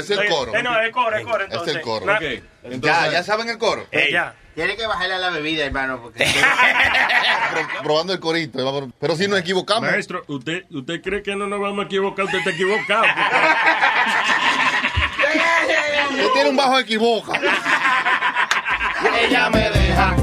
Es el coro. Eh, no, es el coro, es el coro. Entonces. Es el coro. ya, ya saben el coro. Eh, ya. Tiene que bajarle a la bebida, hermano. Porque... probando el corito. Pero si nos equivocamos. Maestro, ¿usted, ¿usted cree que no nos vamos a equivocar? Usted está equivocado. Usted tiene un bajo equivoca. Ella me deja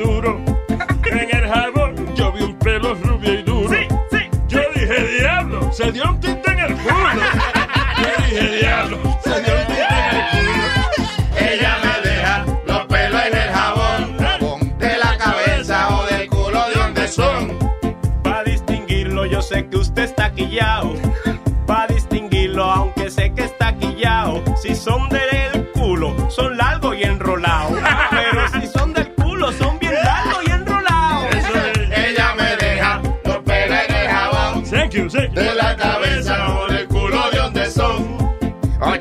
duro. En el jabón yo vi un pelo rubio y duro. Sí, sí. Yo dije, diablo, se dio un tinte en el culo. Yo dije, diablo, se dio un tinte en el culo. Ella me deja los pelos en el jabón. De la cabeza o del culo de donde son. Para distinguirlo, yo sé que usted está quillao. Para distinguirlo, aunque sé que está quillao. Si son del culo, son largos y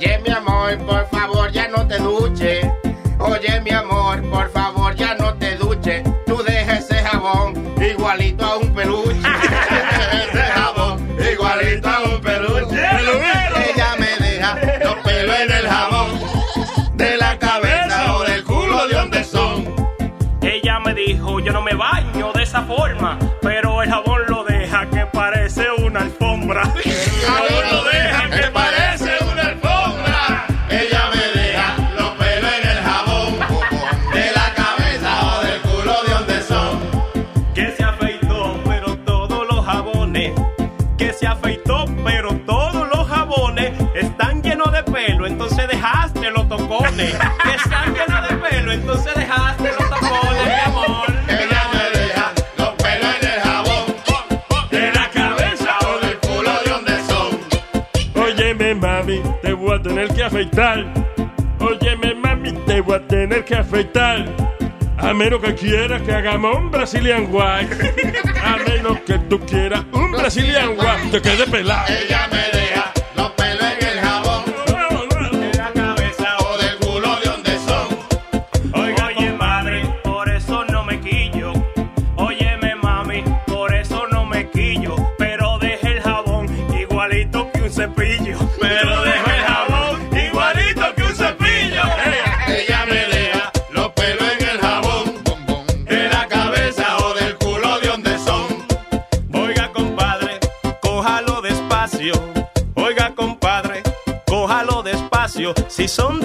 Oye, mi amor, por favor, ya no te duches. Oye, mi amor, afeitar. Óyeme, mami, te voy a tener que afeitar. A menos que quieras que hagamos un Brazilian White. A menos que tú quieras un Brazilian White. Te quede pelado. Ella me deja los pelos en el jabón. De la cabeza O del culo de donde son. Oiga, oye, madre, por eso no me quillo. Óyeme, mami, por eso no me quillo. Pero deje el jabón igualito que un cepillo.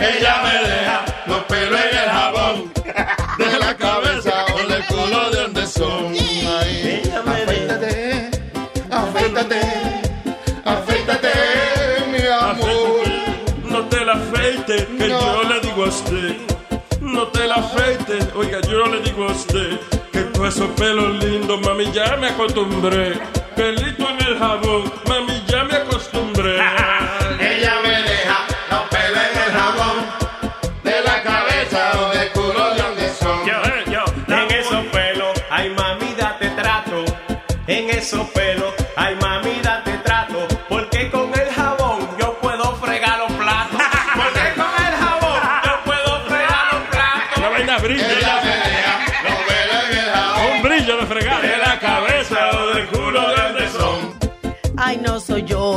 Ella me deja los pelos en el jabón de la cabeza o del culo de donde son. Ay, afeítate, afeítate, afeítate, mi amor. No te la afeites, que yo le digo a usted. No te la afeites, oiga, yo le digo a usted. Que todos esos pelos lindos, mami, ya me acostumbré. Pelito en el jabón, mami,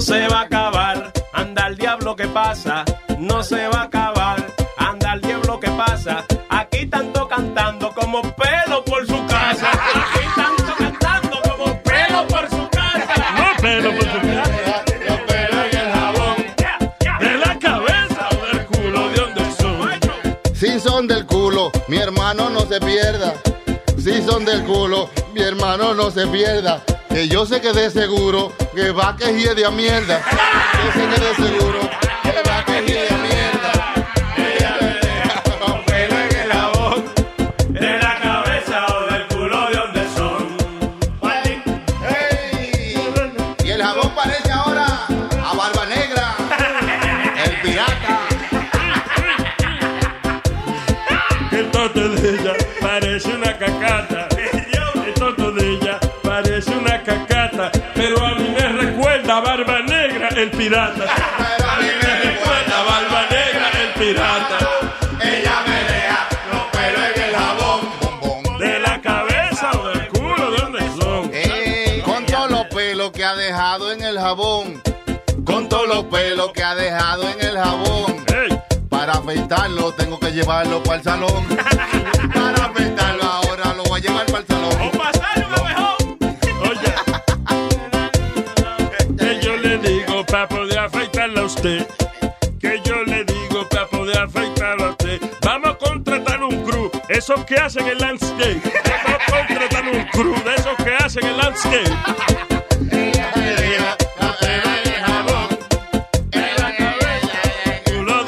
No se va a acabar, anda al diablo que pasa. No se va a acabar, anda al diablo que pasa. Aquí tanto cantando como pelo por su casa. Aquí tanto cantando como pelo por su casa. No pelo por su cara, Los pelos en el jabón. de la cabeza o del culo de donde son. Si son del culo, mi hermano no se pierda. Si son del culo, no se pierda. Que yo sé que de seguro que va que hiede a mierda. Yo sé que de seguro Negra, el pirata. Pero a mí me recuerda Barba Negra, el pirata. Ella me deja los pelos en el jabón. De la cabeza o del culo, ¿de dónde son? Ey, con todos los pelos que ha dejado en el jabón. Con todos los pelos que ha dejado en el jabón. Ey, Para afeitarlo tengo que llevarlo para el salón. Para afeitarlo ahora lo voy a llevar para el salón. Esos que hacen el landscape. Vamos a contratar un crew de esos que hacen el landscape. Yo no.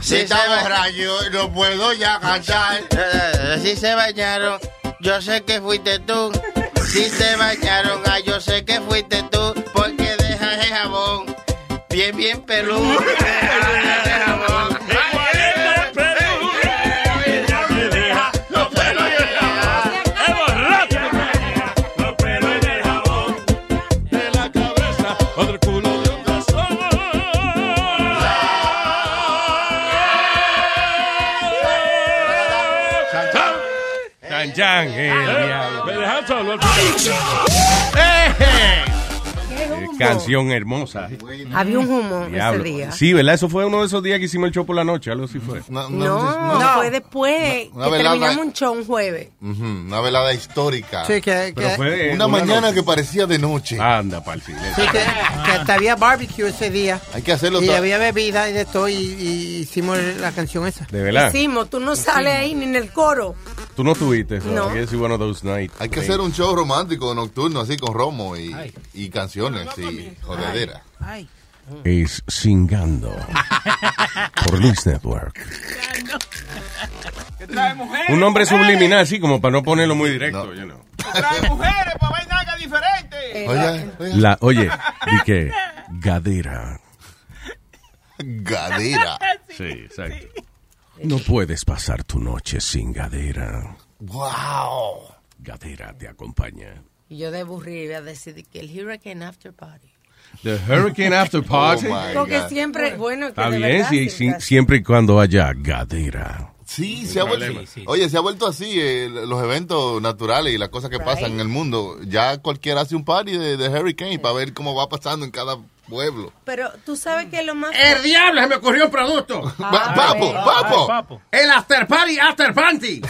Si está borracho, no puedo ya cantar. Eh, Si se bañaron, yo sé que fuiste tú. Si se bañaron, ah, yo sé que fuiste tú. Porque dejas el jabón bien, bien peludo. Dejas el diablo. Me dejan solo. Eh, Canción hermosa. Había un humo Diablo. ese día. Sí, ¿verdad? Eso fue uno de esos días que hicimos el show por la noche, algo así fue. No, una- fue después Una que velada. terminamos un show un jueves. Una velada histórica. Sí, que, Pero que, fue Una mañana noche. que parecía de noche. Anda, pa'l cine. sí, que, que hasta había barbecue ese día. Hay que hacerlo Y había bebida y de todo y, y hicimos la canción esa. De verdad. Hicimos, tú no sales ahí ni en el coro. Tú no tuviste. So No. I guess you one of those nights. Hay que hacer un show romántico nocturno así con romo y, y canciones y jodedera. Ay. Es Singando. por Luis Network. Trae mujeres. Un nombre subliminal, así como para no ponerlo muy directo. you know. Trae mujeres para ver nada diferente. Oye, oye. La, oye, di que Gadera. Gadera. Sí, exacto. No puedes pasar tu noche sin Gadera. Wow. Gadera te acompaña. Y yo de aburrir iba a decir que el Hurricane After Party. The Hurricane After Party. Oh, Porque God. siempre, bueno, que Está de bien, verdad, sí, siempre y cuando haya Gadera. Sí, se ha vuelto, oye, se ha vuelto así, eh, los eventos naturales y las cosas que Right. pasan en el mundo. Ya cualquiera hace un party de, de Hurricane para ver cómo va pasando en cada pueblo. Pero tú sabes que lo más... ¡El diablo! Se me ocurrió un producto. Va- papo, papo. El after party, after panty.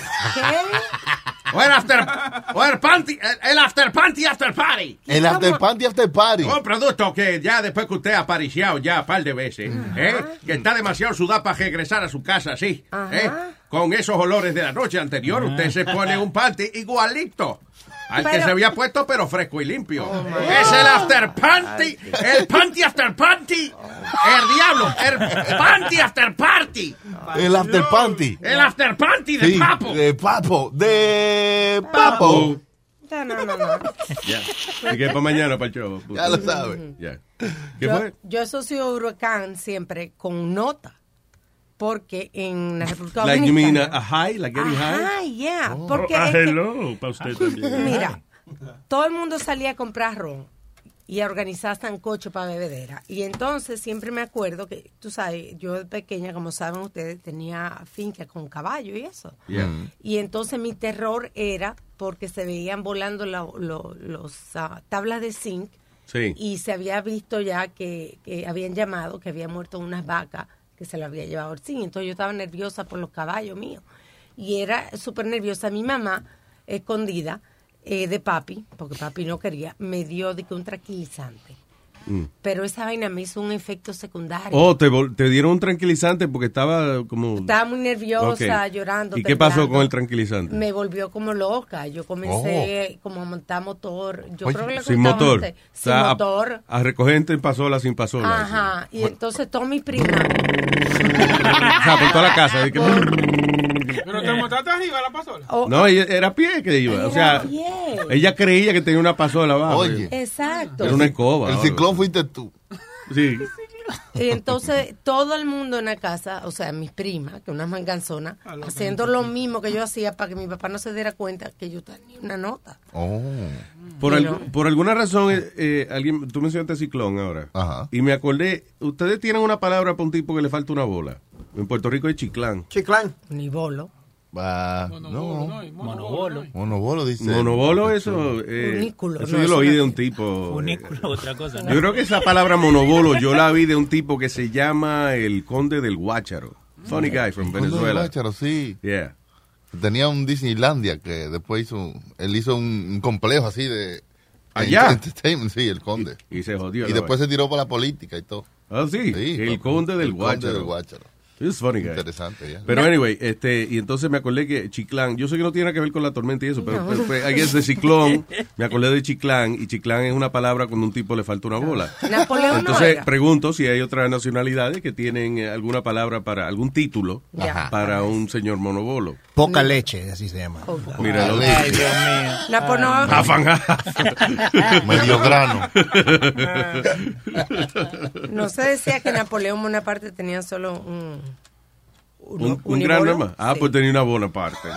O el after, o el panty, el, el after panty, after party. El after party, after party. Un producto que ya después que usted ha apariciado ya un par de veces, ¿eh? que está demasiado sudado para regresar a su casa así, ¿eh? con esos olores de la noche anterior, usted se pone un panty igualito. Al que se había puesto, pero fresco y limpio. es el after panty, el panty after panty, el diablo, el panty after party, El after party. el after panty de Sí, papo. De papo. De papo. No, no, no. Ya. Y que para mañana para el show. Ya lo sabe. Ya. ¿Qué Yo, fue? yo asocio huracán siempre con nota. Porque en la República Like you mean Dominicana... a, a high, like getting high? Ajá, yeah. Porque Ah, hello, para usted también. Mira, todo el mundo salía a comprar ron y a organizar sancocho para bebedera. Y entonces siempre me acuerdo que, tú sabes, yo de pequeña, como saben ustedes, tenía finca con caballo y eso. Yeah. Y entonces mi terror era porque se veían volando la- lo- los ah, tablas de zinc Sí. y se había visto ya que, que habían llamado que había muerto unas vacas que se lo había llevado zinc. Entonces yo estaba nerviosa por los caballos míos. Y era súper nerviosa. Mi mamá, escondida eh, de papi, porque papi no quería, me dio de que un tranquilizante. Mm. Pero esa vaina me hizo un efecto secundario. Oh, te, dieron un tranquilizante porque estaba como... Estaba muy nerviosa, llorando. ¿Y qué pasó con el tranquilizante? Me volvió como loca. Yo comencé como a montar motor. Yo Oye, creo que sin motor. O Sin sea, a- motor. A, recoger gente en pasola sin pasola. Ajá. Y entonces todos mis primas. O sea, por toda la casa. Pero te montaste arriba la pasola. Oh, No, ella- era pie que iba. O sea, pie. ella creía que tenía una pasola abajo. Oye. Exacto. Era una escoba. El ciclón fuiste tú. Sí. Y entonces todo el mundo en la casa, o sea, mis primas, que unas manganzonas, haciendo lo mismo que yo hacía para que mi papá no se diera cuenta que yo tenía una nota. Oh. Por, algu- por alguna razón, eh, eh, alguien, tú mencionaste ciclón ahora. Ajá. Y me acordé, ustedes tienen una palabra para un tipo que le falta una bola. En Puerto Rico es chiclán. Chiclán. Ni bolo. Va. No. Monobolo. Monobolo dice. Monobolo, eso. eh, eso no, yo lo oí de un tipo. Funículo, otra cosa. Yo creo que esa palabra monobolo yo la vi de un tipo que se llama el conde del Guácharo. Funny guy from Conde del Venezuela. Guácharo, sí. Yeah. Tenía un Disneylandia que después hizo. Él hizo un, un complejo así de. Allá. Entertainment, sí, el conde. Y se jodió. Y después se tiró para la política y todo. Ah, sí. Sí, el conde del El conde del Guácharo. It's funny guy. Interesante, ya. Pero anyway, este, y entonces me acordé que Chiclán, yo sé que no tiene nada que ver con la tormenta y eso, pero, No. fue- I guess de ciclón, me acordé de Chiclán, y Chiclán es una palabra cuando un tipo le falta una bola. Napoleón Entonces pregunto si hay otras nacionalidades que tienen eh, alguna palabra para, algún título para un señor monobolo. Poca leche, así se llama. Mira, lo Ay, Dios mío. Napo no- Afan, Medio grano. No se decía que Napoleón Bonaparte tenía solo un... Un, un gran nomás. Ah, Sí. pues tenía una buena parte.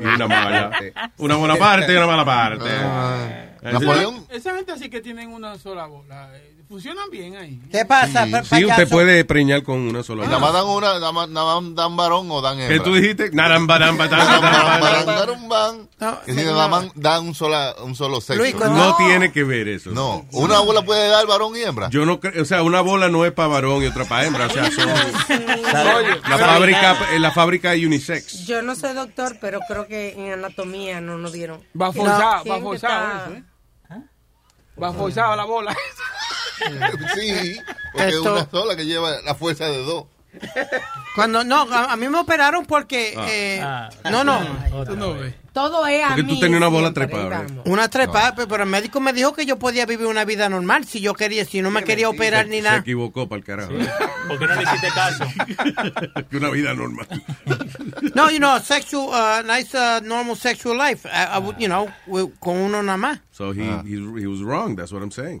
y una mala. Una buena parte y una mala parte. Napoleón. Esa gente así que tienen una sola bola. eh, Funcionan bien ahí. ¿Qué pasa, Sí. Sí, usted puede preñar con una sola Nada bola. más dan una, nada más, nada más dan varón o dan hembra. ¿Qué tú dijiste? Que si señor. nada más dan un, sola, un solo sexo. Luis, No No. tiene que ver eso. No, una bola puede dar varón y hembra. Yo no creo, o sea, una bola no es para varón y otra para hembra, o sea, son la fábrica, en la fábrica hay unisex. Yo no soy doctor, pero creo que en anatomía no nos dieron. Va forzado, ¿Quién va forzado eso, ¿eh? Va forzado la bola. Sí, porque es una sola que lleva la fuerza de dos. Cuando, no, a, a mí me operaron porque... Ah. eh, Ah. no, no. Todo es a Porque tú tenías una bola trepada. Una trepa, pe- pero el médico me dijo que yo podía vivir una vida normal si yo quería, si no me quería operar ni Se nada. equivocó para el carajo. ¿Por qué no le hiciste caso? que una vida normal. No, you know, sexual, uh, nice, uh, normal sexual life. I- I would, you know, with- con uno nada más. So he, he, he was wrong, that's what I'm saying.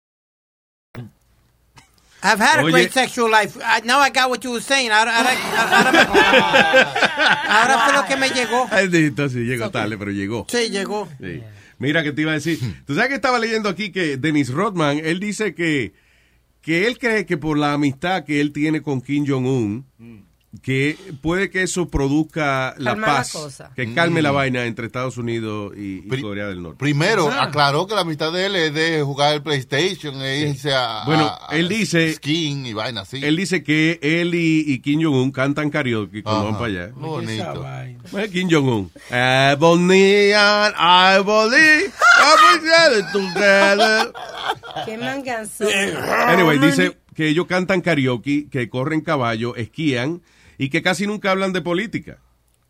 I've had a Oye. great sexual life. I, now I got what you were saying. Ahora, ahora, ahora, ahora fue lo que me llegó. Bendito, sí, llegó tarde, pero llegó. Sí, llegó. Sí. Mira que te iba a decir. Tú sabes que estaba leyendo aquí que Dennis Rodman, él dice que, que él cree que por la amistad que él tiene con Kim Jong-un, que puede que eso produzca la paz, cosa. que calme Mm. la vaina entre Estados Unidos y, y Corea del Norte. Primero, Ah. aclaró que la amistad de él es de jugar el PlayStation e irse a, Bueno, a- a él dice- skiing y vaina así. Él dice que él y, y Kim Jong-un cantan karaoke cuando van Ajá. para allá. Bonito. Eh, Kim Jong-un. Ebony and Ivory, are together. Qué manganzón. Anyway, dice que ellos cantan karaoke, que corren caballo, esquían y que casi nunca hablan de política.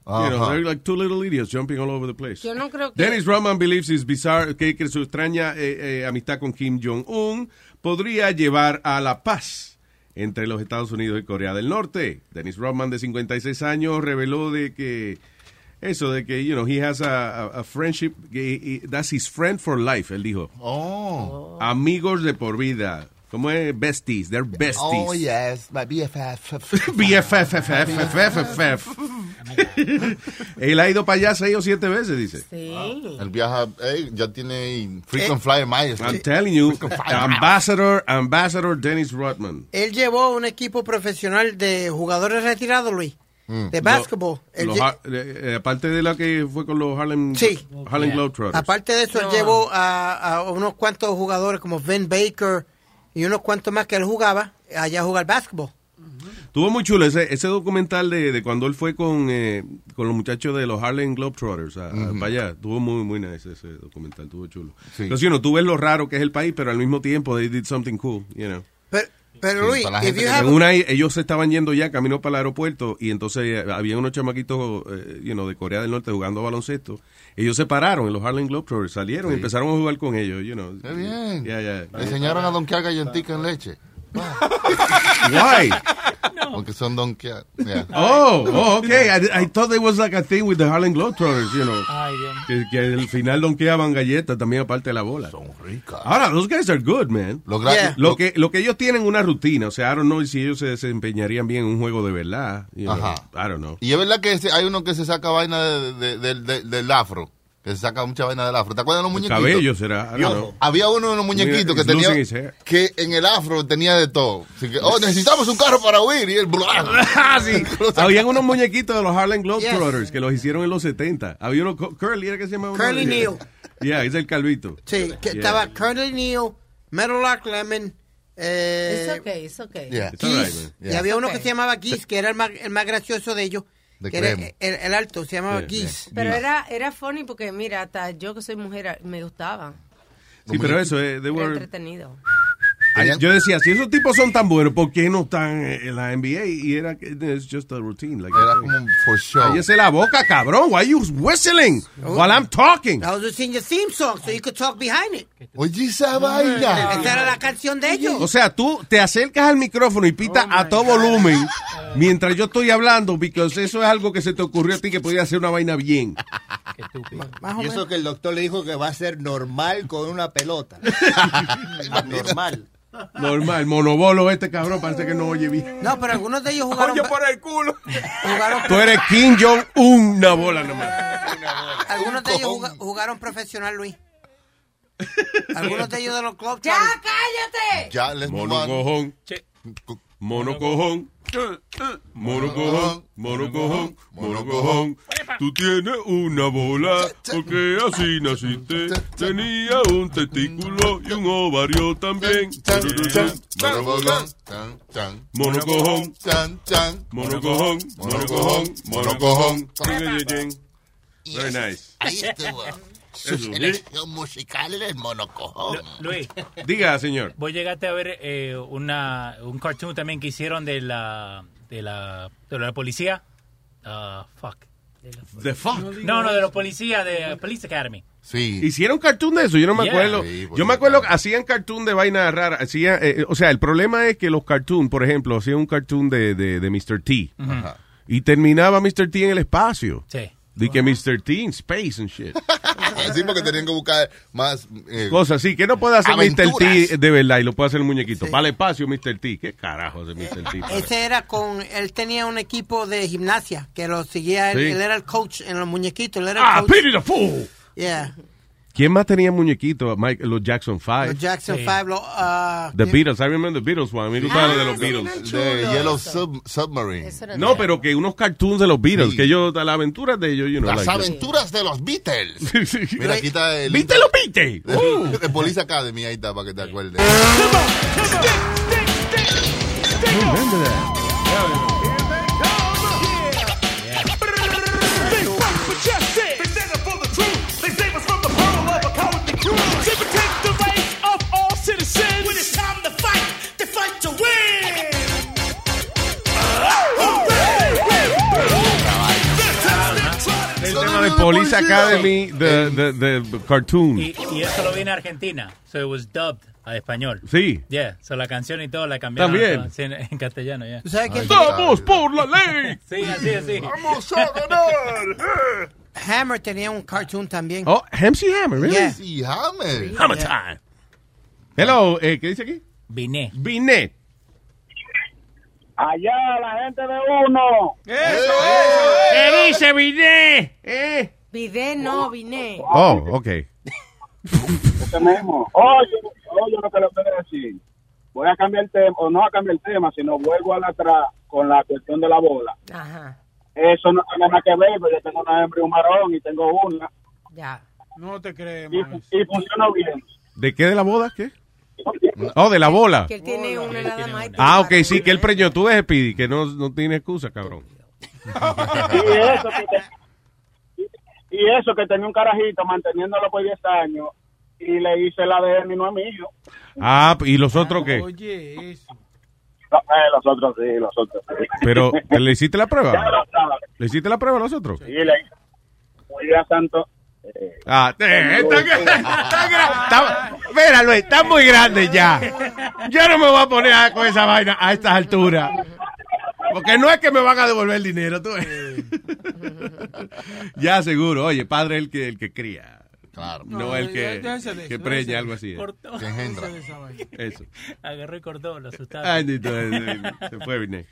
You know, they're like two little idiots jumping all over the place. Yo no creo que... Dennis Rodman believes it's bizarre que, que su extraña eh, eh, amistad con Kim Jong-un podría llevar a la paz entre los Estados Unidos y Corea del Norte. Dennis Rodman, de 56 años, reveló de que eso, de que, you know, he has a, a- a friendship, that's his friend for life, él dijo. Oh. Amigos de por vida. ¿Cómo es? Besties, they're besties. Oh, yes, my BFF. BFF. Él ha ido para allá seis o siete veces, dice. Él viaja, eh, ya tiene frequent flyer miles. I'm telling you, Ambassador, Ambassador Dennis Rodman. Él llevó un equipo profesional de jugadores retirados, Luis, de eh, eh, aparte de la que fue con los Harlem, Sí. Harlem Globetrotters. Aparte de eso, él llevó a, a unos cuantos jugadores como Vin Baker y unos cuantos más que él jugaba allá a jugar básquetbol. Tuvo muy chulo ese, ese documental de, de cuando él fue con, eh, con los muchachos de los Harlem Globetrotters a, a- Ujú. para allá. Tuvo muy, muy nice ese documental, tuvo chulo. Sí. Entonces, you know, tú ves lo raro que es el país, pero al mismo tiempo they did something cool, you know. Pero, pero Luis, if you En una, ellos se estaban yendo ya camino para el aeropuerto y entonces eh, había unos chamaquitos eh, you know, de Corea del Norte jugando baloncesto. Ellos se pararon en los Harlem Globetrotters, salieron y empezaron a jugar con ellos, you know. Qué bien. Ya, ya. Le enseñaron a donkear galletica en leche. Why? Porque son donkear. Yeah. Oh, oh, okay. I, I thought there was like a thing with the Harlem Globetrotters, you know. Que, que al final donkeaban galletas también aparte de la bola. Son ricas. Ahora, those guys are good, man. Lo Yeah. Lo que, lo que ellos tienen una rutina, o sea, I don't know si ellos se desempeñarían bien en un juego de verdad. you know. Ajá. I don't know. Y es verdad que hay uno que se saca vaina de- de- de- de- del afro. Que se saca mucha vaina del afro. ¿Te acuerdas de los El muñequitos? cabello será, Yo- know. Había uno de los muñequitos que tenía. hair. Que en el afro tenía de todo. Así que, oh, necesitamos un carro para huir. Y. Ah, sí. Habían unos muñequitos de los Harlem Globetrotters que los hicieron en los 70. Había uno, Curly, ¿era que se llamaba? Curly Neal. Yeah, es el calvito. Sí, que Yeah. estaba Curly Neal, Meadowlark Lemon, eh, It's okay, it's okay. Yeah. It's right, y había uno Okay. que se llamaba Geese, que era el más, el más gracioso de ellos, De crema. el, el alto, se llamaba Yeah, Geese. Pero era, era funny porque, mira, hasta yo que soy mujer, me gustaba. Sí, pero eso, eh, they Era were- entretenido. Yo decía, si esos tipos son tan buenos, ¿por qué no están en la NBA? Y era que it's just a routine. Like Era como for show. Cállese la boca, cabrón. Why you whistling while I'm talking? I was listening your theme song, so you could talk behind it. Oye, esa vaina. Esa era la canción de ellos. O sea, tú te acercas al micrófono y pita a todo volumen mientras yo estoy hablando, porque eso es algo que se te ocurrió a ti que podía hacer una vaina bien. Y eso que el doctor le dijo que va a ser normal con una pelota. normal. Normal, monobolo este cabrón parece que no oye bien. No, pero algunos de ellos jugaron. Oye, por el culo. jugaron Tú eres Kim Jong una bola nomás. algunos de ellos juga- jugaron profesional, Luis. Algunos de ellos de los clubs. ¡Ya, cállate! Ya, les Mono cojón. Che, Mono cojón. Mono cojón, mono cojón, mono cojón. Tú tienes una bola porque así naciste. Tenía un testículo y un ovario también. Mono cojón, chan, chan. Mono cojón, chan, chan. mono cojón, mono cojón, mono cojón. Very nice. Ahí estuvo. Su selección musical el monocojón. Luis. Diga, señor. Vos llegaste a ver eh, una, un cartoon también que hicieron de la de la, de la policía. Ah, fuck. The fuck. No, no, de los policías de Police Academy. Sí. Hicieron cartoon de eso, yo no me Yeah. acuerdo. Sí, pues yo me acuerdo que hacían cartoon de vaina rara. Hacían, eh, o sea, el problema es que los cartoon, por ejemplo, hacían un cartoon de, de, de Mr. T. Ajá. Y terminaba Mr. T en el espacio. Sí. De que Mr. T en space and shit. Así porque tenían que buscar más. eh, Cosas así, que no puede hacer Mr. T de verdad y lo puede hacer el muñequito. Para el espacio, Mr. T. ¿Qué carajo de Mr. T? para? Ese era con, él tenía un equipo de gimnasia que lo seguía, él, Sí. él era el coach en los muñequitos, él era el Ah, coach. Pity the Fool. Yeah, ¿Quién más tenía muñequitos? Mike, los Jackson 5. los Jackson Sí. Five, los, ah, The Beatles, I remember the Beatles one. Me gustaba lo de los Beatles. de Yellow Sub- Submarine. No, pero que unos cartoons de los Beatles, Sí. que ellos, las aventuras de ellos, you know, Las like- aventuras de los Beatles. Sí, sí. Mira, aquí está el. ¿Viste los Beatles? De, de Police Academy, ahí está, para que te acuerdes. El tema Police Academy, the, the, the cartoon. Y, y eso lo vi en Argentina. So it was dubbed a español. Sí. Yeah, so la canción y todo la cambiaron. También. todo, en, en castellano, yeah. ¿Tú sabes qué? ¡Estamos por la ley! Sí, así, así. ¡Vamos a ganar! Hammer tenía un cartoon también. Oh, MC Hammer, really? Yeah. Sí, Hammer. Hammer time. Hello, eh, ¿qué dice aquí? Vine. Binet. Allá la gente de uno. ¿Qué dice Binet? ¿Eh? Vide, no, vine. Oh, ok. Ese mismo. Oye, oye lo que le voy a decir. Voy a cambiar el tema, o no a cambiar el tema, sino vuelvo al atrás con la cuestión de la bola. Ajá, Eso no tiene nada que ver, pero yo tengo una hembra y un varón y tengo una. ya. No te crees, Y, y funciona bien. ¿De qué de la boda? ¿Qué? Oh, de la bola. Que él tiene una nada más. y Ah, ok, sí, que él preñó. Tú ves, Speedy, que no, no tiene excusa, cabrón. Y eso que, te- y eso que tenía un carajito manteniéndolo por 10 años y le hice el ADN y no es mío. Ah, ¿y los otros qué? Oye, eso. No, eh, los otros sí, los otros sí. Pero, ¿le hiciste la prueba? ¿Le hiciste la prueba a los otros? Sí, le Oye, a Santo. Eh, Ah, eh, está, está, está- Mira, Luis, está muy grande ya. Yo no me voy a poner a- con esa vaina a estas alturas. Porque no es que me van a devolver el dinero, tú. ya, seguro. Oye, padre es el que, el que cría. Claro. No, No, el que, que preña, algo así. eh. Cortó. Que engendra. Eso. Agarró y cortó, lo. Ay, se fue, Vine.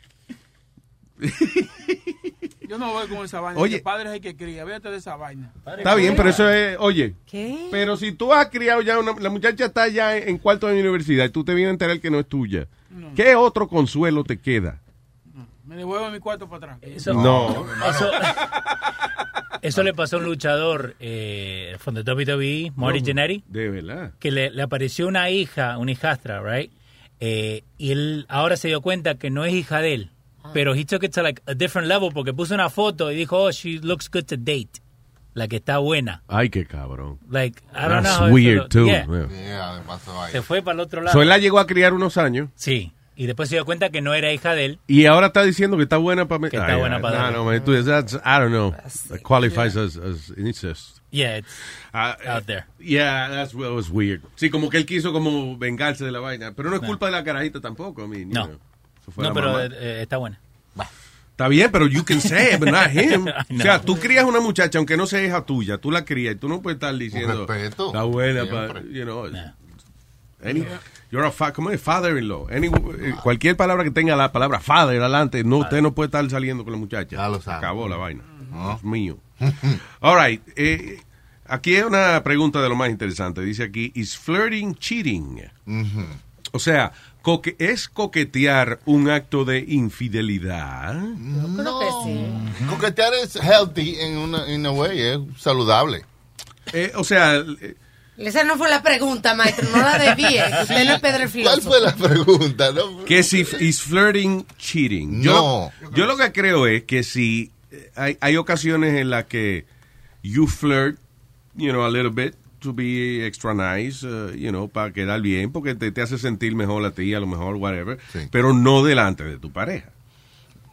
Yo no voy con esa vaina. Oye. Padres hay que criar. Véate de esa vaina. Está bien, pero eso es, oye, ¿Qué? pero si tú has criado ya, una, la muchacha está ya en cuarto de universidad y tú te vienes a enterar que no es tuya, ¿qué otro consuelo te queda? Me devuelvo mi cuarto para atrás. Eso, No. Eso, eso le pasó a un luchador eh, from the WWE, Marty No, De verdad. que le, le apareció una hija, una hijastra, right? Eh, y él ahora se dio cuenta que no es hija de él. Pero he took it to like a different level porque puso una foto y dijo, oh, she looks good to date. La que está buena. Ay, qué cabrón. Like, I don't That's know. weird, too. Yeah. Yeah. Yeah, me pasó ahí. Se fue para el otro lado. So, él la llegó a criar unos años Sí. Y después se dio cuenta que no era hija de él. y ahora está diciendo que está buena para... Que está buena para No, no, man, tú- that's, I don't know. That qualifies as, as incest. Yeah, it's Ah, out there. Yeah, that's what was weird. Sí, como que él quiso como vengarse de la vaina. Pero no es No. culpa de la carajita tampoco. I mean, you No. know. No, pero mamá. eh, está buena. Está bien, pero you can say it, but not him. O sea, tú crías una muchacha, aunque no sea hija tuya, tú la crías y tú no puedes estar diciendo... respeto, Está buena, siempre. pa- you know. any- you're a fa- ¿Cómo es? Father-in-law. Any- eh, cualquier palabra que tenga la palabra father adelante, no, usted no puede estar saliendo con la muchacha. Ya lo sabe. Acabó la vaina. Es mío. All right. eh, aquí hay una pregunta de lo más interesante. Dice aquí, ¿is flirting cheating? O sea, coque- ¿es coquetear un acto de infidelidad? Creo que sí. Coquetear es healthy en una in a way, es saludable. Eh, o sea, Esa no fue la pregunta, maestro, no la desvíe. Usted no es Pedro ¿Cuál fue la pregunta? No? que si is flirting cheating. Yo, yo lo que creo es que si eh, hay, hay ocasiones en las que you flirt, you know, a little bit to be extra nice, uh, you know, para quedar bien, porque te, te hace sentir mejor a ti, a lo mejor, whatever, pero no delante de tu pareja.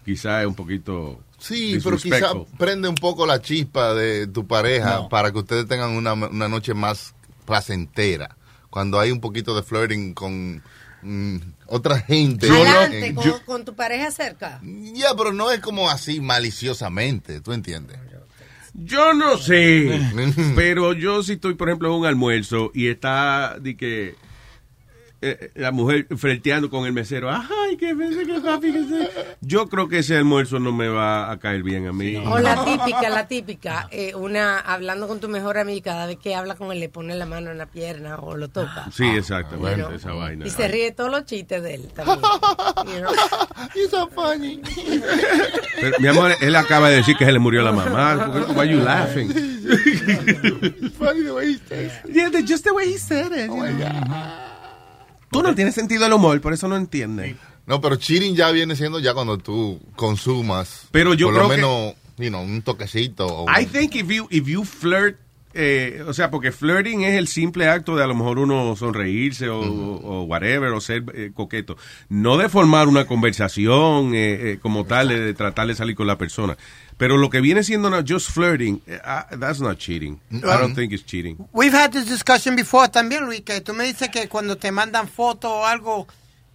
Quizá es un poquito Sí, pero quizá prende un poco la chispa de tu pareja para que ustedes tengan una, una noche más placentera. Cuando hay un poquito de flirting con mm, otra gente. Adelante, En- con, yo- con tu pareja cerca. ya, pero no es como así maliciosamente, ¿tú entiendes? Yo no sé, pero yo si estoy, por ejemplo, en un almuerzo y está de que eh, la mujer frenteando con el mesero, ay, qué pensé que papi, que se-". Yo creo que ese almuerzo no me va a caer bien a mí. O la típica, la típica, eh, una hablando con tu mejor amiga, cada vez que habla con él le pone la mano en la pierna o lo toca. Sí, exactamente, You know. esa vaina. Y se ríe todos los chistes de él también. You know. You're so funny. Pero, mi amor, él acaba de decir que se le murió la mamá. Why you laughing? funny the way he says it. Yeah, just the way he said it. Oh my God. Tú no tienes sentido del humor, por eso no entiendes. No, pero cheating ya viene siendo ya cuando tú consumas. Pero yo por creo lo que- menos, you know, un toquecito. o I un- think if you, if you flirt, eh, o sea, porque flirting es el simple acto de a lo mejor uno sonreírse o, o whatever, o ser eh, coqueto. No de formar una conversación eh, eh, como tal, de tratar de salir con la persona. Pero lo que viene siendo no, just flirting, ah, that's not cheating. I don't think it's cheating. We've had this discussion before también, Luis, que tú me dices que cuando te mandan fotos o algo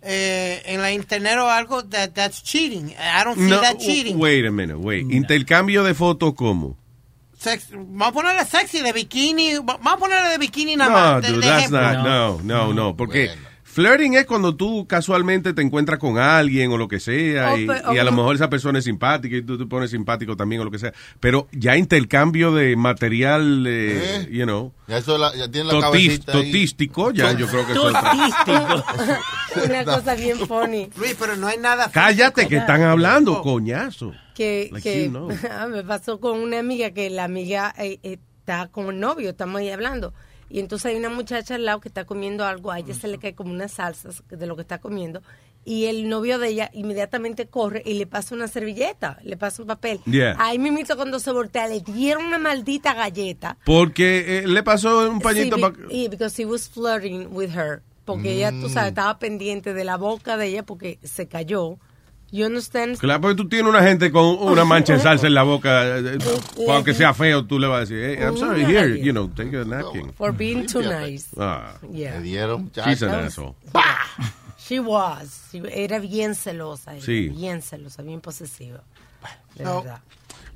eh, en la internet o algo, that, that's cheating. I don't see No, that cheating. wait a minute, wait. Intercambio de fotos, ¿cómo? Sex- vamos a ponerle sexy de bikini, va- vamos a ponerle de bikini nada No, más. de- dude, de that's ejemplo. not, no, no, no, porque flirting es cuando tú casualmente te encuentras con alguien o lo que sea y, a lo mejor esa persona es simpática y tú te pones simpático también o lo que sea, pero ya intercambio de material, eh, you know, Ya, eso la- ya tiene la totis- totístico, ya yo creo que eso es Una cosa bien funny. Luis, pero no hay nada. Cállate que están hablando, coñazo. que, Like que you know. me pasó con una amiga que la amiga eh, eh, está con el novio, estamos ahí hablando. Y entonces hay una muchacha al lado que está comiendo algo, a ella se le cae como unas salsas de lo que está comiendo. Y el novio de ella inmediatamente corre y le pasa una servilleta, le pasa un papel. Yeah. Ahí mismito cuando se voltea le dieron una maldita galleta. Porque eh, le pasó un pañito Sí, y because he was flirting with her. Porque ella, tú sabes, estaba pendiente de la boca de ella porque se cayó. You understand? Claro, porque tú tienes una gente con una mancha de salsa en la boca, eh, eh, aunque sea feo, tú le vas a decir, hey, I'm sorry, here, you know, take a napkin. For being too nice. Ah, Yeah. Le dieron, she's an asshole. She was. Era bien celosa. ella, Sí. Bien celosa, bien posesiva. De No. verdad.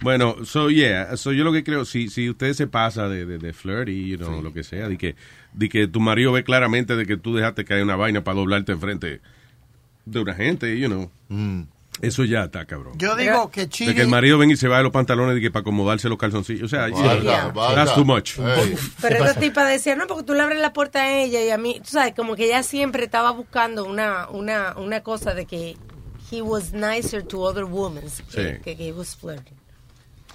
Bueno, so yeah, so yo lo que creo, si, si usted se pasa de, de, de flirty, you know, lo que sea, de que, de que tu marido ve claramente de que tú dejaste caer una vaina para doblarte enfrente de una gente, you know, eso ya está cabrón. Yo digo que De que el marido ven y se va de los pantalones de que para acomodarse los calzoncillos, o sea, Vaya, yeah, vaya. that's too much. Hey. Pero esta tipa decía, no, porque tú le abres la puerta a ella y a mí, tú sabes, como que ella siempre estaba buscando una, una, una cosa de que he was nicer to other women que, Sí. que, que he was flirting.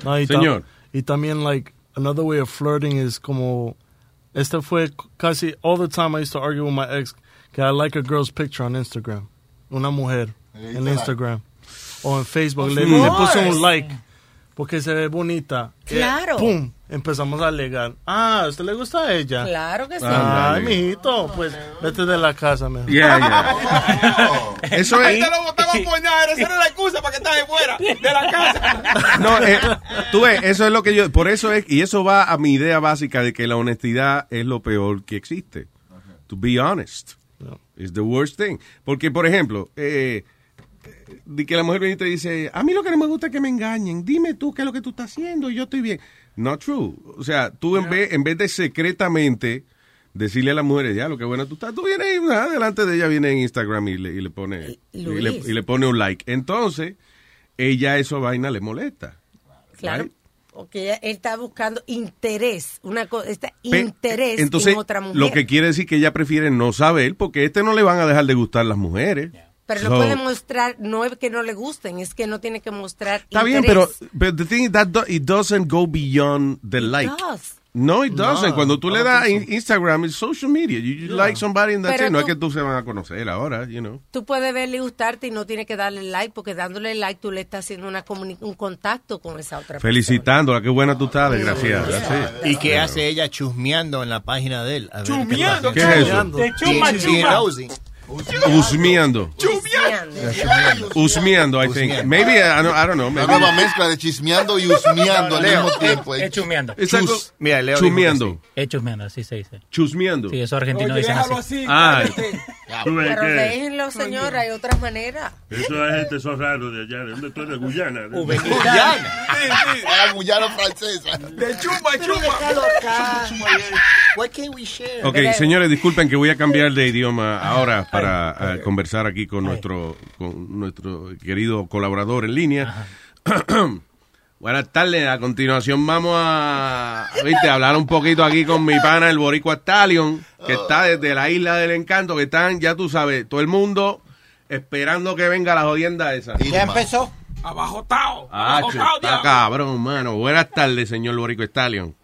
No, y Señor. y también, like, another way of flirting is como. Este fue casi all the time I used to argue with my ex que I like a girl's picture on Instagram. Una mujer en Instagram. O en Facebook. Le, le course. un like porque se ve bonita. Y, Claro. ¡Pum! Empezamos a alegar. Ah, ¿a usted le gusta a ella? Claro que sí. Ay, Ándale. mijito, pues vete de la casa, mejor. Yeah, yeah. Eso Ahí es. te lo botaba a puñar, esa era la excusa para que estás fuera de la casa. No, eh, tú ves, eso es lo que yo, por eso es, y eso va a mi idea básica de que la honestidad es lo peor que existe. To be honest. Is the worst thing. Porque, por ejemplo, eh, de que la mujer viene y te dice, a mí lo que no me gusta es que me engañen, dime tú qué es lo que tú estás haciendo y yo estoy bien. Not true. O sea, tú en vez, en vez de secretamente decirle a la mujer, ya, lo que bueno tú estás, tú vienes y, ah, delante de ella, viene en Instagram y le, y le pone, y le, Luis. y le pone un like. Entonces, ella eso vaina le molesta. Claro. Right? Porque ella- él está buscando interés, una cosa, está Pe- interés Entonces, en otra mujer. lo que quiere decir que ella prefiere no saber, porque a este no le van a dejar de gustar las mujeres. Pero So- no puede mostrar, no es que no le gusten, es que no tiene que mostrar Está bien, pero, pero the thing is that do- it doesn't go beyond the like. does. No, it doesn't. No, Cuando tú le das Instagram, it's social media. You, you like somebody and that's Pero it. No es que tú se van a conocer ahora, you know. Tú puedes verle y gustarte y no tienes que darle like, porque dándole like tú le estás haciendo una un contacto con esa otra persona. Felicitándola, qué buena tú estás, desgraciada. Sí. ¿Y qué hace ella chusmeando en la página de él? A ver qué Chusmeando, pasa. ¿qué es eso? Te chuma, chuma. Nosy. Husmeando. Husmeando, I think. Maybe, I don't, I don't know. Una Maybe. nueva mezcla de chismeando y husmeando al mismo tiempo. Es chumeando. Chus- Mira, Leo chumeando. Es así se dice. Chusmeando. Sí, Oye, dicen déjalo así. Ah. Pero déjenlo, señor, hay otras maneras. eso es gente, son raros de allá. ¿De dónde tú eres? Guyana. Guyana. La Guyana francesa. De chumba, chumba. Why can't we share? Ok, señores, disculpen que voy a cambiar de idioma ahora para eh, conversar aquí con nuestro, con nuestro querido colaborador en línea. Buenas tardes, a continuación vamos a ¿viste? hablar un poquito aquí con mi pana, el Boricua Stallion, que está desde la isla del encanto, que están, ya tú sabes, todo el mundo esperando que venga la jodienda esa. Ya empezó. Abajo Tao. Ah, Abajo Tao, está diablo. cabrón, mano. Buenas tardes, señor Boricua Stallion.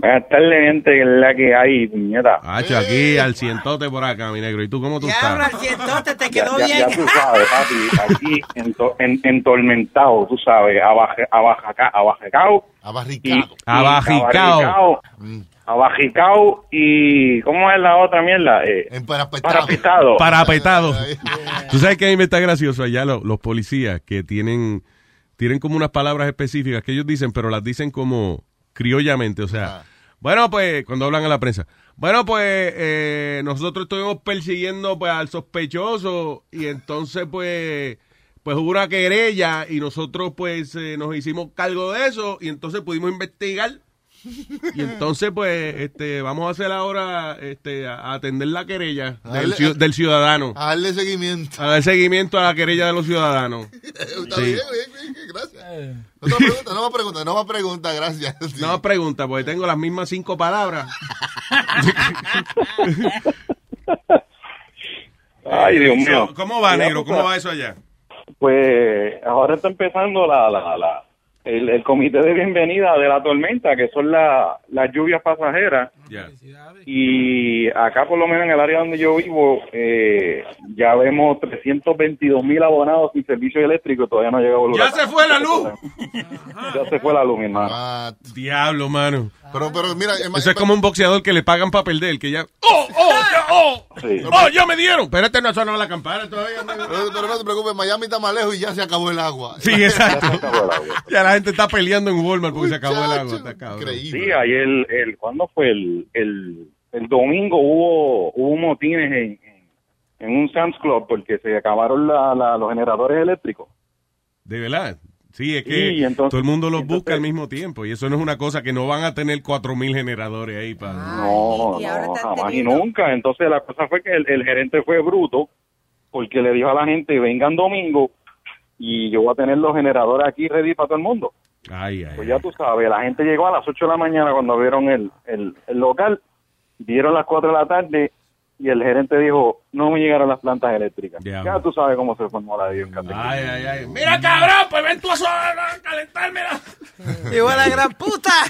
Buenas tardes, gente, que es la que hay, puñeta. Hacho, aquí al cientote por acá, mi negro. ¿Y tú cómo tú Diablo, estás? al cientote te Ya, quedó ya, bien. ya tú sabes, papi, aquí ento- en, entormentado, tú sabes, abaje, abajaca, abajecao. Abarricado. Abajicao. Abajicao y, ¿cómo es la otra mierda? Eh, parapetado. Parapetado. Tú sabes que a mí me está gracioso allá lo- los, policías que tienen, tienen como unas palabras específicas que ellos dicen, pero las dicen como criollamente. O sea, bueno, pues, cuando hablan a la prensa. Bueno, pues, eh, nosotros estuvimos persiguiendo pues al sospechoso y entonces, pues, pues hubo una querella y nosotros, pues, eh, nos hicimos cargo de eso y entonces pudimos investigar. Y entonces, pues, este, vamos a hacer ahora, este, a atender la querella del, ciu- del ciudadano. A darle seguimiento. A dar seguimiento a la querella de los ciudadanos. Está Sí. bien, bien, bien, gracias. No me pregunta, no me pregunta, no me pregunta, gracias. Sí. No pregunta, porque tengo las mismas cinco palabras. Ay, Dios mío. ¿Cómo va, negro? ¿Cómo va eso allá? Pues ahora está empezando la, la, la, el, el comité de bienvenida de la tormenta, que son la- las lluvias pasajeras. Y acá, por lo menos en el área donde yo vivo, eh, ya vemos 322 mil abonados sin servicio eléctrico. Todavía no ha llegado el ¡Ya se fue la luz! Ya se fue la luz, mi hermano. Ah, Diablo, mano. Pero, pero mira, Eso es como un boxeador que le pagan para perder, que ya... ¡Oh, oh, ya, oh! Sí. ¡Oh, ya me dieron! Espérate, no ha sonado la campana todavía. pero, pero no te preocupes, Miami está más lejos y ya se acabó el agua. Sí, exacto. Ya la gente está peleando en Walmart porque se acabó el agua. Está cabrón. Sí, ahí el, el, ¿cuándo fue? El, el, el domingo hubo, hubo motines en, en un Sam's Club porque se acabaron la, la- los generadores eléctricos. De verdad. Sí, es que Sí, entonces- todo el mundo los busca al mismo tiempo. Y eso no es una cosa que no van a tener cuatro mil generadores ahí para... No, no, jamás y nunca. Entonces la cosa fue que el, el gerente fue bruto porque le dijo a la gente, vengan domingo y yo voy a tener los generadores aquí ready para todo el mundo. Ay, ay. Pues ya tú sabes, la gente llegó a las 8 de la mañana cuando vieron el, el, el local, vieron las 4 de la tarde y el gerente dijo, no me llegaron las plantas eléctricas. Ya. Ya tú sabes cómo se formó la vida. Ay, ay, ay. Mira, cabrón, pues ven tú a a calentármela. Igual la gran puta.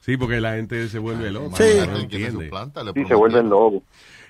Sí, porque la gente se vuelve loca. Sí. no entiende. Sí, se vuelve loco.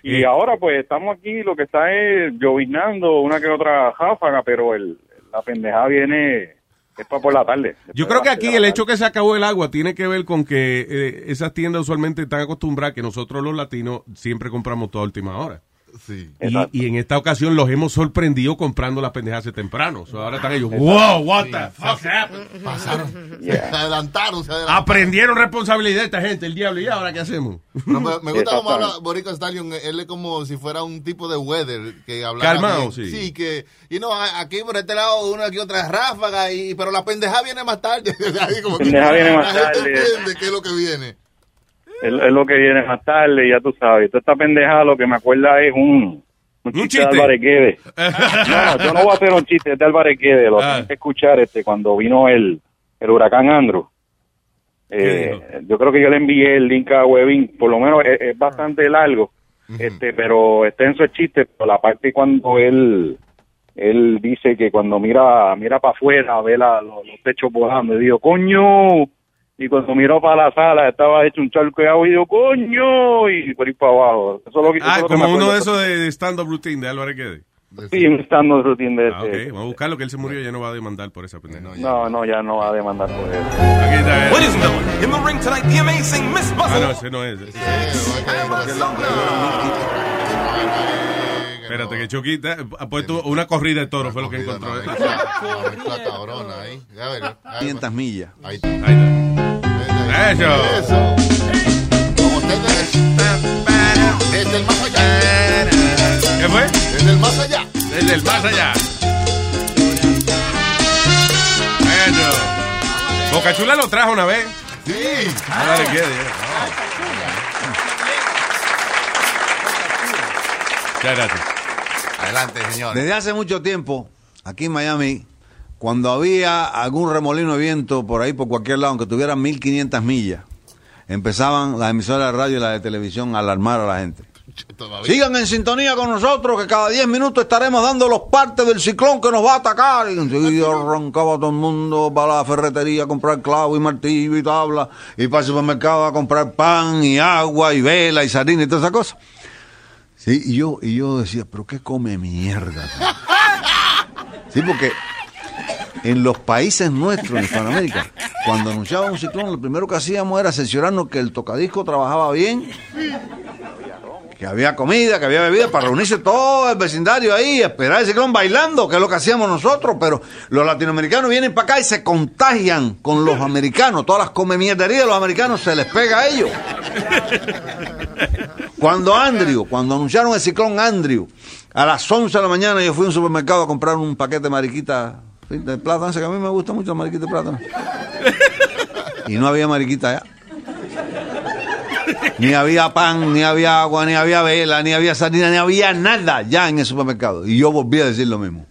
Y Eh. ahora pues estamos aquí, lo que está es lloviznando una que otra ráfaga, pero el, la pendejada viene, es para por la tarde. Yo creo que aquí el hecho que se acabó el agua tiene que ver con que eh, esas tiendas usualmente están acostumbradas que nosotros los latinos siempre compramos toda última hora. Sí. Y, y en esta ocasión los hemos sorprendido comprando las pendejas de temprano. So, ahora están ellos, wow, what the fuck happened? Pasaron, se adelantaron, se adelantaron. Aprendieron responsabilidad esta gente, el diablo. ¿Y ahora qué hacemos? No, me, me gusta cómo habla Boricua Stallion. Él es como si fuera un tipo de weather que habla. Calmado, sí. Sí, que. Y no, aquí por este lado, una aquí otra ráfaga, y, pero la pendeja viene más tarde. Ahí como que Pendeja viene más la gente tarde. entiende qué es lo que viene. Es, es lo que viene más tarde, ya tú sabes. Toda esta pendejada lo que me acuerda es un, un chiste, chiste? de Álvarez Guedes. No, yo no voy a hacer un chiste, es de Álvarez Guedes. Lo Ah. tengo que escuchar este, cuando vino el, el huracán Andrew. Eh, yo creo que yo le envié el link a Webin, por lo menos es, es bastante largo, este, pero extenso el chiste, pero la parte cuando él él dice que cuando mira mira para afuera ve la, los, los techos volando y digo coño y cuando miró para la sala estaba hecho un charco de agua y digo coño y por ahí para abajo eso es lo que, eso Ah, lo que como uno de esos de de stand-up routine de Álvarez Guede. sí un stand routine de Ah, ese. ok. Vamos a buscarlo, que él se murió y ya no va a demandar por esa pendeja. no no ya no va a demandar por eso Aquí está. eh. Ladies and gentlemen, in the ring tonight, the amazing Miss Ah, Bustle. no, ese no es. Espérate, que Choquita ha puesto una corrida de toro, fue lo que encontró. La cabrona ahí. Ya verás. 500 millas. Ahí Eso. Eso. Como ustedes. Desde el más allá. ¿Qué fue? Desde el más allá. Desde el más allá. Bueno. Bocachula lo trajo una vez. Sí. Álvarez Guede. Muchas gracias. Adelante, señor. Desde hace mucho tiempo, aquí en Miami, cuando había algún remolino de viento por ahí, por cualquier lado, aunque tuviera 1500 millas, empezaban las emisoras de radio y las de televisión a alarmar a la gente. Sigan en sintonía con nosotros, que cada 10 minutos estaremos dando los partes del ciclón que nos va a atacar. Y enseguida arrancaba todo el mundo para la ferretería a comprar clavo y martillo y tabla, y para el supermercado a comprar pan y agua y vela y sardina y todas esas cosas. Sí, y yo, y yo decía, pero qué come mierda. Sí, porque en los países nuestros, en Hispanoamérica, cuando anunciaban un ciclón, lo primero que hacíamos era asegurarnos que el tocadisco trabajaba bien, que había comida, que había bebida, para reunirse todo el vecindario ahí, esperar el ciclón bailando, que es lo que hacíamos nosotros, pero los latinoamericanos vienen para acá y se contagian con los americanos, todas las comemierderías de los americanos se les pega a ellos. Cuando Andrew, cuando anunciaron el ciclón Andrew, a las 11 de la mañana yo fui a un supermercado a comprar un paquete de mariquita de plátano, que a mí me gusta mucho la mariquita de plátano. Y no había mariquita allá. Ni había pan, ni había agua, ni había vela, ni había sardina, ni había nada ya en el supermercado. Y yo volví a decir lo mismo.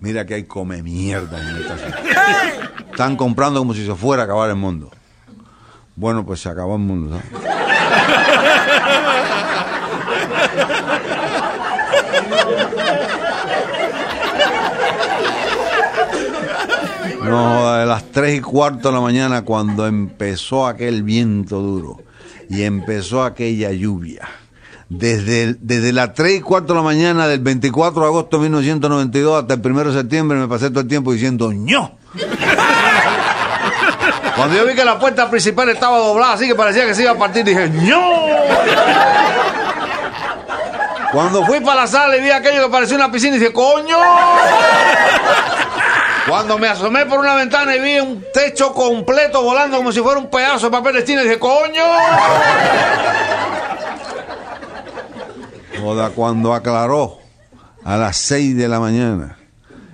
Mira que hay come mierda en esta ciudad. Están comprando como si se fuera a acabar el mundo. Bueno, pues se acabó el mundo. ¿sabes? No, de las tres y cuarto de la mañana cuando empezó aquel viento duro y empezó aquella lluvia. Desde, desde las tres y cuarto de la mañana del 24 de agosto de 1992 hasta el 1 de septiembre me pasé todo el tiempo diciendo ¡ño! Cuando yo vi que la puerta principal estaba doblada así que parecía que se iba a partir, dije ¡ño! Cuando fui para la sala y vi aquello que parecía una piscina, dije ¡coño! Cuando me asomé por una ventana y vi un techo completo volando como si fuera un pedazo de papel de China, dije, ¡coño! Joda, cuando aclaró a las 6 de la mañana,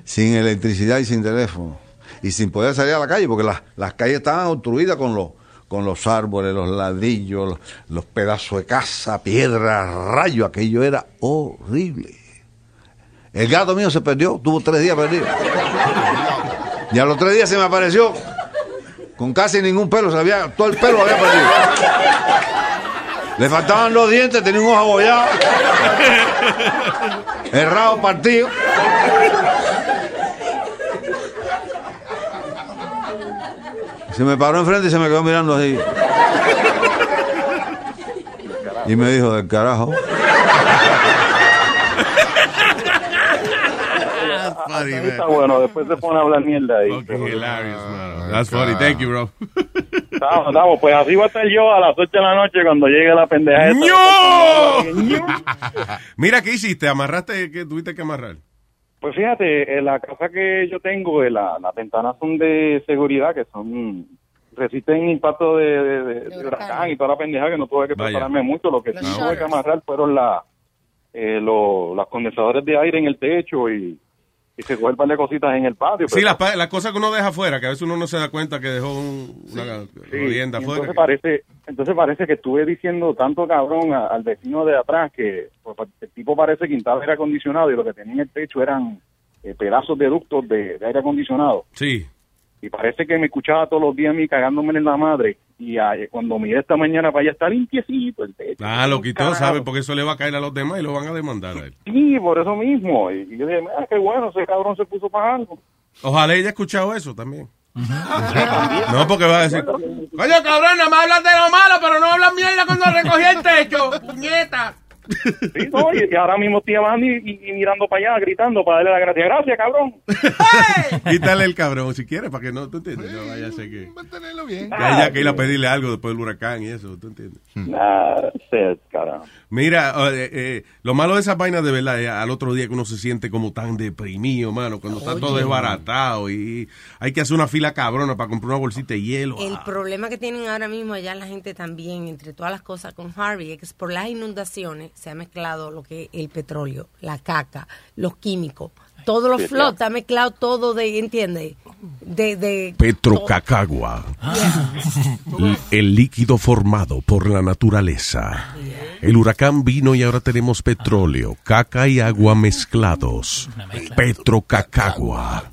sin electricidad y sin teléfono, y sin poder salir a la calle, porque las, las calles estaban obstruidas con los, con los árboles, los ladrillos, los, pedazos de casa, piedras, rayos, aquello era horrible. El gato mío se perdió, tuvo tres días perdido. Y a los tres días se me apareció con casi ningún pelo, se había, todo el pelo lo había perdido. Le faltaban los dientes, tenía un ojo abollado, el rabo partido. Se me paró enfrente y se me quedó mirando así. Y me dijo, del carajo. Ahí está bueno, después se pone a hablar mierda ahí. hilarious, man. That's funny. Thank you, bro. Estamos, estamos, pues así voy a estar yo a las 8 de la noche cuando llegue la pendeja. ¡No! Mira, ¿qué hiciste? ¿Amarraste? ¿Qué tuviste que amarrar? Pues fíjate, en la casa que yo tengo, eh, la- las ventanas son de seguridad, que son resisten impacto de, de, de- de huracán y toda la pendeja que no tuve que Vaya. prepararme mucho. Lo que sí tuve que amarrar fueron la, eh, lo- los condensadores de aire en el techo y, y se coger un par de cositas en el patio. Sí, las las cosas que uno deja afuera, que a veces uno no se da cuenta que dejó un- una Sí, y afuera. entonces parece, entonces parece que estuve diciendo tanto cabrón a- al vecino de atrás que pues, el tipo parece que instalaba aire acondicionado y lo que tenía en el techo eran eh, pedazos de ductos de, de aire acondicionado. Sí. Y parece que me escuchaba todos los días a mí cagándome en la madre y ah, cuando miré esta mañana para allá está limpiecito el techo. Ah, lo quitó, Carajo. ¿sabe? Porque eso le va a caer a los demás y lo van a demandar a él. Sí, por eso mismo. Y yo dije, mira, qué bueno, ese cabrón se puso para algo. Ojalá ella haya escuchado eso también. No, porque va a decir, Coño, cabrón, nada más hablan de lo malo, pero no hablan mierda cuando recogí el techo. Puñeta. Sí, no, y, y ahora mismo estoy abajo y, y- y mirando para allá, gritando para darle la gracia. Gracias, cabrón. quítale el cabrón si quieres, para que no, ¿tú entiendes? No vaya a ser que... Mantenerlo bien. Que haya que ir a pedirle algo después del huracán y eso, ¿tú entiendes? Nah, sí, carajo. Mira, eh, eh, lo malo de esas vainas de verdad es al otro día que uno se siente como tan deprimido, mano, cuando está todo desbaratado y hay que hacer una fila cabrona para comprar una bolsita de hielo. El Ah, problema que tienen ahora mismo allá la gente también, entre todas las cosas con Harvey, es que por las inundaciones se ha mezclado lo que es el petróleo, la caca, los químicos, todo lo Sí, flota, ha mezclado todo de, ¿entiendes? De, de Petrocacagua. El líquido formado por la naturaleza. El huracán vino y ahora tenemos petróleo, caca y agua mezclados. Petrocacagua.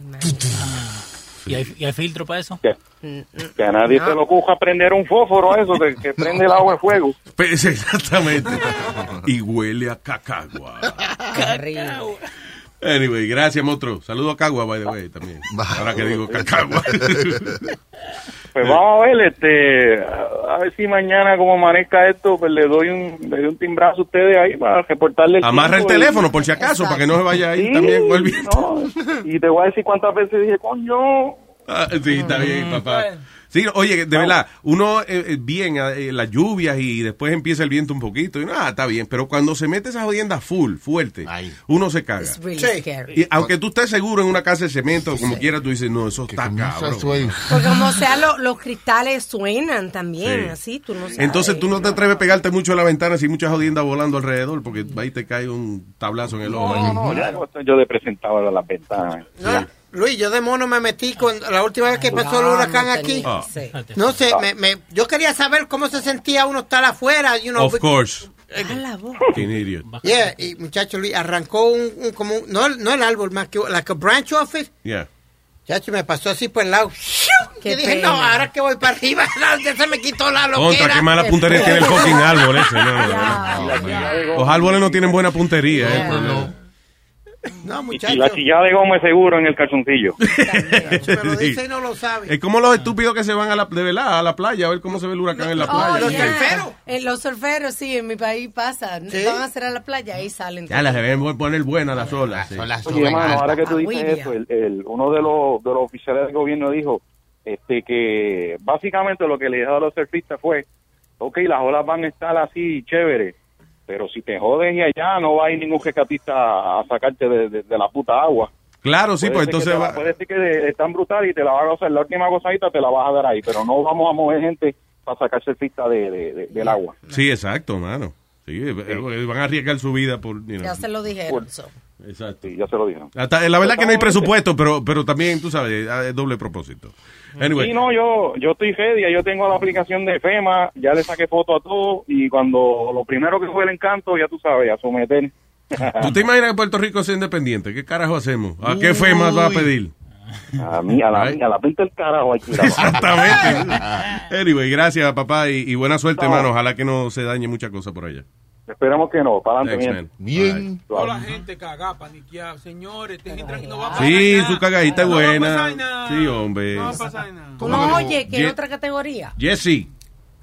¿Y hay, y hay filtro para eso? Que a nadie se le ocurra prender un fósforo a eso, que, que prende el agua en fuego. Pues, exactamente. y huele a cacagua. Anyway, gracias, monstruo. Saludo a Cagua, by the way, también. Ahora que digo Cacagua. Pues vamos a ver, este, a ver si mañana como amanezca esto, pues le doy un, le doy un timbrazo a ustedes ahí para reportarle el Amarra el y- teléfono, por si acaso, para que no se vaya ahí Sí, también con el viento. no, y te voy a decir cuántas veces dije, coño. Ah, sí, está bien, papá. Sí, oye, de verdad, uno eh, eh, bien, eh, las lluvias y después empieza el viento un poquito y nada, está bien, pero cuando se mete esa jodienda full, fuerte, uno se caga. Really scary. Y aunque tú estés seguro en una casa de cemento, como quiera, tú dices, no, eso está cabrón. Porque como sea, lo- los cristales suenan también, Sí. así, tú no sabes. Entonces tú no te atreves a pegarte mucho a la ventana si hay mucha jodienda volando alrededor, porque ahí te cae un tablazo en el ojo. No, no, ya no estoy yo de presentado a las ventanas. No, Luis, yo de mono me metí con la última vez que pasó el huracán aquí. Ah. No sé, me, me- yo quería saber cómo se sentía uno estar afuera. You know, Of course. Eh, Fucking idiot. Yeah, y muchacho Luis arrancó un, un- como un- no, el- no el árbol más que like a branch off it. Yeah. Muchacho me pasó así por el lado. Qué Yo dije, pena. no, ahora que voy para arriba, ya se me quitó la loquera. Contra, qué mala puntería tiene el fucking árbol ese. No, no, no. Los árboles no tienen buena puntería, eh. No, Y, muchacho. y la chillada de goma es seguro en el calzoncillo. Me lo dice y no lo sabe. Es como los estúpidos que se van a la, de verdad a la playa a ver cómo se ve el huracán en la playa. Oh, yeah. En los surferos, sí, en mi país pasa. Van a hacer a la playa y salen. Ya las deben poner buenas las olas. sí. Oye, hermano, ahora que tú dices Agüivia. eso, el, el- uno de los, de los oficiales del gobierno dijo este que básicamente lo que le dijo a los surfistas fue, ok, las olas van a estar así, chévere, pero si te jodes y allá no va a ir ningún rescatista a sacarte de, de- de la puta agua. Claro, sí, Puede pues entonces va. Puede ser que es tan brutal y te la va a gozar, la última gozadita te la vas a dar ahí, pero no vamos a mover gente para sacar surfista de, de- de- del agua. Sí, exacto, mano. Sí, eh, eh, van a arriesgar su vida por. you know. Ya se lo dijeron. Exacto. ya se lo dijeron. Hasta- la verdad que no hay presupuesto, pero, pero también, tú sabes, hay doble propósito. Anyway, Sí, no, yo, yo estoy ya yo tengo la aplicación de FEMA, ya le saqué foto a todo y cuando lo primero que fue el encanto, ya tú sabes, a someter. ¿tú te imaginas que Puerto Rico sea independiente? ¿Qué carajo hacemos? ¿A qué FEMA va a pedir? A mí, a la, a la pinta del carajo hay que ir a- Exactamente. Anyway, gracias, papá, y, y buena suerte, No. hermano. Ojalá que no se dañe mucha cosa por allá. Esperemos que no, para adelante, bien. Toda la gente cagada, paniqueada. Señores, no va a pasar Sí, nada. su cagadita es No va a buena. pasar nada. Sí, hombre. No va a pasar nada. Tú no oyes que Ye- es otra categoría. Jesse.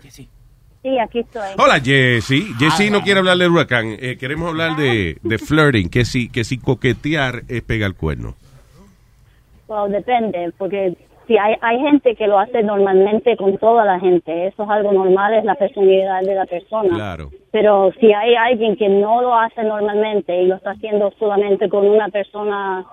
Sí, aquí estoy. Hola, Jesse. Jesse no quiere hablar del huracán. Eh, queremos hablar de, de flirting, que si, que si coquetear es pegar el cuerno. Well, depende, porque si hay, hay gente que lo hace normalmente con toda la gente, eso es algo normal, es la personalidad de la persona. Claro. Pero si hay alguien que no lo hace normalmente y lo está haciendo solamente con una persona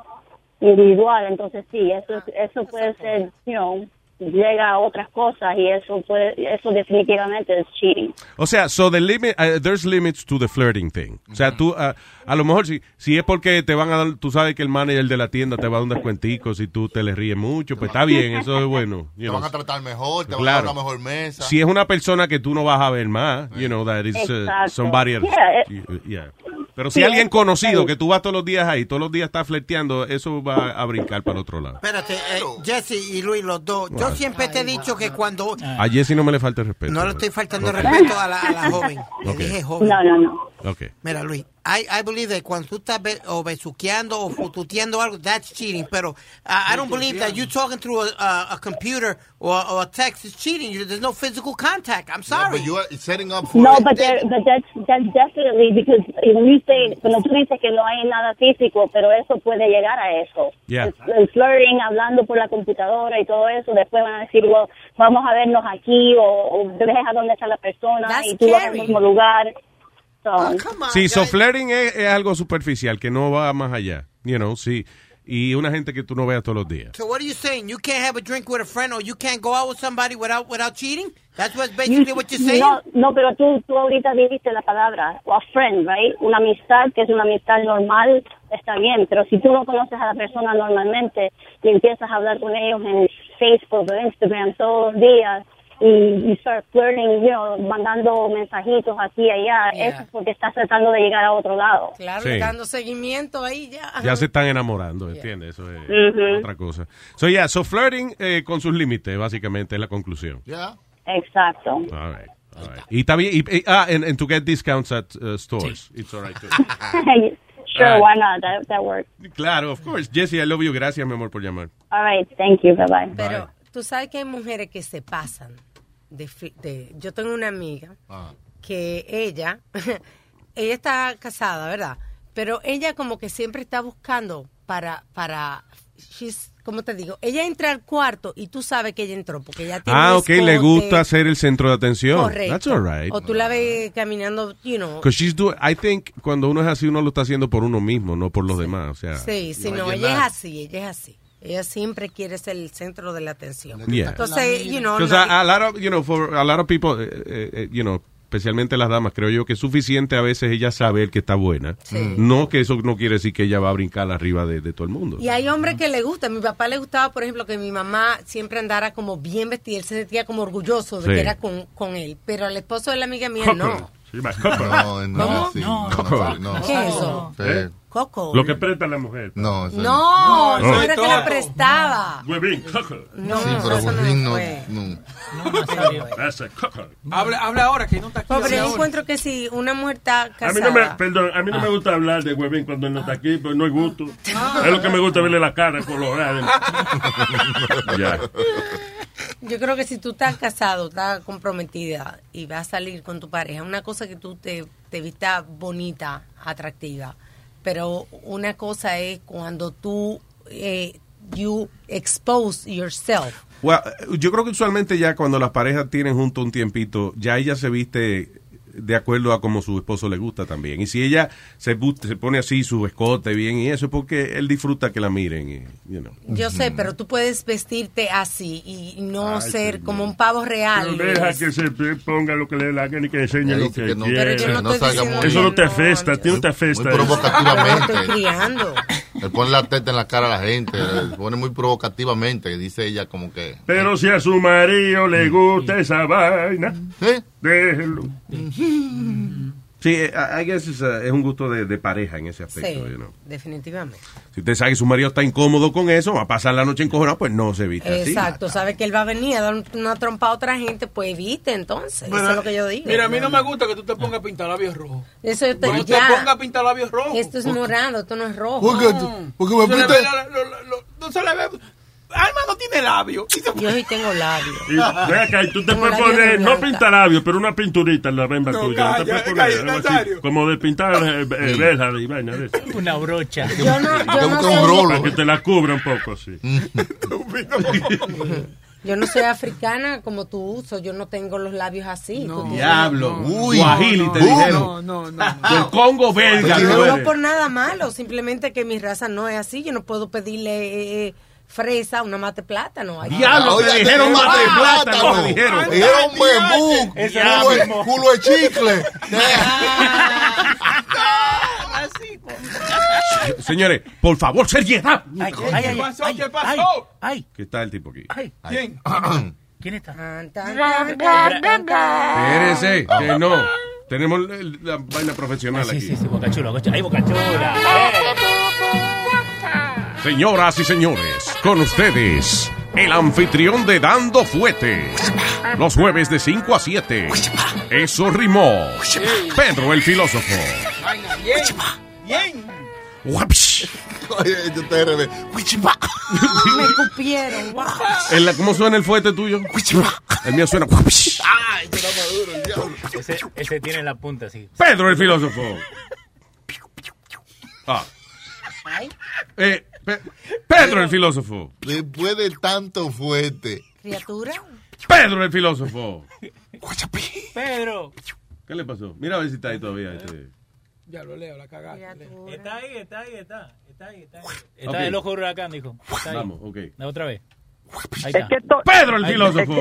individual, entonces sí, eso eso puede ser, you know, llega a otras cosas y eso puede, eso definitivamente es cheating. O sea, so the limit, uh, there's limits to the flirting thing. O sea, tú, uh, a lo mejor si, si es porque te van a dar, tú sabes que el manager de la tienda te va a dar un descuentico si tú te le ríes mucho, pues está bien, eso es bueno. you Te know. van a tratar mejor, te van a Claro. dar una mejor mesa. Si es una persona que tú no vas a ver más, you know, that is uh, somebody else. Yeah, it- Yeah. Pero si Sí, alguien es- conocido sí. que tú vas todos los días ahí, todos los días estás flirteando, eso va a brincar para el otro lado. Espérate, eh, Jesse y Luis, los dos. Yo siempre te he dicho que cuando... A Jessy no me le falta el respeto. No le estoy faltando respeto a la, a la joven. Le dije joven. No, no, no. Ok. Mira, Luis, I, I believe that cuando tú estás be- o besuqueando o fututeando algo, that's cheating. Pero uh, I don't believe that you talking through a, a, a computer or, or a text is cheating. You, there's no physical contact. I'm sorry. but you are setting up for No, it. but, there, but that's, that's definitely because when you say, cuando tú dices que no hay nada físico, pero eso puede llegar a eso. Yeah. El, el flirting, hablando por la computadora y todo eso, después van a decir, well, vamos a vernos aquí o, o deja dónde está la persona That's y tú vas al mismo lugar. So, Sí, so flirting es, es algo superficial, que no va más allá. You know, sí. Y una gente que tú no veas todos los días. So what are you saying? You can't have a drink with a friend or you can't go out with somebody without without cheating? That's what's basically what you're saying? No, no, pero tú, tú ahorita dijiste la palabra, a friend, right? Una amistad que es una amistad normal, está bien, pero si tú no conoces a la persona normalmente y empiezas a hablar con ellos en Facebook o Instagram todos los días y you start flirting, you know, mandando mensajitos aquí y allá, Yeah. eso es porque estás tratando de llegar a otro lado. Claro, Sí. dando seguimiento ahí ya. Ya se están enamorando, ¿entiendes? Eso es Ujú. otra cosa. So, yeah, so flirting eh, con sus límites, básicamente, es la conclusión. Yeah. Exacto. All right, all right. Y bien, y, y- ah, and, and to get discounts at uh, stores. It's all right, too. sure, right. why not? That, that works. Claro, of course. Jesse, I love you. Gracias, mi amor, por llamar. All right, thank you, bye bye. Pero tú sabes que hay mujeres que se pasan. De, de- yo tengo una amiga Ah. que ella, ella está casada, ¿verdad? Pero ella como que siempre está buscando para, para, she's, ¿cómo te digo? Ella entra al cuarto y tú sabes que ella entró porque ella tiene Ah, ok, le gusta ser el centro de atención. Correcto. That's all right. O tú la ves caminando, you know. Because she's doing, I think cuando uno es así, uno lo está haciendo por uno mismo, no por los demás. O sea, Sí, sí, no, ella es así, ella es así. Ella siempre quiere ser el centro de la atención. Yeah. Entonces, you know, a, a lot of, you know, for a lot of people, eh, eh, eh, you know, especialmente las damas, creo yo que es suficiente a veces ella saber que está buena. Sí. No que eso no quiere decir que ella va a brincar arriba de, de todo el mundo. Y hay hombres que le gusta. A mi papá le gustaba, por ejemplo, que mi mamá siempre andara como bien vestida. Él se sentía como orgulloso de Sí. que era con, con él. Pero al esposo de la amiga mía, no. No, No. no, no, no. ¿Qué es eso? Sí. Coco. Lo que presta la mujer. No, eso No, no, No. era que la prestaba. Huevín, coco. No, Sí, pero eso no Huevín no, fue. no. Ese coco. Hable, hable ahora, que no está aquí. Pobre, yo encuentro que si una mujer está A mí casada... no me, perdón, a mí no me gusta hablar de Huevín cuando él no está aquí, pues no hay gusto. Es lo que me gusta verle la cara colorada. ya. Yo creo que si tú estás casado, estás comprometida y vas a salir con tu pareja, una cosa que tú te, te vistas bonita, atractiva, pero una cosa es cuando tú, eh, you expose yourself. Well, yo creo que usualmente ya cuando las parejas tienen junto un tiempito, ya ella se viste de acuerdo a como su esposo le gusta también. Y si ella se, se pone así su escote bien y eso es porque él disfruta que la miren. Y, you know. Yo sé, pero tú puedes vestirte así y no Ay, ser como un pavo real. Pero deja que se ponga lo que le da gana y que enseñe lo que, que no- quiere. Pero yo no No estoy salga Eso no te afecta, a ti no te afecta. Muy. Estoy criando. Le pone la teta en la cara a la gente, le pone muy provocativamente, dice ella como que... Pero si a su marido le gusta esa vaina, déjelo. Sí, eh, I guess it's a- es un gusto de, de pareja en ese Sí, aspecto. you know. definitivamente. Si usted sabe que su marido está incómodo con eso, va a pasar la noche encojonado, pues no se viste así. Exacto, sabe que él va a venir a dar una trompa a otra gente, pues evite entonces. Eso es lo que yo digo. Mira, a mí no me gusta que tú te pongas a pintar labios rojos. Eso yo te No te pongas a pintar labios rojos. Esto es morado, esto no es rojo. ¿Por qué tú- porque No lo- lo- lo- no se le ve. Alma no tiene labios. Yo sí tengo labios. Y, ve acá, y tú te puedes poner, no pintar pero una pinturita en la remba No, tuya. No te calla, puedes calla, poner algo así, Nazario. como de pintar eh, eh, y vaina de eso. Una brocha. Yo no, yo no un soy, rolo. Para que te la cubra un poco, sí. yo no soy africana como tú uso, yo no tengo los labios así. tú tienes- Diablo, Uy, Guajili te no, dijeron. No, no, no. Del Congo belga. No eres. por nada malo, simplemente que mi raza no es así. Yo no puedo pedirle eh, fresa, una mate plátano. Ay, Diablo, Oye, te dijeron te mate de plátano. plátano, te dijeron. Dijeron bembú, culo de- culo de chicle. Señores, por favor, seriedad. Ay, ¿Qué ay, ay, pasó? ay, ¿Qué pasó? ay, ay, ¿Qué está el tipo aquí? ay. ¿Quién? ¿Quién está? Espérese, que no. Tenemos la vaina profesional Sí, aquí. sí, sí, Bocachula. Boca- ¡Ay, Bocachula! Señoras y señores, con ustedes, el anfitrión de Dando Fuete. Los jueves de 5 a 7. Eso rimó. Pedro el filósofo. Me cupieron. En la- ¿Cómo suena el fuete tuyo? El mío suena. Ese, ese tiene la punta así. Pedro el filósofo. Ah. Eh, Pe- Pedro el filósofo. Después de tanto fuerte. ¿Criatura? Pedro el filósofo. Pedro. ¿Qué le pasó? Mira a ver si está ahí todavía. este. Ya lo leo, la cagaste. Está ahí, está ahí, está. Está ahí, está ahí. Está Ok. el ojo huracán, dijo. Está ahí. Vamos, ok. La otra vez. Es que estoy- Pedro el filósofo.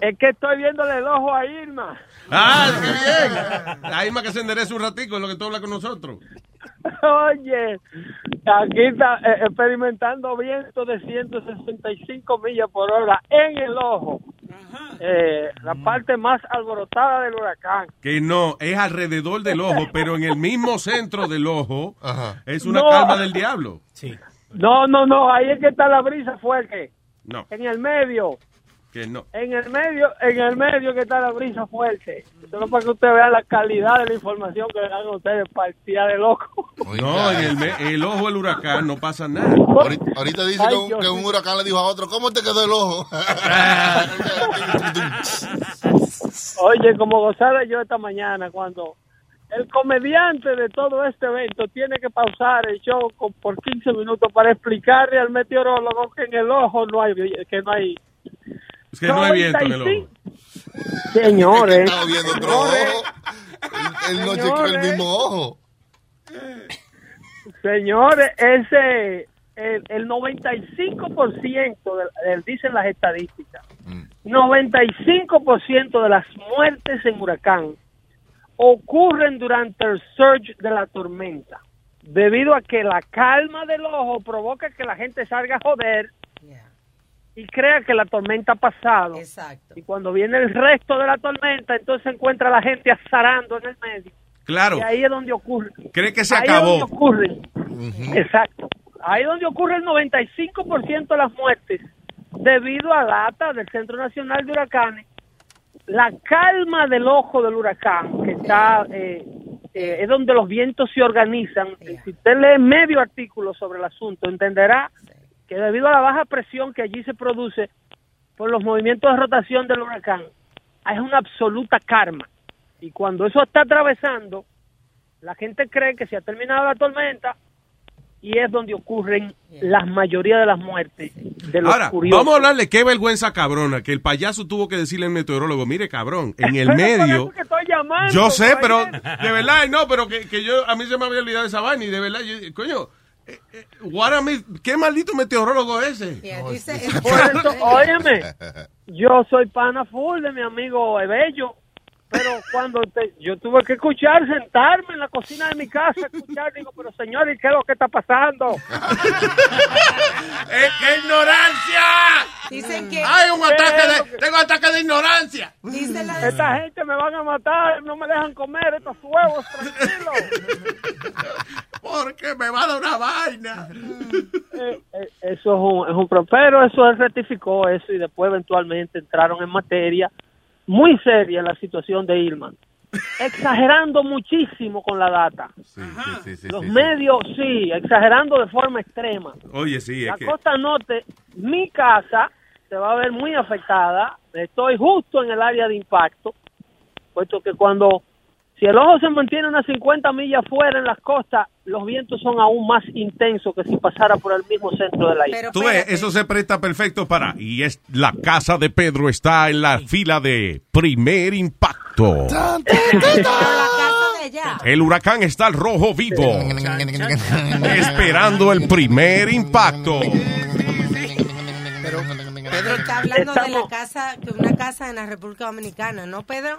Es que estoy viéndole el ojo a Irma. Ah, qué bien. Hay más que se enderece un ratico en lo que tú hablas con nosotros. Oye, aquí está eh, experimentando vientos de 165 millas por hora en el ojo. Eh, la parte más alborotada del huracán. Que no, es alrededor del ojo, pero en el mismo centro del ojo es una No. calma del diablo. Sí. No, no, no, ahí es que está la brisa fuerte. No, En el medio, que no. en el medio, en el medio que está la brisa fuerte. Solo para que usted vea la calidad de la información que le dan a ustedes, partida de loco. No, en el, me- el ojo del huracán no pasa nada. Ahorita, ahorita dice Ay, que, un, que huracán le dijo a otro, ¿cómo te quedó el ojo? Oye, como gozara yo esta mañana cuando el comediante de todo este evento tiene que pausar el show con- por 15 minutos para explicarle al meteorólogo que en el ojo no hay que no hay. Es que no hay viento en el ojo. señores. Estaba viendo otro ojo. Él, él no chequeó el mismo ojo. señores ese el, el 95% del, del- dicen las estadísticas. 95% de las muertes en huracán ocurren durante el surge de la tormenta, debido a que la calma del ojo provoca que la gente salga a joder y crea que la tormenta ha pasado. Y cuando viene el resto de la tormenta, entonces se encuentra la gente azarando en el medio. Claro. Y ahí es donde ocurre. Cree que se Ahí es acabó. donde ocurre. Exacto. Ahí es donde ocurre el 95% de las muertes debido a data del Centro Nacional de Huracanes. La calma del ojo del huracán, que está, eh, eh, es donde los vientos se organizan. Si usted lee medio artículo sobre el asunto, entenderá que debido a la baja presión que allí se produce por los movimientos de rotación del huracán, es una absoluta karma. Y cuando eso está atravesando, la gente cree que se ha terminado la tormenta y es donde ocurren la mayoría de las muertes de los Ahora, curiosos. vamos a hablarle qué vergüenza cabrona, que el payaso tuvo que decirle al meteorólogo, mire cabrón, en el medio... eso que estoy llamando, Yo sé, pero de verdad, no, pero que, que yo, a mí se me había olvidado esa vaina y de verdad, yo, coño, eh, eh, what a me- ¿qué maldito meteorólogo es ese? Por eso, óyeme, yo soy pana full de mi amigo Ebello, pero cuando te- yo tuve que escuchar, sentarme en la cocina de mi casa, escuchar, digo, pero señor, ¿y qué es lo que está pasando? ¡Eh, ¡Qué ignorancia! Dicen que... ¡Hay un ataque de, tengo ataque de ignorancia! Dice la... Esta gente me van a matar, no me dejan comer estos huevos, tranquilo. Porque me va a dar una vaina. Eh, eh, eso es un, es un pero eso él rectificó eso y después eventualmente entraron en materia muy seria la situación de Irma exagerando muchísimo con la data. Los medios sí exagerando de forma extrema. Oye, sí, es la que... costa norte mi casa se va a ver muy afectada. Estoy justo en el área de impacto puesto que cuando si el ojo se mantiene unas 50 millas fuera en las costas, los vientos son aún más intensos que si pasara por el mismo centro de la isla. Tú ves, eso se presta perfecto para... Y es la casa de Pedro está en la fila de primer impacto. El huracán está al rojo vivo. esperando el primer impacto. Pedro está hablando de la casa, que una casa en la República Dominicana, ¿no, Pedro?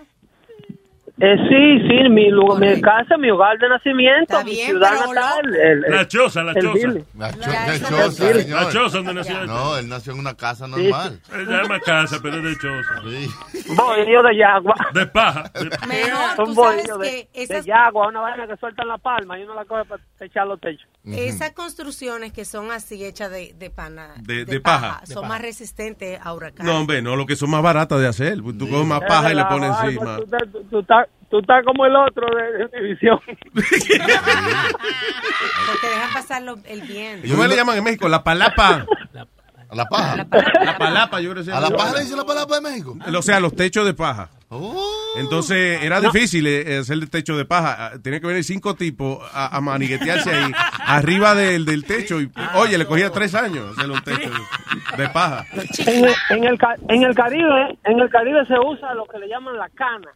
Eh, sí, sí, mi, lugar, mi casa, mi hogar de nacimiento, mi bien, ciudad natal. el- el- La choza, la choza. La, cho- La- choza. La choza donde nació. No, él nació en una casa normal. Se llama casa, pero es de choza. Bohío de yagua. De paja. De- Mejor, Un bohío de, de yagua, una vaina que suelta en la palma y uno la coge para echar los techos. esas construcciones que son así hechas de, de pana, De- de paja. son más resistentes a huracanes. No, hombre, no, lo que son más baratas de hacer. Tú coges más paja y le pones encima. Tú, tú- tú estás, tú estás como el otro de, de. Porque dejan pasar lo- el viento. ¿Cómo le llaman en México? La palapa. A la paja. La palapa, yo creo que se ¿A llama. la paja le dice la palapa de México? O sea, los techos de paja. Oh. Entonces era difícil eh, hacer el techo de paja. Ah, Tenía que venir cinco tipos a, a maniguetearse ahí, arriba del, del techo. Y, oye, le cogía tres años hacer un techo de, de paja. en, el, en, el, ca- en el Caribe, en el Caribe se usa lo que le llaman la cana.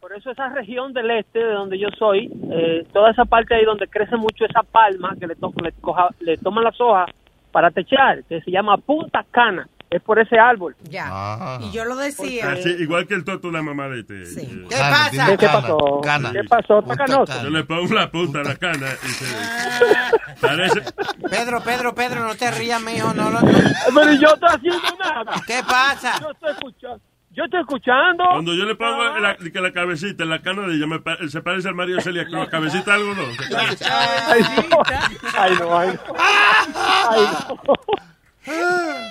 Por eso esa región del este, de donde yo soy, eh, toda esa parte ahí donde crece mucho esa palma que le, to- le, coja- le toman las hojas para techar, que se llama punta cana, es por ese árbol. Ya. Ah. Y yo lo decía. Así, igual que el toto de la mamá de este. Eh, ¿Qué Cana, pasa? ¿Qué cana, pasó? cana. ¿Qué pasó? ¿Está canoso? Yo le pongo la punta a la cana y se. Parece. Pedro, Pedro, Pedro, no te rías, mijo. No, no, no. Pero yo estoy haciendo nada. ¿Qué pasa? Yo estoy escuchando. Yo estoy escuchando. Cuando yo le pongo la, que la cabecita en la cana de ella, me pa- se parece al Mario Celia con la cabecita algo, ¿no? Ay, no, ay, no. Ay, no.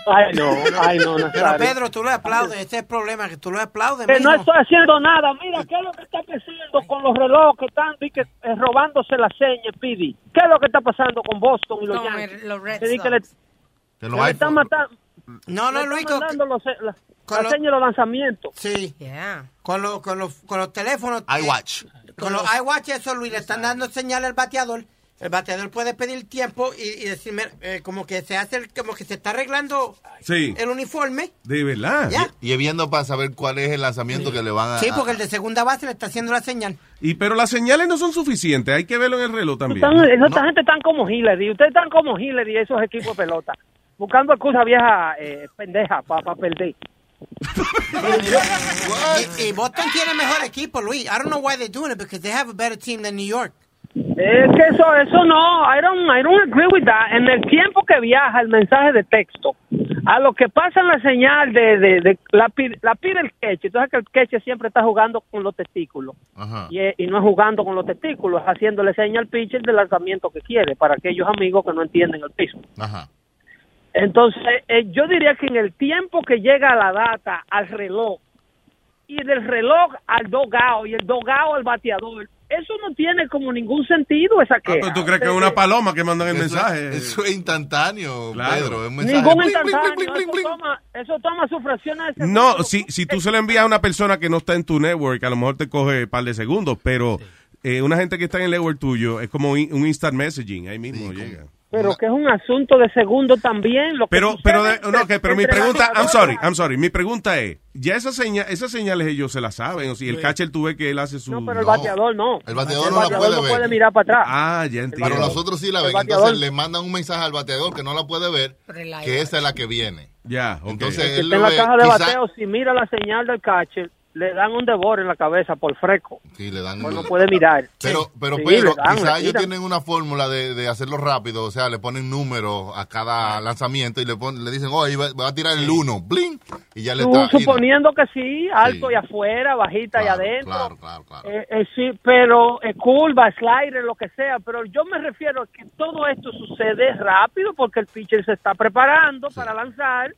Ay, no. Ay, no, ay, no, Pero. Pedro, tú lo aplaudes. Ese es el problema, que tú lo aplaudes, Que no estoy haciendo nada. Mira, ¿qué es lo que está pasando con los relojes que están que, eh, robándose la seña, Pidi? ¿Qué es lo que está pasando con Boston y los Yankees? los Red di que le, Sox. Que los le están matando. No, no, le Luis, mandando los, la, con lo- los lanzamientos. sí, Yeah. con, los con, los, con los teléfonos. eh, iWatch. Con los iWatch, eso, Luis, le están dando señal al bateador. El bateador puede pedir tiempo y, y decirme, eh, como que se hace, el- como que se está arreglando Sí, el uniforme. de verdad. Ya. Y es viendo para saber cuál es el lanzamiento que le van a... Sí, porque el de segunda base le está haciendo la señal. Y pero las señales no son suficientes, hay que verlo en el reloj también. Están, esa gente están como Hillary. Ustedes están como Hillary, esos equipos de pelota. Buscando excusas viejas eh, pendejas para perder. Y, y Boston tiene mejor equipo, Luis. I don't know why they're doing it because they have a better team than New York. Es que eso, eso no, I don't, I don't agree with that. En el tiempo que viaja el mensaje de texto, a lo que pasa en la señal de, de, de la, pi- la pide el queche. Entonces que el queche siempre está jugando con los testículos. Ajá. Y no es jugando con los testículos, es haciéndole señal al pitcher del lanzamiento que quiere, para aquellos amigos que no entienden el piso. Ajá. Entonces, eh, yo diría que en el tiempo que llega la data al reloj, y del reloj al dogao, y el dogao al bateador, eso no tiene como ningún sentido esa Ah, queja. pero tú crees que es una paloma que mandan el Eso, mensaje. eso es instantáneo, Claro. Pedro. Es un mensaje. Ningún Bling, bling, instantáneo, bling, bling, eso toma, eso toma sus fracciones de No, si, si tú se lo envías a una persona que no está en tu network, a lo mejor te coge un par de segundos, pero eh, una gente que está en el network tuyo es como un instant messaging, ahí mismo llega. Pero que es un asunto de segundo también. Lo que Pero, de- no, que, pero mi pregunta, I'm sorry, I'm sorry, mi pregunta es, ya esas señales, esas señales ellos se las saben, o si el catcher tú ves que él hace su... No, pero el bateador no. El bateador no la bateador puede no ver. puede mirar para atrás. Ah, ya entiendo. Pero nosotros sí la ven. bateador- Entonces le mandan un mensaje al bateador que no la puede ver, que esa es la que viene. Ya, ok. Entonces él en la ve, caja de quizá- bateo, si mira la señal del catcher, le dan un devor en la cabeza por fresco. Sí, le dan Pues no puede mirar. Pero, pero Sí, Pedro, le dan, quizá le ellos tienen una fórmula de, de hacerlo rápido, o sea, le ponen números a cada lanzamiento y le, pon- le dicen, oh, ahí va, va a tirar el 1, bling, y ya le Tú, está. y- suponiendo que sí, alto Sí. y afuera, bajita y Claro, adentro. Claro, claro, claro. Eh, eh, sí, pero eh, curva, slider, lo que sea. Pero yo me refiero a que todo esto sucede rápido porque el pitcher se está preparando para lanzar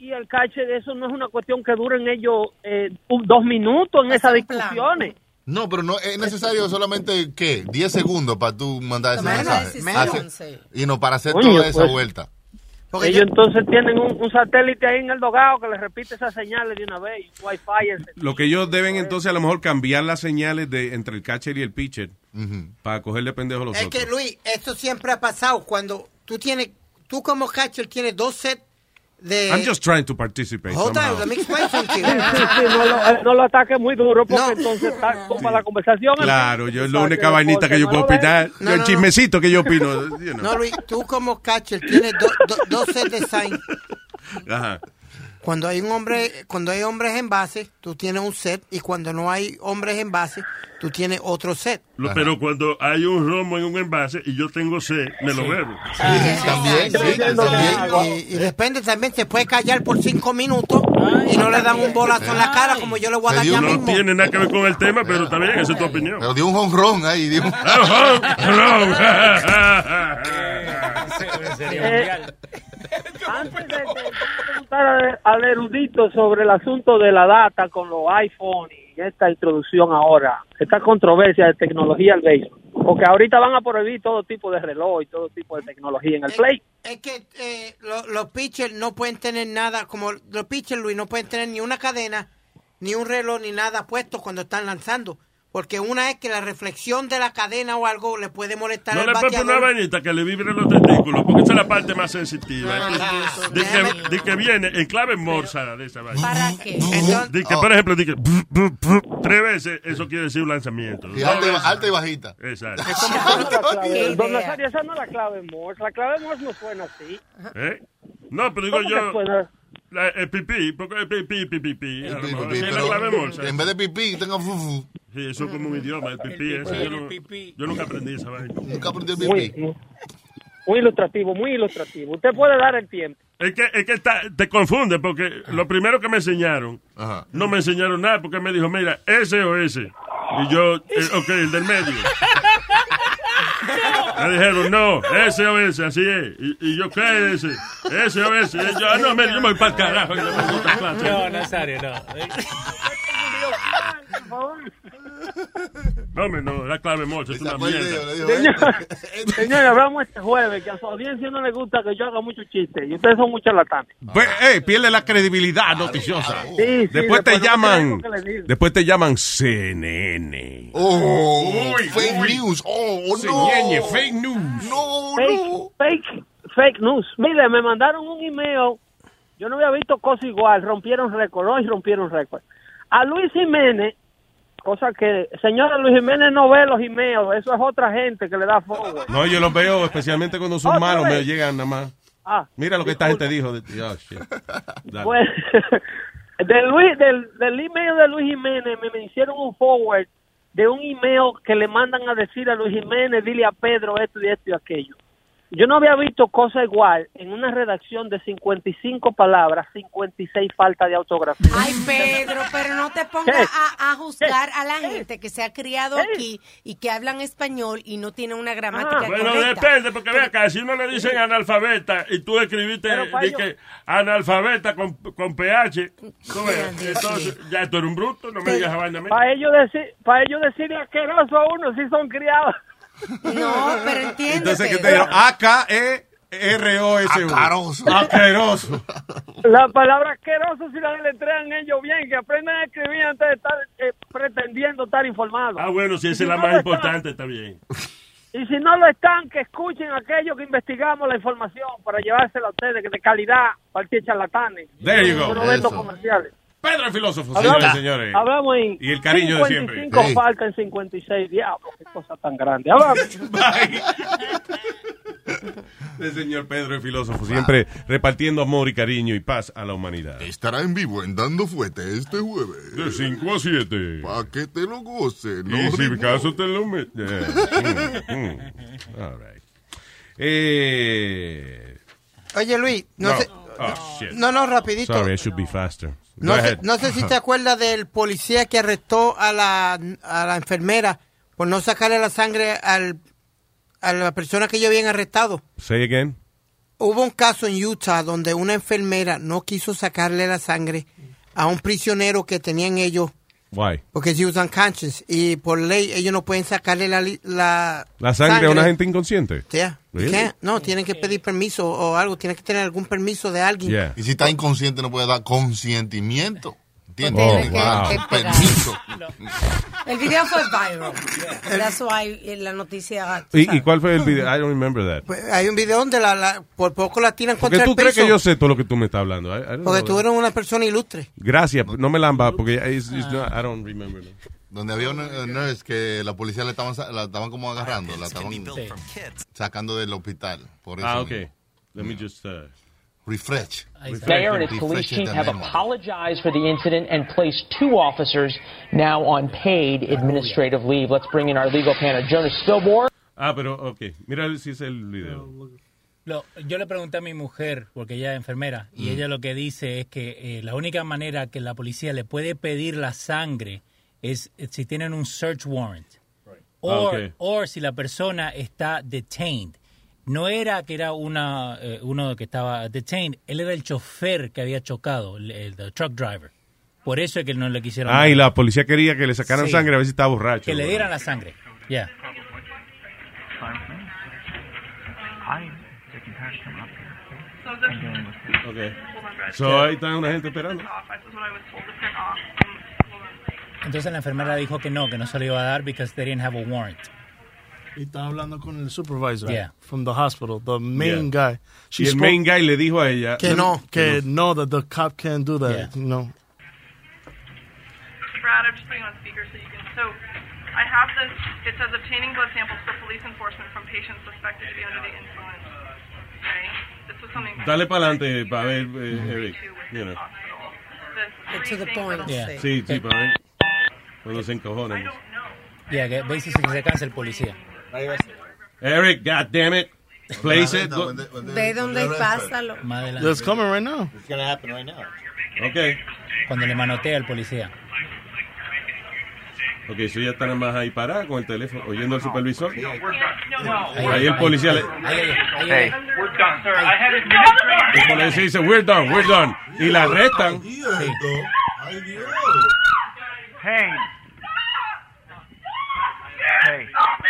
y el catcher, eso no es una cuestión que duren ellos eh, un- dos minutos en esas discusiones. No, pero no es necesario solamente, ¿qué? 10 segundos para tú mandar ese mensaje. sí. y no, para hacer toda esa pues. vuelta. Porque ellos yo- entonces tienen un, un satélite ahí en el dogado que les repite esas señales de una vez, y wifi. ese- Lo que ellos deben entonces a lo mejor cambiar las señales de entre el catcher y el pitcher para cogerle pendejo a los Es otros. que, Luis, esto siempre ha pasado. Cuando tú tienes, tú como catcher tienes dos sets de... I'm just trying to participate. Hold somehow. on, let me explain something. Sí, sí, sí, no, lo, eh, no lo ataque muy duro porque No. entonces está como la conversación. Claro, yo es la única vainita que yo puedo opinar. No, el no, chismecito que yo opino. you know. No, Luis, tú como catcher tienes do- do- dos sets de sign. Ajá. Cuando hay un hombre, cuando hay hombres en base, tú tienes un set y cuando no hay hombres en base, tú tienes otro set. Lo- Pero cuando hay un romo en un envase y yo tengo sed, me lo bebo. también, Y, y depende también, se puede callar por cinco minutos y no le dan un bolazo en la cara como yo le voy a dar ya No mismo. tiene nada que ver con el tema, pero está bien, esa es tu opinión. Pero dio un jonrón ahí. Dio un... Eh, antes de, preguntar al- al erudito sobre el asunto de la data con los iPhone y esta introducción ahora, esta controversia de tecnología al béisbol, porque ahorita van a prohibir todo tipo de reloj y todo tipo de tecnología en el play. Es que eh, lo- los pitchers no pueden tener nada, como los pitchers, Luis, no pueden tener ni una cadena, ni un reloj, ni nada puesto cuando están lanzando. Porque una es que la reflexión de la cadena o algo le puede molestar No al le puedes poner una bateador. vainita que le vibren los testículos, porque esa es la parte más sensitiva. Ah, De que, de que viene en clave morsa de esa vaina. ¿Para qué? De que, por ejemplo, de que brr, brr, brr, tres veces, eso quiere decir un lanzamiento. Y alta y ba- alta y bajita. Exacto. Clave- Don Nazario, esa no es la clave Morse. La clave Morse no suena así. ¿Eh? No, pero digo ¿Cómo que yo, la, el pipí, porque el pipí, pipí, pipí. Mejor Pipí, sí la clave morsa. En vez de pipí, tenga fufu. Sí, eso es como un idioma, el pipí. El ese, yo, no- pipí. yo nunca aprendí esa vaina. Nunca aprendí el Muy, muy- muy ilustrativo, muy ilustrativo. Usted puede dar el tiempo. Es que, es que está- te confunde porque lo primero que me enseñaron, no me enseñaron nada porque me dijo, mira, ese o ese. Y yo, eh, ok, el del medio. Me dijeron, no, ese o ese, así es. Y, y yo, ¿qué es ese? Ese o ese. Y yo, ah, no, mira, yo me voy para el carajo. No, Nazario, no. No, hombre, no, la clave mocha, es una mierda. Señor, señor, hablamos este jueves que a su audiencia no le gusta que yo haga muchos chistes y ustedes son muchos charlatanes. Pues, eh, pierde la credibilidad noticiosa. Sí, sí, después te después no llaman, digo. después te llaman CNN. Oh, fake news. Oh, no. Señeñe, fake news. No, fake, fake, fake news. Mire, me mandaron un email. Yo no había visto cosa igual. Rompieron récord. Hoy rompieron récord. A Luis Jiménez, cosa que, señora Luis Jiménez no ve los emails. Eso es otra gente que le da forward. No, yo los veo, especialmente cuando son malos, me llegan nada más. Ah, Mira lo que esta gente dijo. De, oh, shit. Dale. Pues, de Luis, del, del email de Luis Jiménez me, me hicieron un forward de un email que le mandan a decir a Luis Jiménez, dile a Pedro esto y esto y aquello. Yo no había visto cosa igual en una redacción de 55 palabras, 56 falta de autografía. Ay, Pedro, pero no te pongas a, a juzgar a la gente que se ha criado aquí y que hablan español y no tiene una gramática Bueno, correcta. depende, porque ve acá, si uno le dicen analfabeta y tú escribiste Pero que analfabeta con, con PH, tú ves, entonces ya tú eres un bruto, no me digas vaina a mí. Para ellos, decir, para ellos decirle asqueroso a uno si son criados. No, pero entiende. Entonces, ¿qué te dijeron? A-K-E-R-O-S-U. Acaroso. Asqueroso. La palabra asqueroso si la deletrean ellos bien, que aprendan a escribir antes de estar eh, pretendiendo estar informados. Ah, bueno, si Y esa es la no más lo están, importante, está bien. Y si no lo están, que escuchen aquello que investigamos la información para llevársela a ustedes, que de calidad, para el charlatanes. Eso. comerciales. Pedro el filósofo, señores y señores. Hablamos en Y el cariño de siempre. 55 Sí. falta en 56. Diablo, qué cosa tan grande. Hablamos. El señor Pedro el filósofo, siempre repartiendo amor y cariño y paz a la humanidad. Estará en vivo en Dando Fuete este jueves. De 5 a 7. Pa' que te lo goce. No Y si acaso te lo metes. Mm, mm. All right. Eh, Oye, Luis, no, no. sé. Oh, shit. No, no, rapidito. Sorry, I should be faster. Sé, no sé si te acuerdas del policía que arrestó a la, a la enfermera por no sacarle la sangre al, a la persona que ellos habían arrestado. Say again. Hubo un caso en Utah donde una enfermera no quiso sacarle la sangre a un prisionero que tenían ellos Why? porque she was unconscious y por ley ellos no pueden sacarle la, la, La sangre a una gente inconsciente. Yeah. Really? No, tienen que pedir permiso o algo, tienen que tener algún permiso de alguien. Yeah. Y si está inconsciente no puede dar consentimiento. ¿Entiendes? Oh, que wow. dar permiso. El video fue viral. That's why la noticia. ¿Y, y cuál fue el video? I don't remember that. Pues hay un video donde la, la- por poco la tiran Porque contra tú el crees piso. que yo sé todo lo que tú me estás hablando. I- I Porque tú that. eres una persona ilustre. Gracias, no me lamba porque it's- it's not- I don't remember. Donde había una eh, nurse que la policía le estaban, la estaban como agarrando, la estaban sacando del hospital. Por eso Ah, mismo. ok. Let me just uh, Refresh. Mayor and his police chief have apologized for the incident and placed two officers now on paid administrative leave. Let's bring in our legal panel, Jonas Stillmore. Ah, pero, ok. Mira si es el video. Lo- yo le pregunté a mi mujer, porque ella es enfermera, y Mm. ella lo que dice es que eh, la única manera que la policía le puede pedir la sangre es eh, si tienen un search warrant. O Ah, ok. o si la persona está detained. No era que era una, eh, uno que estaba detained, él era el chofer que había chocado, el, el- the truck driver. Por eso es que no le quisieron Ah, dar. y la policía quería que le sacaran Sí. sangre a ver si estaba borracho. que le dieran la sangre. Ya. Ok. So, ahí está una gente esperando. Entonces la enfermera dijo que no, que no se lo iba a dar because they didn't have a warrant. Y estaba hablando con el supervisor Yeah. from the hospital, the main Yeah. guy. Y el main guy le dijo a ella que no, que no, that the cop can't do that. You know. Brad, I'm just putting on speaker so you can. So, I have this. It says obtaining blood samples for police enforcement from patients suspected to be under the influence. Okay, this was something. Dale para adelante para ver, eh, Eric. You know. The To the point. Yeah. Sí, sí, para ver. Cuando se encojonan. Ya, que basically se cansa el policía. Eric, God damn it. Place it. Go- Ve dónde pásalo. Más adelante. It's coming right now. It's gonna happen right now. Ok. Cuando le manotea al policía. Ok, eso ya está nada más ahí parada con el teléfono, oyendo al supervisor. No, Ahí el policía le... Hey, we're done, sir. I had administrative. El policía dice, we're done, we're done. Y la arrestan. Hey.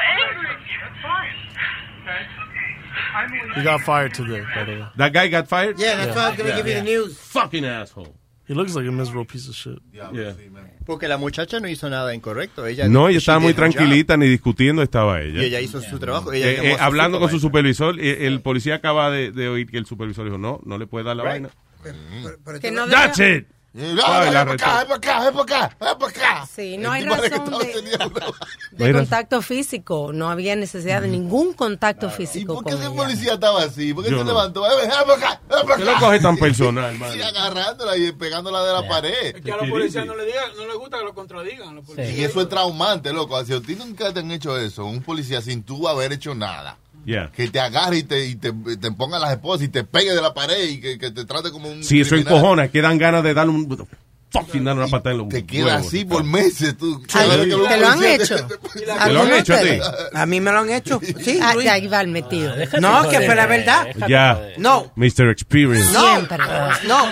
Angry? He got fired today, by the way. That guy got fired? Yeah, that's why I was gonna give you the news. Fucking asshole. He looks like a miserable piece of shit. Yeah. Porque la muchacha no hizo nada incorrecto. Ella No, ella she estaba muy tranquilita, ni discutiendo estaba ella. Y ella hizo su trabajo. Ella Eh, eh, su hablando con su supervisor. eh, el policía acaba de, de oír que el supervisor dijo, no, no le puede dar la Right. vaina. Que no That's deja- it. Para acá, para acá, para acá, para acá. Sí, no hay razón de, contacto físico. No había necesidad de ningún contacto físico ¿Por qué ese policía estaba así? ¿Por qué Yo se no. levantó? Ven, ven para acá, para ¿Qué acá. lo coge tan personal, mano? Y agarrándola y pegándola de la pared. Es que a los policías no le digan, no les gusta que lo contradigan. los policías. Y eso es traumante, loco. Si a ti nunca te han hecho eso, un policía sin tú haber hecho nada, Yeah. que te agarre y te, y te, te ponga las esposas y te pegue de la pared y que, que te trate como un. Si eso criminal. encojona, que dan ganas de darle un... Fucking darle una patada en los Te queda huevos. así por meses. Tú, Ay, que ¿te lo han hecho? ¿Te lo han hecho a ti? A mí me lo han hecho. Sí, Ah, el metido. No, que fue la verdad. Ya. No. Mr. Experience. No, Siempre. no.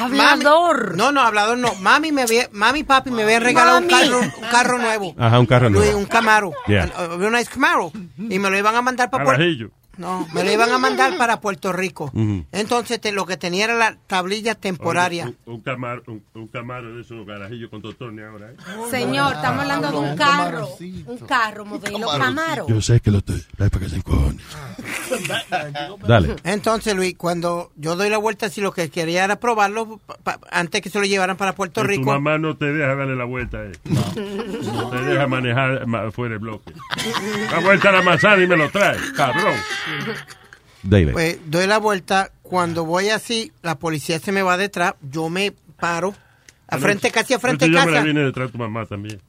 Hablador. Mami- no, no, hablador no. Mami, me había, mami y papi me habían regalado un carro, un carro nuevo. Ajá, un carro nuevo. un Camaro. Yeah. Un nice Camaro. Y me lo iban a mandar para Puerto. No, me lo iban a mandar para Puerto Rico. Entonces te- lo que tenía era la tablilla temporaria. Un, un camaro, un, un camaro de esos garajillos con tortones ahora. ¿eh? Señor, estamos hablando de un carro. Un carro modelo Camaro. Yo sé que lo estoy... Para que se. Dale. Entonces, Luis, cuando yo doy la vuelta, si lo que quería era probarlo pa- pa- antes que se lo llevaran para Puerto Que Tu Rico. mamá no te deja darle la vuelta. Eh. No te deja manejar ma- fuera del bloque. La vuelta a la manzana y me lo trae, cabrón. Dale. Pues doy la vuelta, cuando voy así, la policía se me va detrás, yo me paro, a frente, casi a frente Yo de me la casa. vine detrás de tu mamá también.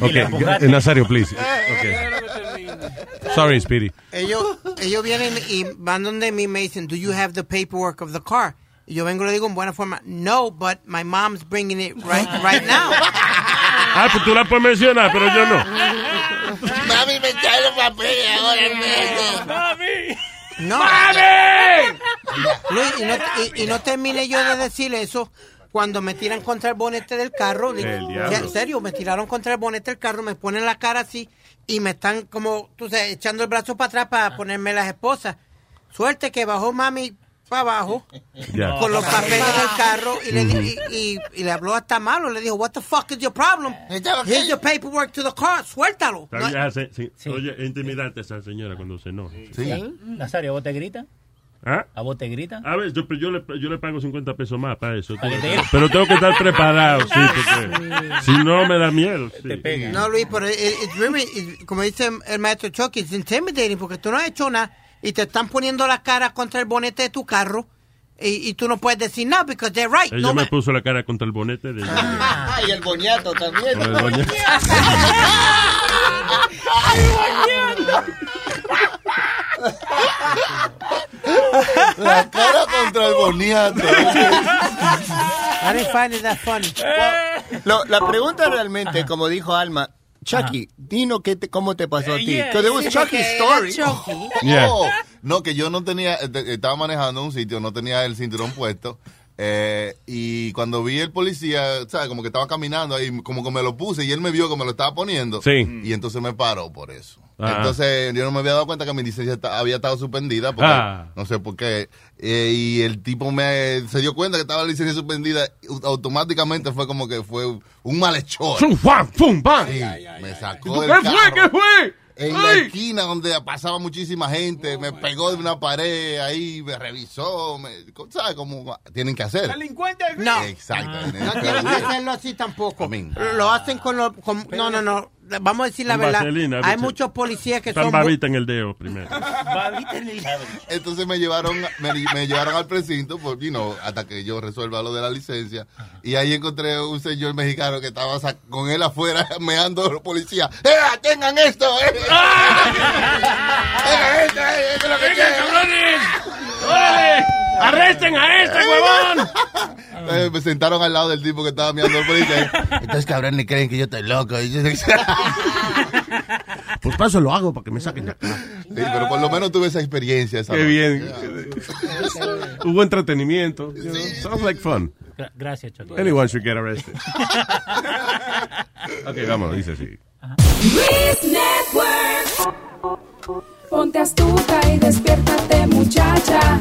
Ok, eh, Nazario, please. Ok. Sorry, Speedy. Ellos, ellos vienen y van donde mí y me dicen, do you have the paperwork of the car? Y yo vengo y le digo en buena forma, no, but my mom's bringing it right, right now. Ah, pues tú la puedes mencionar, pero yo no. Mami, me trae ahora mismo. No. Luis, y no, y, y no terminé yo de decir eso cuando me tiran contra el bonete del carro. En serio, me tiraron contra el bonete del carro, me ponen la cara así y me están como, tú sabes, echando el brazo para atrás para ponerme las esposas. Suerte que bajó mami para abajo Ya. con los papeles del carro y le, di- y, y- y le habló hasta malo. Le dijo, what the fuck is your problem? Here's your paperwork to the car. Suéltalo. Bien, ah, sí, sí. Oye, es intimidante esa señora cuando se enoja. Nazario, ¿a vos te grita? ¿Ah? ¿A vos te grita? A ver, yo, pero yo, le, yo le pago 50 pesos más para eso. Para que te- Pero tengo que estar preparado, sí, porque si no me da miedo. sí. No, Luis, pero it- it's really, it- como dice el maestro Chucky, it's intimidating porque tú no has hecho nada y te están poniendo la cara contra el bonete de tu carro y, y tú no puedes decir nada because they're right. Ella No me me- puso la cara contra el bonete de Ah, y el boñato también. Con el boñato. La cara contra el boniato. I didn't find it that funny. Lo- la pregunta realmente, como dijo Alma, Chucky, dinos qué te- cómo te pasó a ti. yeah. Because it was Sí, Chucky's story. era Oh, no, que yo no tenía, eh, estaba manejando un sitio, no tenía el cinturón puesto. Eh, y cuando vi el policía, ¿sabes? Como que estaba caminando ahí, como que me lo puse y él me vio que me lo estaba poniendo. Sí. Y entonces me paró por eso. Ah. Entonces yo no me había dado cuenta que mi licencia había estado suspendida porque Ah. no sé por qué. Eh, y el tipo me se dio cuenta que estaba la licencia suspendida. Automáticamente fue como que fue un malhechor. ¡Fum, fum, pam! Sí, me sacó ¿Qué fue? ¿Qué fue? En la esquina donde pasaba muchísima gente, me pegó de una pared ahí, me revisó, me, ¿sabes cómo tienen que hacer? No. Exacto. No tienen que hacerlo así tampoco. Lo hacen con los... con- no, no, no. Vamos a decir la verdad. vaselina, Hay muchos policías que Están son... babita en el dedo primero. Entonces me llevaron, me, me llevaron al precinto, por, you know, hasta que yo resuelva lo de la licencia. Y ahí encontré un señor mexicano que estaba con él afuera meando a los policías. ¡Eh, tengan esto! ¡Eh! ¡Tengan esto! eh, ¡Esto es lo que quieren! ¡Órale! ¡Arresten a este huevón! Eh, me sentaron al lado del tipo que estaba mirando al policía. Entonces, cabrones, creen que yo estoy loco. Pues para eso lo hago, para que me saquen de acá. Sí, pero por lo menos tuve esa experiencia. esa Qué noche. bien. Hubo entretenimiento. you know, Sounds like fun. Gra- Gracias, Chucky. Anyone should get arrested. ok, vámonos, dice así. Luis Network. Ponte astuta y despiértate muchacha,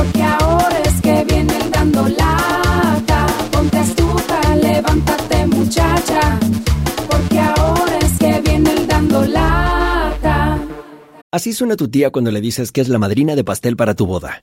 porque ahora es que vienen dando lata. Ponte astuta, levántate muchacha, porque ahora es que vienen dando lata. Así suena tu tía cuando le dices que es la madrina de pastel para tu boda.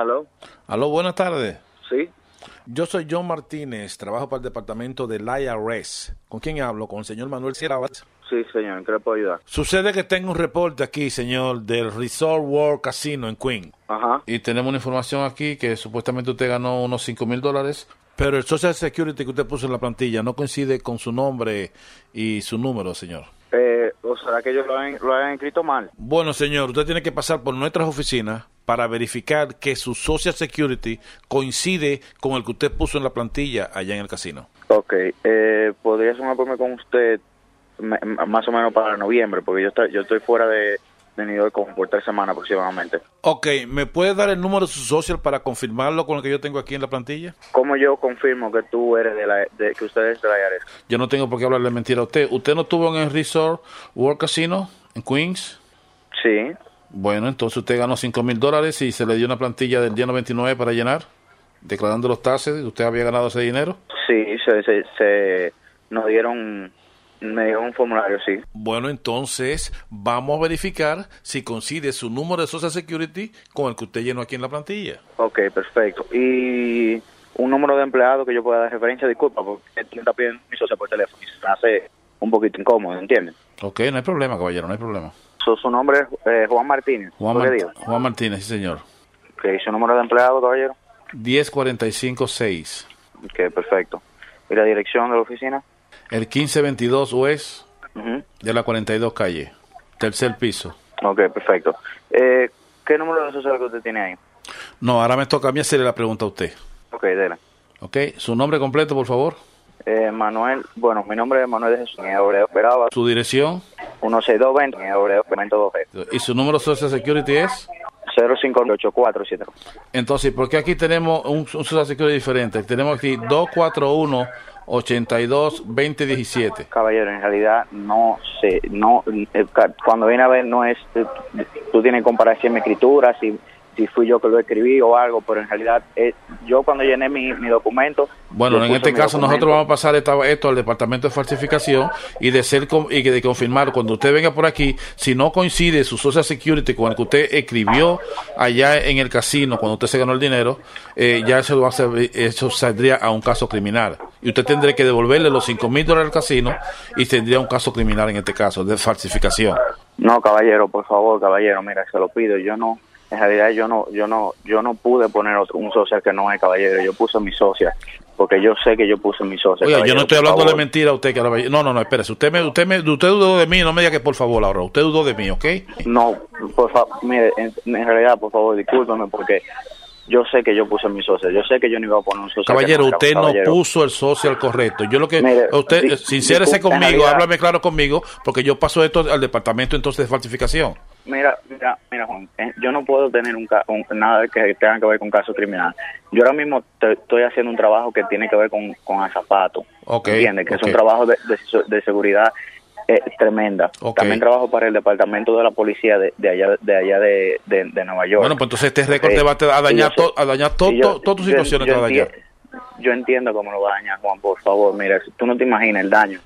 Aló, Aló, buenas tardes. sí, Yo soy John Martínez, trabajo para el departamento del IRS. ¿Con quién hablo? ¿Con el señor Manuel Sierra? sí, señor, ¿en qué le puedo ayudar? Sucede que tengo un reporte aquí, señor, del Resort World Casino en Queen. Ajá. Y tenemos una información aquí que supuestamente usted ganó unos 5 mil dólares, pero el Social Security que usted puso en la plantilla no coincide con su nombre y su número, señor. Eh, ¿O será que ellos lo han, lo han escrito mal? Bueno, señor, usted tiene que pasar por nuestras oficinas para verificar que su Social Security coincide con el que usted puso en la plantilla allá en el casino. Ok, eh, ¿podría hacer un apoyo con usted más o menos para noviembre? Porque yo estoy fuera de, New York como por tres semanas aproximadamente. Ok, ¿me puede dar el número de su social para confirmarlo con el que yo tengo aquí en la plantilla? ¿Cómo yo confirmo que tú eres de la, de, que usted es de la IRS? Yo no tengo por qué hablarle mentira a usted. ¿Usted no estuvo en el Resort World Casino en Queens? Sí. Bueno, entonces usted ganó 5 mil dólares y se le dio una plantilla del día 99 para llenar, declarando los taxes. ¿Usted había ganado ese dinero? Sí, se, se, se nos dieron Me dio un formulario, sí. Bueno, entonces vamos a verificar si coincide su número de Social Security con el que usted llenó aquí en la plantilla. Ok, perfecto. Y un número de empleado que yo pueda dar referencia, disculpa, porque él está pidiendo mi socia por teléfono y se me hace un poquito incómodo, ¿entiendes? Ok, no hay problema, caballero, no hay problema. So, su nombre es eh, Juan Martínez. Juan, ¿Fue que Mart-? Juan Martínez, sí, señor. Ok, su número de empleado, caballero. 10456. Ok, perfecto. ¿Y la dirección de la oficina? El 1522 West Ujú. de la 42 calle. Tercer piso. Ok, perfecto. Eh, ¿Qué número de social que usted tiene ahí? No, ahora me toca a mí hacerle la pregunta a usted. Ok, dele. Ok, su nombre completo, por favor. Eh, Manuel, bueno, mi nombre es Manuel de Jesús, Esperaba, Su dirección 16220, en Obreo Pimento 2G, y su número de Social Security es. 058470. Entonces, ¿por qué aquí tenemos un, un Social Security diferente? Tenemos aquí 241 82 2017. Caballero, en realidad no sé, no, eh, cuando viene a ver no es, eh, tú tienes que comparar si es mi escritura, si, fui yo que lo escribí o algo, pero en realidad eh, yo cuando llené mi, mi documento... Bueno, en este caso documento. nosotros vamos a pasar esta- esto al departamento de falsificación y de ser y de confirmar cuando usted venga por aquí, si no coincide su Social Security con el que usted escribió allá en el casino cuando usted se ganó el dinero, eh, ya eso va a ser, eso saldría a un caso criminal y usted tendría que devolverle los cinco mil dólares al casino y tendría un caso criminal en este caso de falsificación. No, caballero, por favor, caballero, mira, se lo pido, yo no, en realidad yo no, yo no, yo no pude poner otro, un social que no es caballero, yo puse mi socia, porque yo sé que yo puse mi socia. Oiga, yo no estoy hablando de mentira a usted que no, no, no, espérese, usted me, usted me, usted dudó de mí, no me diga que por favor ahora, usted dudó de mí, ¿ok? No, por favor, mire, en, en realidad, por favor, discúlpeme, porque yo sé que yo puse mi socia, yo sé que yo no iba a poner un socio. Caballero, usted no puso el social correcto. Yo lo que Mire, usted di- sincérese conmigo, háblame claro conmigo, porque yo paso esto al departamento entonces de falsificación. Mira, mira, mira, Juan, eh, yo no puedo tener un, un- nada que tenga que ver con caso criminal. Yo ahora mismo te- estoy haciendo un trabajo que tiene que ver con, con azapato. Ok, ¿Entiendes? Que es un trabajo de, de- de seguridad eh, tremenda. También trabajo para el departamento de la policía de, de allá, de, allá de, de, de Nueva York. Bueno, pues entonces este récord Eh, te va a y dañar, yo sé- to- a dañar to- yo- to- todas tus yo- situaciones, yo entiendo cómo lo va a dañar, Juan, por favor. Mira, tú no te imaginas el daño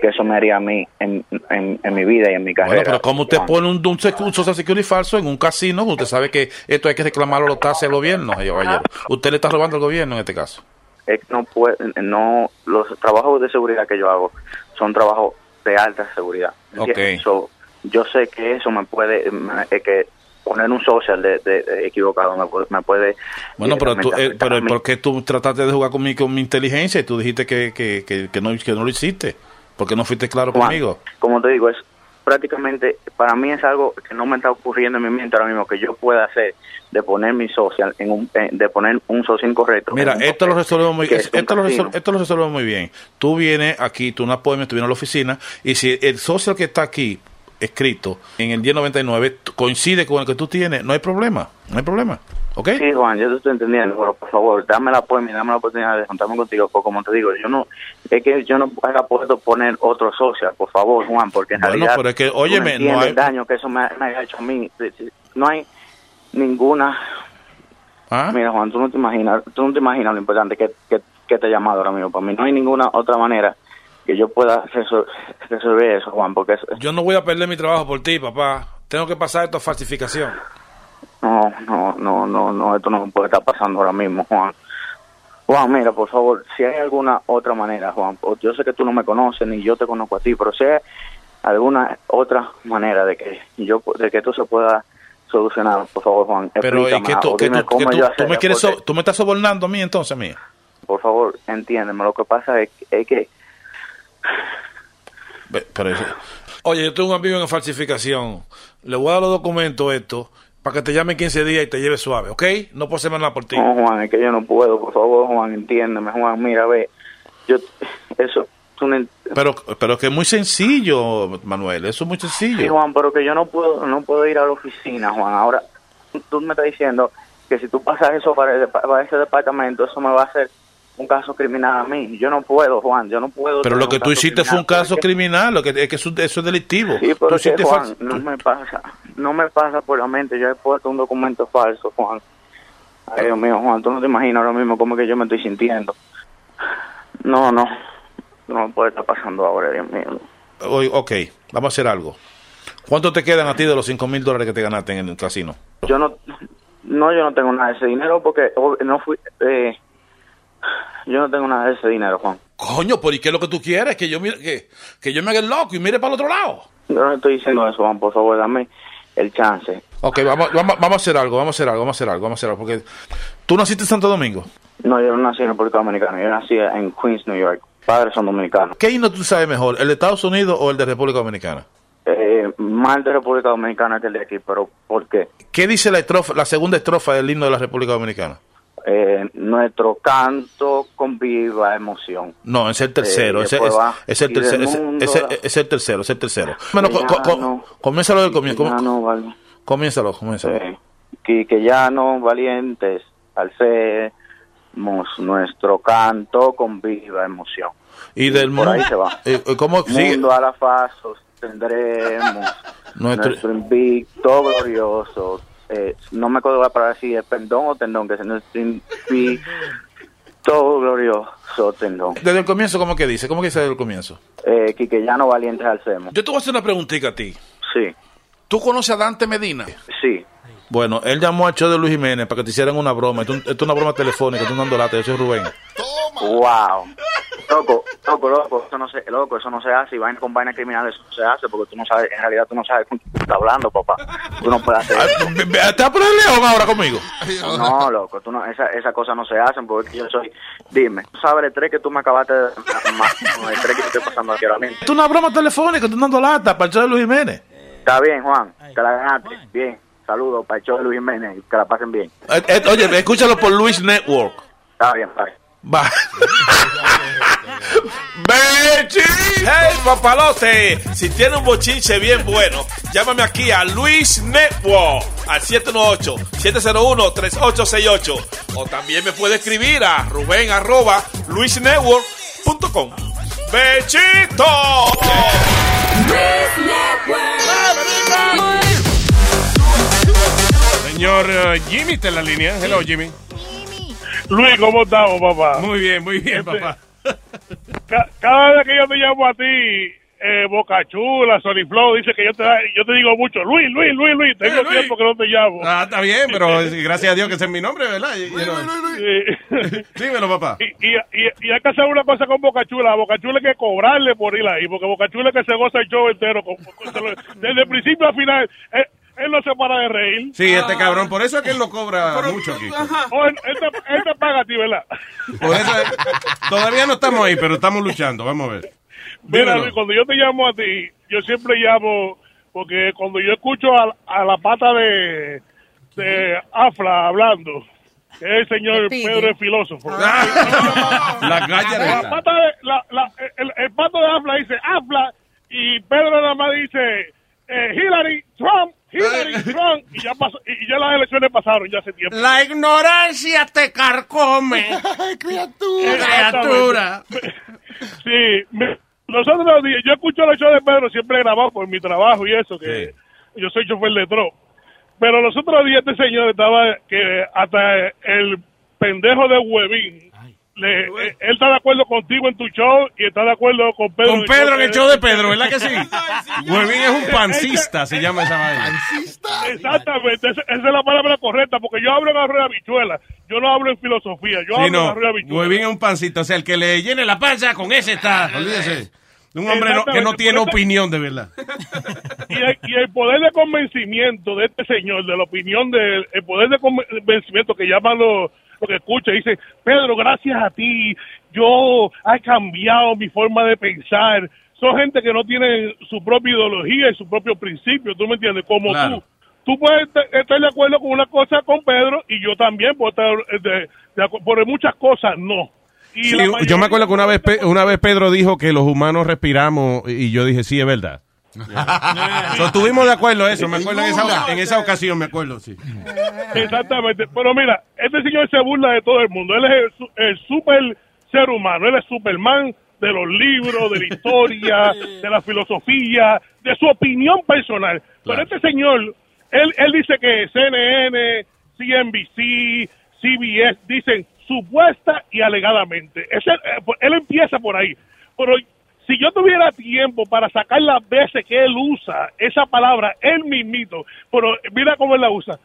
que eso me haría a mí en, en, en mi vida y en mi carrera. Bueno, pero como usted pone un, un, un social security falso en un casino, usted sabe que esto hay que reclamarlo a los taxes del gobierno, caballero. Usted le está robando al gobierno en este caso. es que no puede, no los trabajos de seguridad que yo hago son trabajos de alta seguridad ¿entiendes? Ok. So, yo sé que eso me puede es que poner un social de, de- de equivocado me puede, me puede Bueno, pero tú, eh, pero. ¿por qué tú trataste de jugar con mi, con mi inteligencia y tú dijiste que, que, que, que no, que no lo hiciste? ¿Por qué no fuiste claro conmigo? como te digo es prácticamente para mí es algo que no me está ocurriendo en mi mente ahora mismo que yo pueda hacer de poner mi social en un eh, de poner un social incorrecto. Mira, esto lo resolvemos muy es esto lo, resol- esto lo resolvemos muy bien. Tú vienes aquí, tú no puedes, tú vienes a la oficina y si el social que está aquí escrito en el 1099 t- coincide con el que tú tienes, no hay problema, no hay problema. ¿Ok? Sí, Juan, yo te estoy entendiendo, pero por favor, dame la y dame la oportunidad de juntarme contigo, porque como te digo, yo no, es que yo no haya puesto poner otro social, por favor, Juan, porque en Bueno, realidad, pero es que, no óyeme, no hay- el daño que eso me, me ha hecho a mí, no hay ninguna, ¿Ah? mira Juan, tú no te imaginas, tú no te imaginas lo importante que, que, que te he llamado ahora mismo, para mí no hay ninguna otra manera que yo pueda resol- resolver eso, Juan, porque es- Yo no voy a perder mi trabajo por ti, papá. Tengo que pasar esto a falsificación. No, no, no, no, no, esto no puede estar pasando ahora mismo, Juan. Juan, mira, por favor, si hay alguna otra manera, Juan, yo sé que tú no me conoces ni yo te conozco a ti, pero si hay alguna otra manera de que yo, de que esto se pueda solucionar, por favor, Juan, Pero ¿y explícame, que tú, que tú, que tú- me quieres porque, so- tú me estás sobornando a mí entonces, mía? por favor, entiéndeme, lo que pasa es, es que Pero eso- Oye, yo tengo un amigo en falsificación. Le voy a dar los documentos estos para que te llame en 15 días y te lleve suave, ¿ok? No puedo nada por ti. No, Juan, es que yo no puedo, por favor, Juan, entiéndeme, Juan, mira, ve, yo, eso, tú no ent- Pero, pero que es muy sencillo, Manuel. Eso es muy sencillo. Sí, Juan, pero que yo no puedo, no puedo ir a la oficina, Juan. Ahora, tú me estás diciendo que si tú pasas eso para, para ese departamento, eso me va a hacer un caso criminal a mí. Yo no puedo, Juan, yo no puedo. Pero lo que tú hiciste fue un caso porque- criminal, lo que es que eso, eso es delictivo. Sí, pero que, Juan, no me pasa, no me pasa por la mente. Yo he puesto un documento falso, Juan. Ay, Dios mío, Juan, tú no te imaginas ahora mismo cómo es que yo me estoy sintiendo. No, no, no me puede estar pasando ahora, Dios mío. Ok, vamos a hacer algo. ¿Cuánto te quedan a ti de los 5 mil dólares que te ganaste en el casino? Yo no, no, yo no tengo nada de ese dinero porque oh, no fui, eh, yo no tengo nada de ese dinero, Juan. Coño, ¿por y qué es lo que tú quieres? Que yo, mire, que, que yo me haga el loco y mire para el otro lado. Yo no estoy diciendo eso, Juan, por favor, dame el chance. Ok, vamos, vamos, vamos a hacer algo, vamos a hacer algo, vamos a hacer algo, vamos a hacer algo. Porque tú naciste en Santo Domingo. No, yo no nací en República Dominicana, yo nací en Queens, New York. Padres son dominicanos. ¿Qué himno tú sabes mejor, el de Estados Unidos o el de República Dominicana? Eh, más de República Dominicana que el de aquí, pero ¿por qué? ¿Qué dice la, estrofa, la segunda estrofa del himno de la República Dominicana? Eh, nuestro canto con viva emoción. No, es el tercero, Eh, ese, es, es el tercero, ese- mundo ese- es el tercero, es el tercero. Bueno, co- co- Llano, comiénzalo del comienzo. com- llano, vale. Comiénzalo, comiénzalo. Eh, que, que ya no valientes alcemos nuestro canto con viva emoción. Y del por ahí mundo- se va. Eh, eh, ¿Cómo sigue? Mundo a la faz sostendremos Nuestro- nuestro, invicto glorioso. Eh, no me acuerdo para si es perdón o tendón, que es nuestro invicto glorioso tendón. Desde el comienzo, ¿cómo que dice? ¿Cómo que dice desde el comienzo? Eh, que, que ya no valientes alcemos. Yo te voy a hacer una preguntita a ti. Sí, ¿Tú conoces a Dante Medina? sí. Bueno, él llamó al show de Luis Jiménez para que te hicieran una broma. Esto, esto es una broma telefónica, estoy dando lata. Yo soy Rubén. Wow. Loco, loco, loco, eso no se, loco, eso no se hace y vaina con vaina criminal eso no se hace porque tú no sabes, en realidad tú no sabes con quién tú estás hablando, papá. Tú no puedes hacer eso. ¿Te vas a poner león ahora conmigo? No, loco, tú no, esa, esa cosa no se hacen porque yo soy, dime, tú sabes el tres que tú me acabaste de, ma- el tres que te estoy pasando aquí ahora mismo. Esto es una broma telefónica, estoy dando lata para el show de Luis Jiménez. Está bien, Juan, te la ganaste, bien, saludos para el show de Luis Jiménez, que la pasen bien. Eh, eh, oye, escúchalo por Luis Network. Está bien, bye. Va. ¡Bechi! ¡Hey, papalote! Si tiene un bochinche bien bueno, llámame aquí a Luis Network al 718-701-3868. O también me puede escribir a Rubén arroba luisnetwork.com. ¡Bechito! Señor eh, Jimmy está en la línea. Hello, Jimmy. Luis, ¿cómo estamos, papá? Muy bien, muy bien, papá. Ca- cada vez que yo te llamo a ti, eh, Boca Chula, Sony Flow, dice que yo te, yo te digo mucho, Luis, Luis, Luis, Luis, tengo Eh, Luis. tiempo que no te llamo. Ah, está bien, pero eh, gracias a Dios que ese es mi nombre, ¿verdad? Y- y- Dímelo, papá. Y, y, y, y hay que hacer una cosa con Boca Chula. A Boca Chula hay que cobrarle por ir ahí, porque Boca Chula es que se goza el show entero. con- con- con- desde el principio al final, él, él no se para de reír. Sí, este cabrón, por eso es que él no cobra mucho aquí. Oh, él, él te, él te paga a ti, ¿verdad? Por eso es- todavía no estamos ahí, pero estamos luchando. Vamos a ver. Mira, Dímelo. Cuando yo te llamo a ti, yo siempre llamo, porque cuando yo escucho a, a la pata de, de Afla hablando, que es el señor. Pedro el filósofo. La galla de La pata de, la, la- el, el pato de Afla dice Afla y Pedro nada más dice eh, Hillary, Trump, Hillary, Trump y ya, pasó, y ya las elecciones pasaron ya hace tiempo. La ignorancia te carcome. Criatura. Sí, me- nosotros los días, yo escucho los shows de Pedro siempre grabado por mi trabajo y eso, que yo soy chofer de tro. Pero los otros días este señor estaba que hasta el pendejo de Huevín, le, eh, él está de acuerdo contigo en tu show y está de acuerdo con Pedro. Con Pedro en el show de Pedro, ¿verdad que sí? Huevín es un pancista, se llama esa vaina. Exactamente, esa, es la palabra correcta, porque yo hablo en arroz de habichuela, yo no hablo en filosofía, yo Sí, hablo en no. arroz de habichuela. Huevín es un pancito. O sea, el que le llene la panza, con ese está. Olvídese. Un hombre no- que no tiene opinión, de verdad. y el, y el poder de convencimiento de este señor, de la opinión de el poder de convencimiento que llaman los lo que escucha, dice, Pedro, gracias a ti, yo he cambiado mi forma de pensar. Son gente que no tiene su propia ideología y su propio principio, ¿tú me entiendes? Como Claro. tú. Tú puedes estar de acuerdo con una cosa con Pedro y yo también puedo estar eh, de, de por muchas cosas, no. Y Sí, yo me acuerdo que una vez, una vez Pedro dijo que los humanos respiramos y yo dije, sí, es verdad. So, estuvimos de acuerdo eso, me acuerdo en esa, en esa ocasión, me acuerdo, sí. Exactamente. Pero mira, este señor se burla de todo el mundo. Él es el, su- el super ser humano. Él es Superman de los libros, de la historia, de la filosofía, de su opinión personal. Pero este señor, él, él dice que CNN, CNBC, CBS dicen supuesta y alegadamente. Ese, eh, él empieza por ahí. Pero Si yo tuviera tiempo para sacar las veces que él usa esa palabra, él mismito, pero mira cómo él la usa.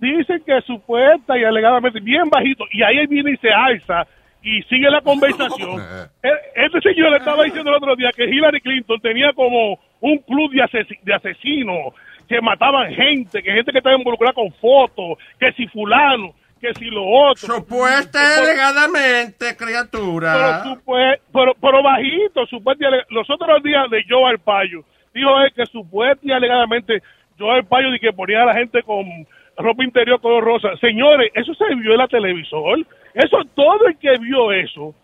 Dicen que supuesta y alegadamente, bien bajito, y ahí él viene y se alza y sigue la conversación. E- Este señor le estaba diciendo el otro día que Hillary Clinton tenía como un club de, ases- de asesinos que mataban gente, que gente que estaba involucrada con fotos, que si fulano, que si lo otro. Supuesta y alegadamente, criatura. Pero, pero, pero bajito, supuesto y ale- Los otros días de Joe Arpaio, dijo él que supuesto y alegadamente Joe Arpaio de que ponía a la gente con ropa interior color rosa. Señores, eso se vio en la televisor. Eso, todo el que vio eso.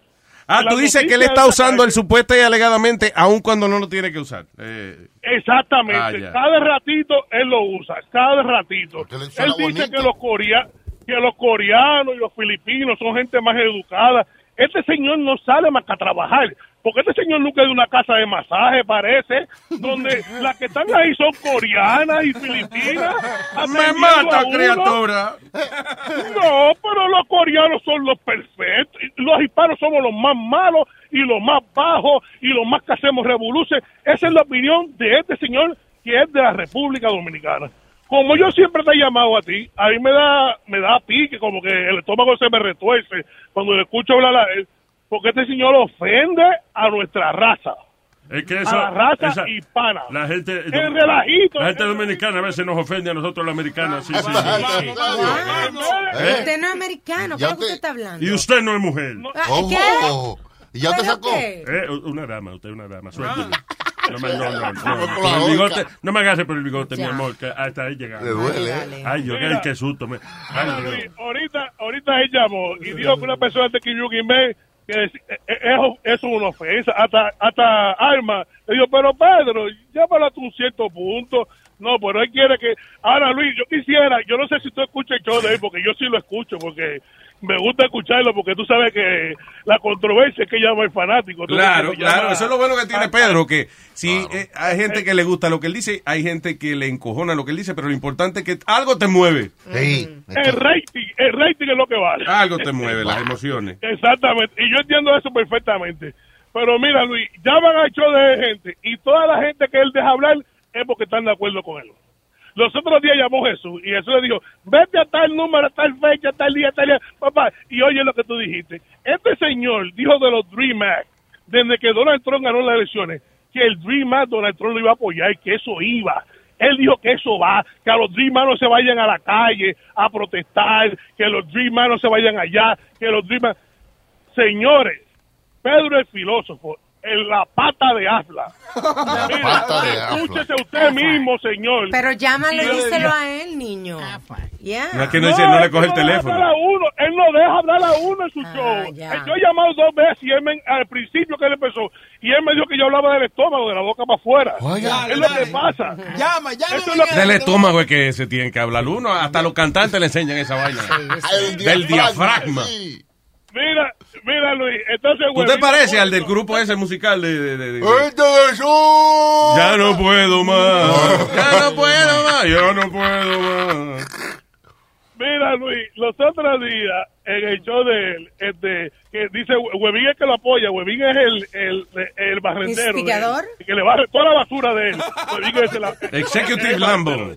Ah, tú dices que él está usando el supuesta y alegadamente, aun cuando no lo tiene que usar. Eh, Exactamente. Ah, cada ratito él lo usa, cada ratito. Él dice bonito. que los, corea- que los coreanos y los filipinos son gente más educada. Este señor no sale más que a trabajar, porque este señor nunca es de una casa de masaje, parece, donde las que están ahí son coreanas y filipinas. Me mata, criatura. No, pero los coreanos son los perfectos. Los hispanos somos los más malos y los más bajos y los más que hacemos revoluciones. Esa es la opinión de este señor que es de la República Dominicana. Como yo siempre te he llamado a ti, a mí me da, me da pique, como que el estómago se me retuerce cuando le escucho hablar a él, porque este señor ofende a nuestra raza. Es que a eso, la raza esa- hispana. la gente, El relajito. la gente dominicana a veces nos ofende a nosotros los americanos. Sí, sí, sí, sí. ¿Eh? Usted no es americano, ¿qué usted está hablando? Y usted no es mujer. Ah, Ojo, ¿qué? ojo. ¿Y ya te ¿Pero sacó? Eh, una dama, usted es una dama, suélteme. No me, no, no, no, Por la por el bigote, no me agarre por el bigote, mi amor, que hasta ahí llegamos. Le duele. Ay, Ay, yo, Mira. ay, qué susto. Me, ay, ahorita, ahorita él llamó y dijo que una persona de Kiyuki me que es, es, es- es una ofensa. Hasta, hasta Alma le dijo, pero Pedro, llámalo hasta un cierto punto. No, pero él quiere que... Ahora, Luis, yo quisiera, yo no sé si tú escuchas el show de él, porque yo sí lo escucho, porque me gusta escucharlo, porque tú sabes que la controversia es que llama el fanático. Claro, claro, eso es lo bueno que tiene Pedro, que si eh, hay gente que le gusta lo que él dice, hay gente que le encojona lo que él dice, pero lo importante es que algo te mueve. El rating, el rating es lo que vale. Algo te mueve, las emociones. Exactamente, y yo entiendo eso perfectamente. Pero mira, Luis, llaman al show de gente y toda la gente que él deja hablar es porque están de acuerdo con él. Los otros días llamó Jesús y Jesús le dijo, vete a tal número, a tal fecha, a tal día, a tal día, papá, y oye lo que tú dijiste. Este señor dijo de los Dream Act, desde que Donald Trump ganó las elecciones, que el Dream Act Donald Trump lo iba a apoyar, que eso iba. Él dijo que eso va, que a los Dream Act no se vayan a la calle a protestar, que los Dream Act no se vayan allá, que los Dream Act... Señores, Pedro el filósofo, en la pata de Afla. Mira, pata de Afla. Escúchese usted mismo, señor. Pero llámalo y díselo a él, niño. Ya. No es que no, dice, no le coge el no teléfono. a uno, él no deja hablar a uno en su show. ya. Eh, Yo he llamado dos veces y él me- al principio que él empezó, y él me dijo que yo hablaba del estómago, de la boca para afuera. Oiga. es lo que pasa. Llama, llama. Es Del estómago es que se tienen que hablar uno, hasta los cantantes le enseñan esa vaina. Del diafragma. sí. Mira, mira Luis, entonces... ¿Tú te parece al del grupo ese musical de... de- de- de- ¡Este de! Ya no puedo más. Ya no puedo más. Yo no puedo más. Mira, Luis, los otros días en el show de él, este, que dice, Huevín es que lo apoya, Huevín es el, el, el barrendero. de él, ¿Instigador? que le barre toda la basura de él. Huevín es el- Executive el Lambo.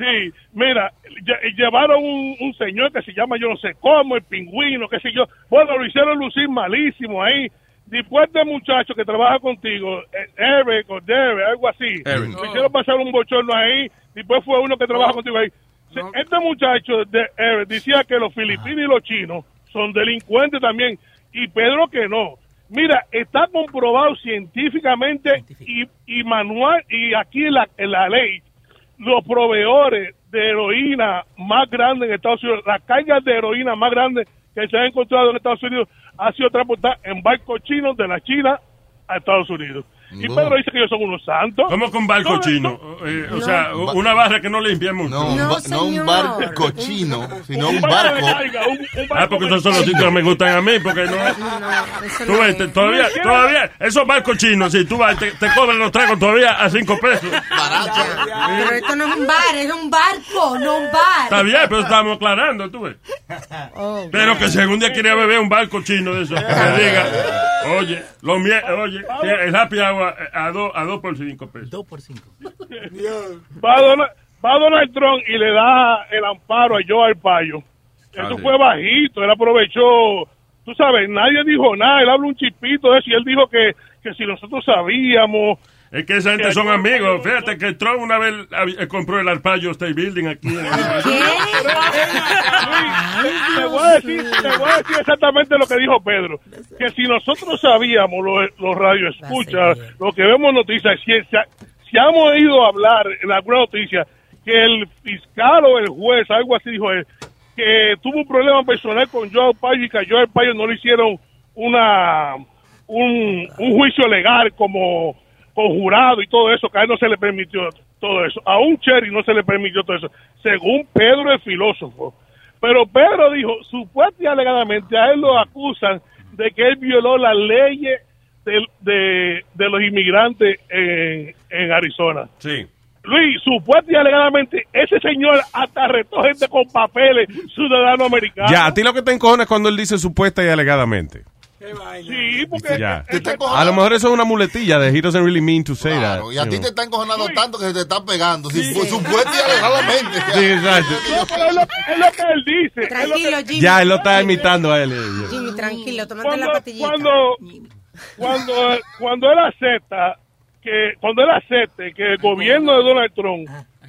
Sí, mira, lle- llevaron un, un señor que se llama yo no sé cómo, el pingüino, qué sé yo. Bueno, lo hicieron lucir malísimo ahí. Después de muchacho que trabaja contigo, eh, Eric o Derek, algo así, Eric. lo hicieron pasar un bochorno ahí. Después fue uno que trabaja contigo ahí. Este muchacho de Eric decía que los filipinos y los chinos son delincuentes también. Y Pedro que no. Mira, está comprobado científicamente y, y manual y aquí en la, en la ley los proveedores de heroína más grandes en Estados Unidos, las cargas de heroína más grandes que se han encontrado en Estados Unidos ha sido transportada en barcos chinos de la China a Estados Unidos. Y Pedro dice que ellos son unos santos. ¿Cómo con barco No, chino? no. Eh, o sea, una barra que no limpiamos. No, un No, ba- no un barco cochino, sino un barco. barco. Ah, porque esos son los sitios que me gustan a mí, porque no. Tú ves, te- todavía, todavía, esos barcos chinos, si tú vas, te, te cobran los tragos todavía a cinco pesos. Pero esto no es un bar, es un barco, no un bar. Está bien, pero estamos aclarando, tú ves. Oh, Pero que si algún día quería beber un barco chino de eso, que me diga, oye, lo mie- oye, el happy hour a dos a dos por cinco pesos. Dos por cinco. Va Donald, va Donald Trump y le da el amparo a Joe Arpaio. Eso fue bajito, él aprovechó, tú sabes, nadie dijo nada, él habla un chipito de eso y él dijo que, que si nosotros sabíamos... Es que esa gente son amigos. Fíjate que Trump una vez eh, compró el Arpaio State Building aquí. en- Te voy, a decir, te voy a decir exactamente lo que dijo Pedro. Que si nosotros sabíamos, los, los radioescuchas, lo que vemos noticias, si, si, si hemos ido a hablar en alguna noticia que el fiscal o el juez, algo así dijo él, que tuvo un problema personal con Joe Payo y que a Joe Payo no le hicieron una un, un juicio legal como con jurado y todo eso, que a él no se le permitió todo eso. A un Cherry no se le permitió todo eso, según Pedro el filósofo. Pero Pedro dijo, supuestamente y alegadamente, a él lo acusan de que él violó las leyes de, de, de los inmigrantes en, en Arizona. Sí. Luis, supuestamente y alegadamente, ese señor hasta retó gente con papeles, ciudadano americano. Ya, a ti lo que te encojona es cuando él dice supuesta y alegadamente. Sí, porque... Ya. Te está A lo mejor eso es una muletilla de he doesn't really mean to say Claro, that. y a you ti te está encojonando tanto que se te está pegando. Si fue supuesto y alegadamente. Sí, exacto. No, pero es lo, es lo que él dice. Tranquilo, Jimmy. Ya, él lo está imitando a él. Jimmy, tranquilo, cuando, la pastillita. cuando, cuando, cuando él acepta que cuando él acepte que el gobierno de Donald Trump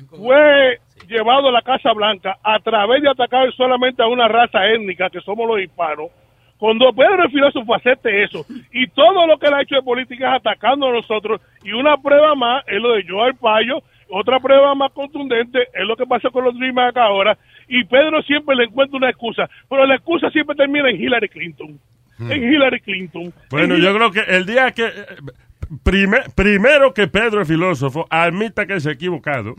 fue llevado a la Casa Blanca a través de atacar solamente a una raza étnica que somos los hispanos, cuando Pedro el filósofo acepte eso y todo lo que él ha hecho de política es atacando a nosotros y una prueba más es lo de Joe Arpaio, otra prueba más contundente es lo que pasó con los Dream Act ahora y Pedro siempre le encuentra una excusa, pero la excusa siempre termina en Hillary Clinton. En Hillary Clinton. Bueno, En yo creo que el día que... prime- primero que Pedro el filósofo admita que se ha equivocado,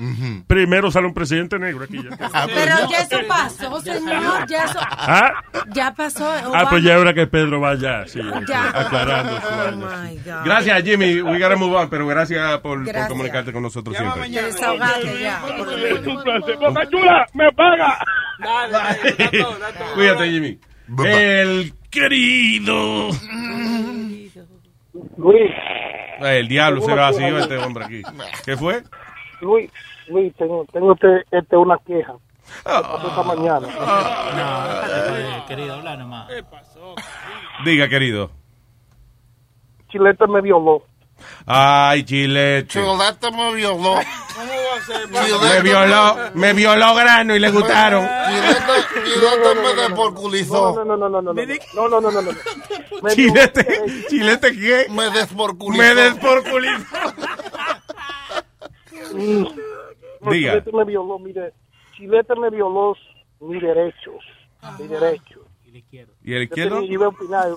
primero sale un presidente negro aquí. ya. Pero ya eso pasó, señor, ya eso... ¿Ah? Ya pasó. Ah, Obama. pues ya ahora que Pedro vaya sí, Ya. aclarando su Oh. Gracias, Jimmy. We gotta move on, pero gracias por, comunicarte con nosotros siempre. Te desahogaste ya. Es un placer. Boca Chula, me paga. Cuídate, Jimmy. El querido. Luis, El diablo se va así, este hombre aquí. ¿Qué fue? Luis, Luis, tengo, tengo este, este una queja. Ah. ¿Qué pasó esta mañana? No, querido, habla nomás. Diga, querido. Chilete me violó. Ay, Gillette. Gillette me violó. ¿Cómo va a me violó, me violó grano y le gustaron. Gillette me desporculizó. No, no, no, no, no. No, no, no, no. Gillette, Gillette qué? Me desporculizó. Me desporculizó. Diga. Chilete me violó, mire. Chilete me violó mis derechos. Mis derechos. Y el izquierdo. Y el izquierdo. Yo iba a opinar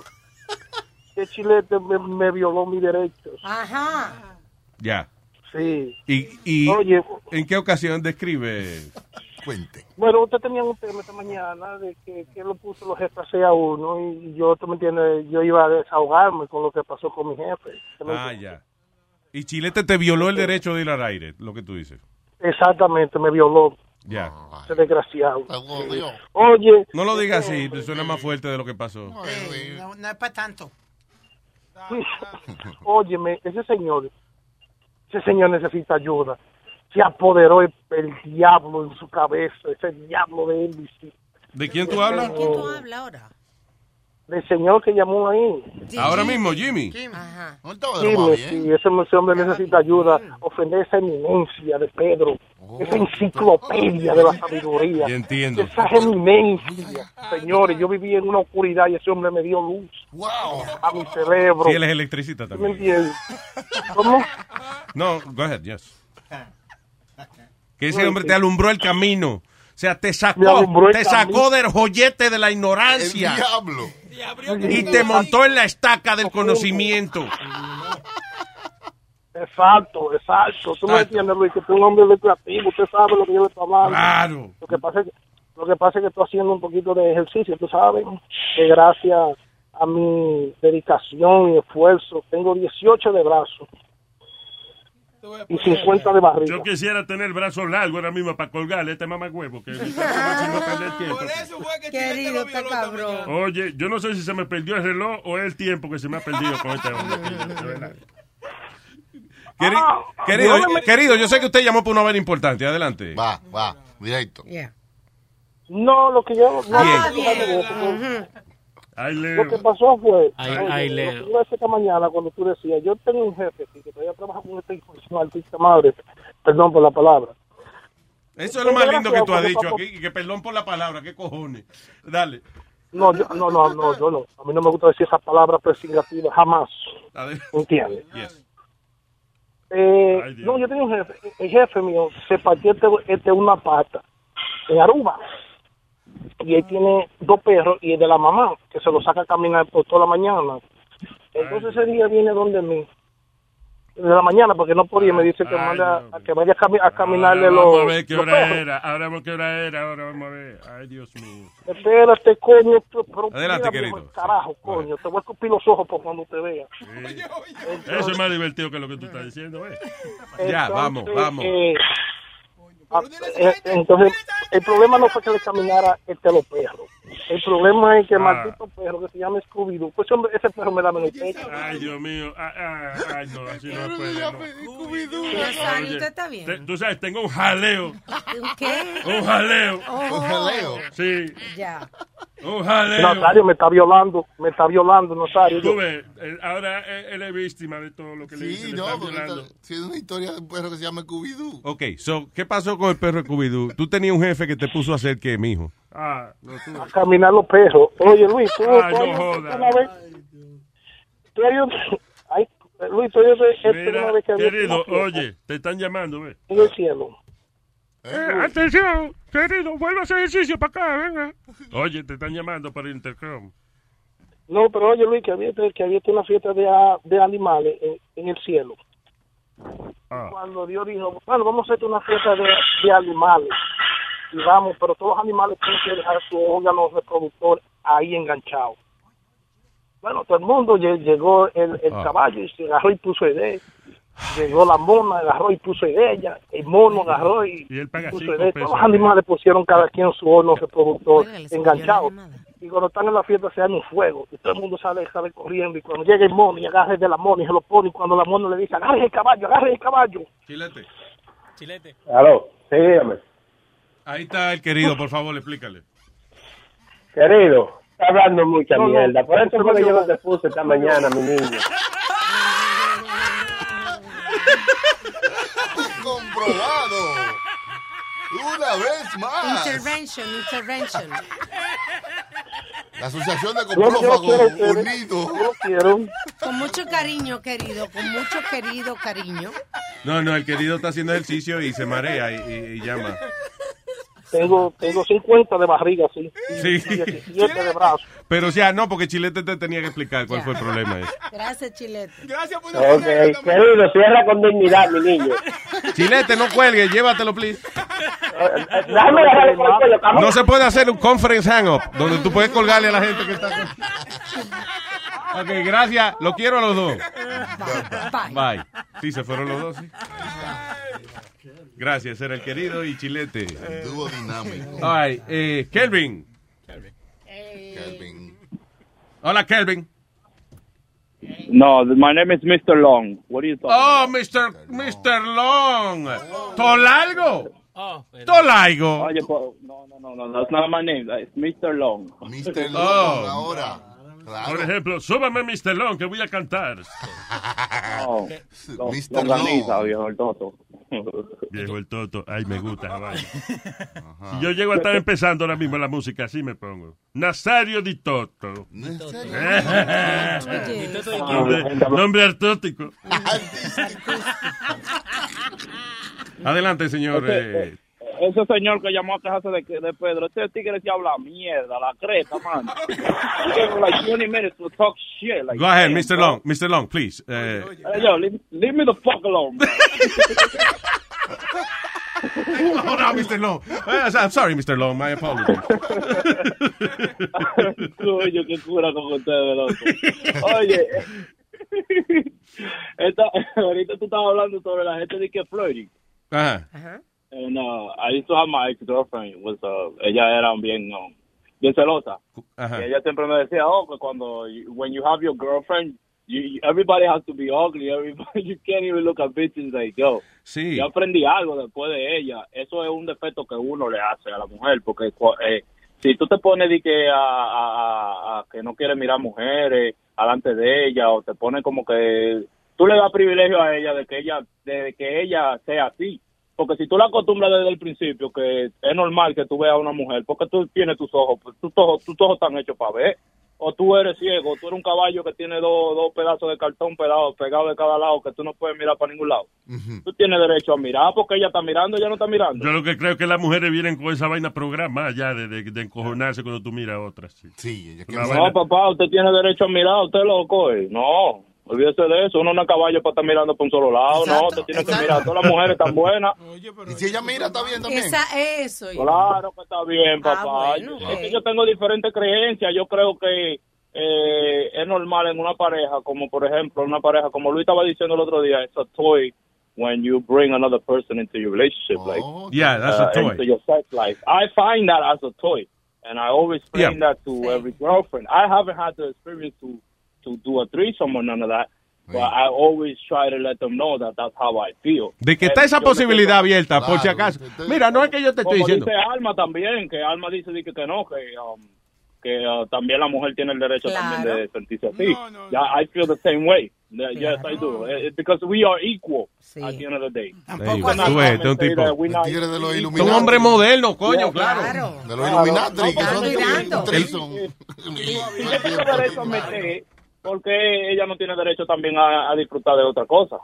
que Chilete me, me violó mis derechos. Ajá. Ya. Sí. ¿Y, y Oye. en qué ocasión describe? Cuente. Bueno, usted tenía un tema esta mañana de que, que lo puso los jefes a uno y yo, tú me entiendes, yo iba a desahogarme con lo que pasó con mi jefe. ¿Usted me Ah, ya. Y Chilete te violó el derecho de ir al aire, lo que tú dices. Exactamente, me violó Ya. ese desgraciado. Oye. No lo digas así, suena más fuerte de lo que pasó. No, no es para tanto. Óyeme, ese señor, ese señor necesita ayuda. Se apoderó el, el diablo en su cabeza, ese diablo de él. ¿De quién tú hablas? ¿Quién tú hablas ahora? Del señor que llamó ahí. Ahora mismo, Jimmy. Ajá. Dime, si ese, ese hombre necesita ayuda, ofender esa eminencia de Pedro, esa enciclopedia de la sabiduría, Ya entiendo. esa eminencia. Señores, yo viví en una oscuridad y ese hombre me dio luz a mi cerebro. Sí, él es electricista ¿Me también. entiendes? ¿Cómo? No, go ahead, yes. Que ese hombre te alumbró el camino. O sea, te Me sacó, te sacó del joyete de la ignorancia. El diablo. Y te montó en la estaca del conocimiento. Exacto, exacto. Tú me entiendes, Luis, que tú eres un hombre recreativo. Usted sabe lo que yo le estoy hablando. Claro. Lo que pasa es que, lo que, pasa es que estoy haciendo un poquito de ejercicio, tú sabes, que gracias a mi dedicación y esfuerzo, tengo 18 de brazos y 50 de barriga. Yo quisiera tener brazos largos ahora mismo para colgarle este mamagüevo que me está haciendo perder tiempo. Querido, está cabrón. Oye, yo no sé si se me perdió el reloj o el tiempo que se me ha perdido con este hombre. Ah, querido, querido, yo sé que usted llamó por una vaina importante. Adelante. Va, va, directo. No, lo que yo... No, Bien. Lo que pasó fue, oye, lo que decir esta mañana cuando tú decías, yo tengo un jefe aquí que todavía trabaja con información artista madre, perdón por la palabra. Eso es lo más lindo que tú has dicho aquí. y Que perdón por la palabra, qué cojones. Dale. No, yo, no, no, no, yo no. A mí no me gusta decir esas palabras presignativas, jamás. ¿Entiendes? Yes. Eh, Ay, no, yo tengo un jefe. El jefe mío se partió este, este una pata en Aruba. Y ahí tiene dos perros y el de la mamá, que se lo saca a caminar por toda la mañana. Entonces ese día viene donde mí, de la mañana, porque no podía, me dice que, Ay, manda, a que vaya a, cami- a caminarle Ahora los, vamos a ver qué los hora perros. era. Ahora vamos a ver qué hora era. Ahora vamos a ver. Ay, Dios mío. Espérate, coño. tú- pero Adelante, querido. Carajo, coño. Te voy a escupir los ojos por cuando te vea. Eso es más divertido que lo que tú estás diciendo, ¿eh? Ya, vamos, vamos. ah, eh, entonces, el problema no fue que le caminara este a los perros. El problema es que el Ah. maldito perro que se llama Scooby-Doo, pues hombre, ese perro me da en el pecho. Ay, Dios mío. Ah, ah, ay, no, así no puede. no. Nazario, Oye, ¿usted está bien? te- Tú sabes, tengo un jaleo. ¿Un qué? Un jaleo. Oh. ¿Un jaleo? Sí. Ya. Un jaleo. Nazario me está violando, me está violando, Nazario. Tú ves, ahora él es víctima de todo lo que le, Sí, le no, están porque violando. esta- si es una historia de un perro que se llama Scooby-Doo. Ok, so, ¿qué pasó con el perro de Scooby-Doo? Tú tenías un jefe que te puso a hacer qué, mijo? Ah, no, tú. a caminar los perros. Oye, Luis, tú, Ay, tú no oyes joda. una vez. Tú oyes- ay, Luis, tú oyes este Mira, una vez que querido, oye, te están llamando, ve. En el cielo. Eh, atención, querido, vuelva a hacer ejercicio para acá, venga. Oye, te están llamando por intercom. No, pero oye, Luis, que había, que había una fiesta de, de animales en, en el cielo. Ah. Cuando Dios dijo, bueno, vamos a hacer una fiesta de, de animales. Y vamos, pero todos los animales tienen que dejar su órgano reproductor ahí enganchado. Bueno, todo el mundo lle- llegó el, el Ah. caballo y se agarró y puso el de. Llegó la mona, agarró y puso el de ella. El mono agarró y, Y puso de. Todos los animales pusieron cada quien su órgano reproductor enganchado. Y cuando están en la fiesta se dan un fuego. Y todo el mundo sale, sale corriendo. Y cuando llega el mono y agarra el de la mona y se lo pone. Y cuando la mona le dice, agarre el caballo, agarre el caballo. Chilete. Chilete. Aló, sí, dígame. Ahí está el querido, por favor, explícale. Querido, está hablando mucha No, no, mierda. Por eso no, fue que yo no. no te puse esta mañana, mi niño. Comprobado. Una vez más. Intervention, intervention. La Asociación de ustedes. Unidos. Con mucho cariño, querido, con mucho querido cariño. No, no, el querido está haciendo ejercicio y se marea y, y- y llama. Tengo, tengo 50 de barriga, sí. Sí. Y 17 de brazos. Pero o sea, no, porque Chilete te tenía que explicar cuál fue el problema. ese. Gracias, Chilete. Gracias por Ok, querido, cierra con dignidad, mi niño. Chilete, no cuelgue, llévatelo, please. No se puede hacer un conference hang-up donde tú puedes colgarle a la gente que está... Ok, gracias. Lo quiero a los dos. Bye. Sí, se fueron los dos, sí. Gracias, era el querido y Chilete. Dúo dinámico. All right, eh, Kelvin. Kelvin. Hola, Kelvin. No, my name is Mr. Long. What are you talking Oh, Mr. Mr. Long. ¿Tolargo? ¿Tolargo? Oye, po- no, no, no, no, that's not my name. It's Mr. Long. Mr. Long, Oh. ahora. Por ejemplo, súbame Mr. Long, que voy a cantar. No, Mr. longaniza, viejo, el toto. Viejo el toto. Ay, me gusta. Si yo llego a estar empezando ahora mismo la música, así me pongo. Nazario di Toto. nombre, nombre artótico. Adelante, señor. Eh, ese señor que llamó a quejarse de, de Pedro, ese tigre se habla mierda, la creta, man. He gave him like 20 minutes to talk shit. Like, Go ahead, Mr. bro. Long. Mr. Long, please. Hey, yo, leave, leave me the fuck alone, bro. oh, no, Mr. Long. Eh, I'm sorry, Mr. Long. My apologies. Coño, qué cura con ustedes, loco. Oye, esta- ahorita tú estabas hablando sobre la gente de que flirting. Ajá. And uh, I used to have my ex-girlfriend. Was, uh, ella era bien, um, bien celosa. Ajá. Y ella siempre me decía, oh, que cuando, you- when you have your girlfriend, you, everybody has to be ugly. Everybody, you can't even look at bitches like, yo. Sí. Yo aprendí algo después de ella. Eso es un defecto que uno le hace a la mujer, porque eh, si tú te pones de que a, a- a- a que no quieres mirar mujeres alante de ella, o te pones como que tú le das privilegio a ella de que ella, de que ella sea así. Porque si tú la acostumbras desde el principio, que es normal que tú veas a una mujer, porque tú tienes tus ojos, pues tus ojos, tus ojos están hechos para ver. O tú eres ciego, tú eres un caballo que tiene dos, dos pedazos de cartón pegados pegados de cada lado, que tú no puedes mirar para ningún lado. Tú tienes derecho a mirar porque ella está mirando, ella no está mirando. Yo lo que creo que las mujeres vienen con esa vaina programada ya de, de, de encojonarse cuando tú miras a otras. Sí, sí No, papá, usted tiene derecho a mirar, usted loco. eh. No, olvídese de eso. Uno no es caballo para estar mirando por un solo lado. no, usted tiene que mirar. Todas las mujeres están buenas. Y si ella mira, está bien también. Esa, eso. Claro que está bien, Ah, papá. bueno, es que yo tengo diferentes creencias. Yo creo que eh, es normal en una pareja, como por ejemplo, una pareja, como Luis estaba diciendo el otro día, it's a toy when you bring another person into your relationship, like Yeah, that's a uh, toy. into your sex life. I find that as a toy, and I always explain that to every girlfriend. I haven't had the experience to to do a threesome or none of that, but I always try to let them know that that's how I feel. De que está esa yo me posibilidad abierta, por si acaso. Mira, no es que yo te estoy como diciendo. dice Alma también, que Alma dice di que, que no, que, um, que uh, también la mujer tiene el derecho también de sentirse así. I feel the same way. Yes, I do. Eh, because we are equal at the end of the day. Cannot tú ves, este es un tipo- Tigre de los un hombre moderno, coño, claro. De los Illuminati, que Claro, son mirando. un trison. Y ella tiene derecho a meter, porque ella no tiene derecho también a, a disfrutar de otra cosa.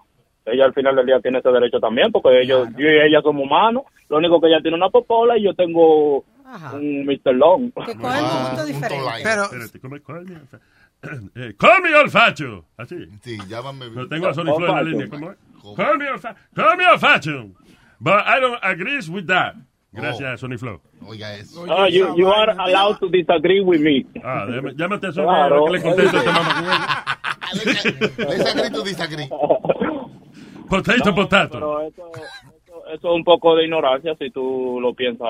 Ella al final del día tiene ese derecho también, porque ellos, yo y ella somos humanos. Lo único que ella tiene una popola y yo tengo un Mr. Long. Que cogen un gusto diferente. Pero, Espérate, ¿cómo es? Call me olfa- eh, call me olfacho. Así. Sí, llámame. No tengo a Sony Flow en la línea. ¿Cómo es? Call me olfacho. Call me olfacho. But I don't agree with that. Gracias, Sony Flow. Oiga eso. Ah, you, you are allowed to disagree with me. Ah, déjame- llámate a Sony Claro. que le contesto a este mamá. Disagree to disagree. Potato, potato. Pero eso, eso, eso es un poco de ignorancia si tú lo piensas.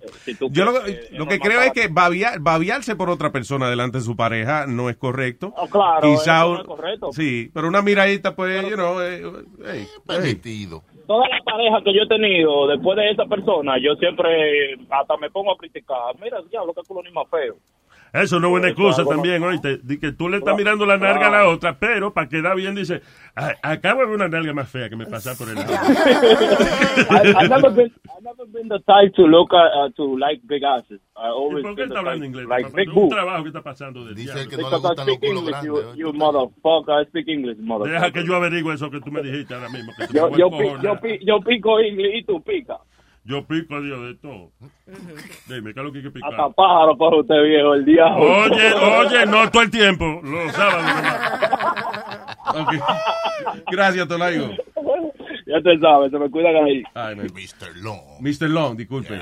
eh, Si tú Yo lo, crees lo que creo es que babiar- babiarse por otra persona delante de su pareja no es correcto. Oh, claro, Quizá no es correcto. Sí, pero una miradita, pues, you know, eh, hey, Permitido. Todas las parejas que yo he tenido después de esa persona, yo siempre hasta me pongo a criticar. Mira, diablo, que culo ni más feo. Eso no es una excusa algo no- también, oíste. Di que tú le estás mirando la nalga a la otra, pero para quedar bien dice, "Ah, acabo de ver una nalga más fea que me pasa por el lado. I, I've never been, I've never been the type to look at, uh, to like big asses. I ¿Y always por qué está hablando inglés? like big Un trabajo que está pasando del diablo. Because I speak English, you, you motherfucker. I speak English, motherfucker. Deja que yo averigüe eso que tú me dijiste ahora mismo. Que Yo, yo, yo, pi- yo pico inglés y tú pica. Yo pico, Dios, de todo. Dime, ¿qué es lo que hay que picar? Hasta pájaro para usted, viejo, el diablo. Oye, oye, no todo el tiempo. Los sábados. Ok. Gracias, Tolaigo. Ya te sabes, se me cuidan ahí. Mr. Long. Mr. Long, disculpe.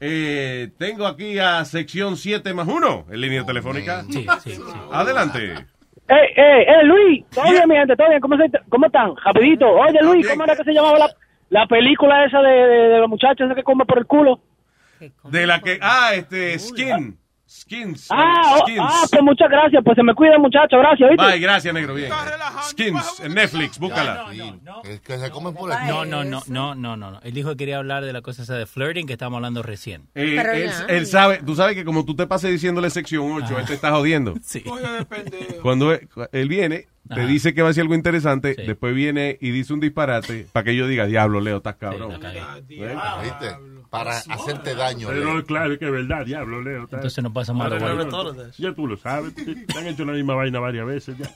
Eh, tengo aquí a sección 7 más 1 en línea telefónica. Sí, sí, sí. Adelante. Eh, eh, eh, Luis, todo bien, mi gente, todo bien, ¿cómo, se, cómo están? Rapidito. Oye, Luis, ¿cómo era que se llamaba la, la película esa de, de, de los muchachos esa que come por el culo? De la que. Ah, este. Skin. Skins. Ah, oh, Skins. ah, pues muchas gracias, pues se me cuida, muchachos, gracias, ¿viste? Bye, gracias, negro. Bien. Skins en Netflix, búscala. Es que se comen por el No, no, no, no, no, no, no. Él dijo que quería hablar de la cosa esa de flirting que estábamos hablando recién. Eh, él, él sabe, tú sabes que como tú te pases diciéndole sección 8, él te está jodiendo. Sí. Cuando él, él viene, te Ajá. dice que va a decir algo interesante, después viene y dice un disparate para que yo diga, diablo, Leo, estás cabrón. ¿Eh? ¿Viste? Para hacerte daño. Pero Leo. claro, es que es verdad, diablo, Leo. Entonces no pasa mal. Ya tú lo sabes. Te han hecho la misma vaina varias veces ya.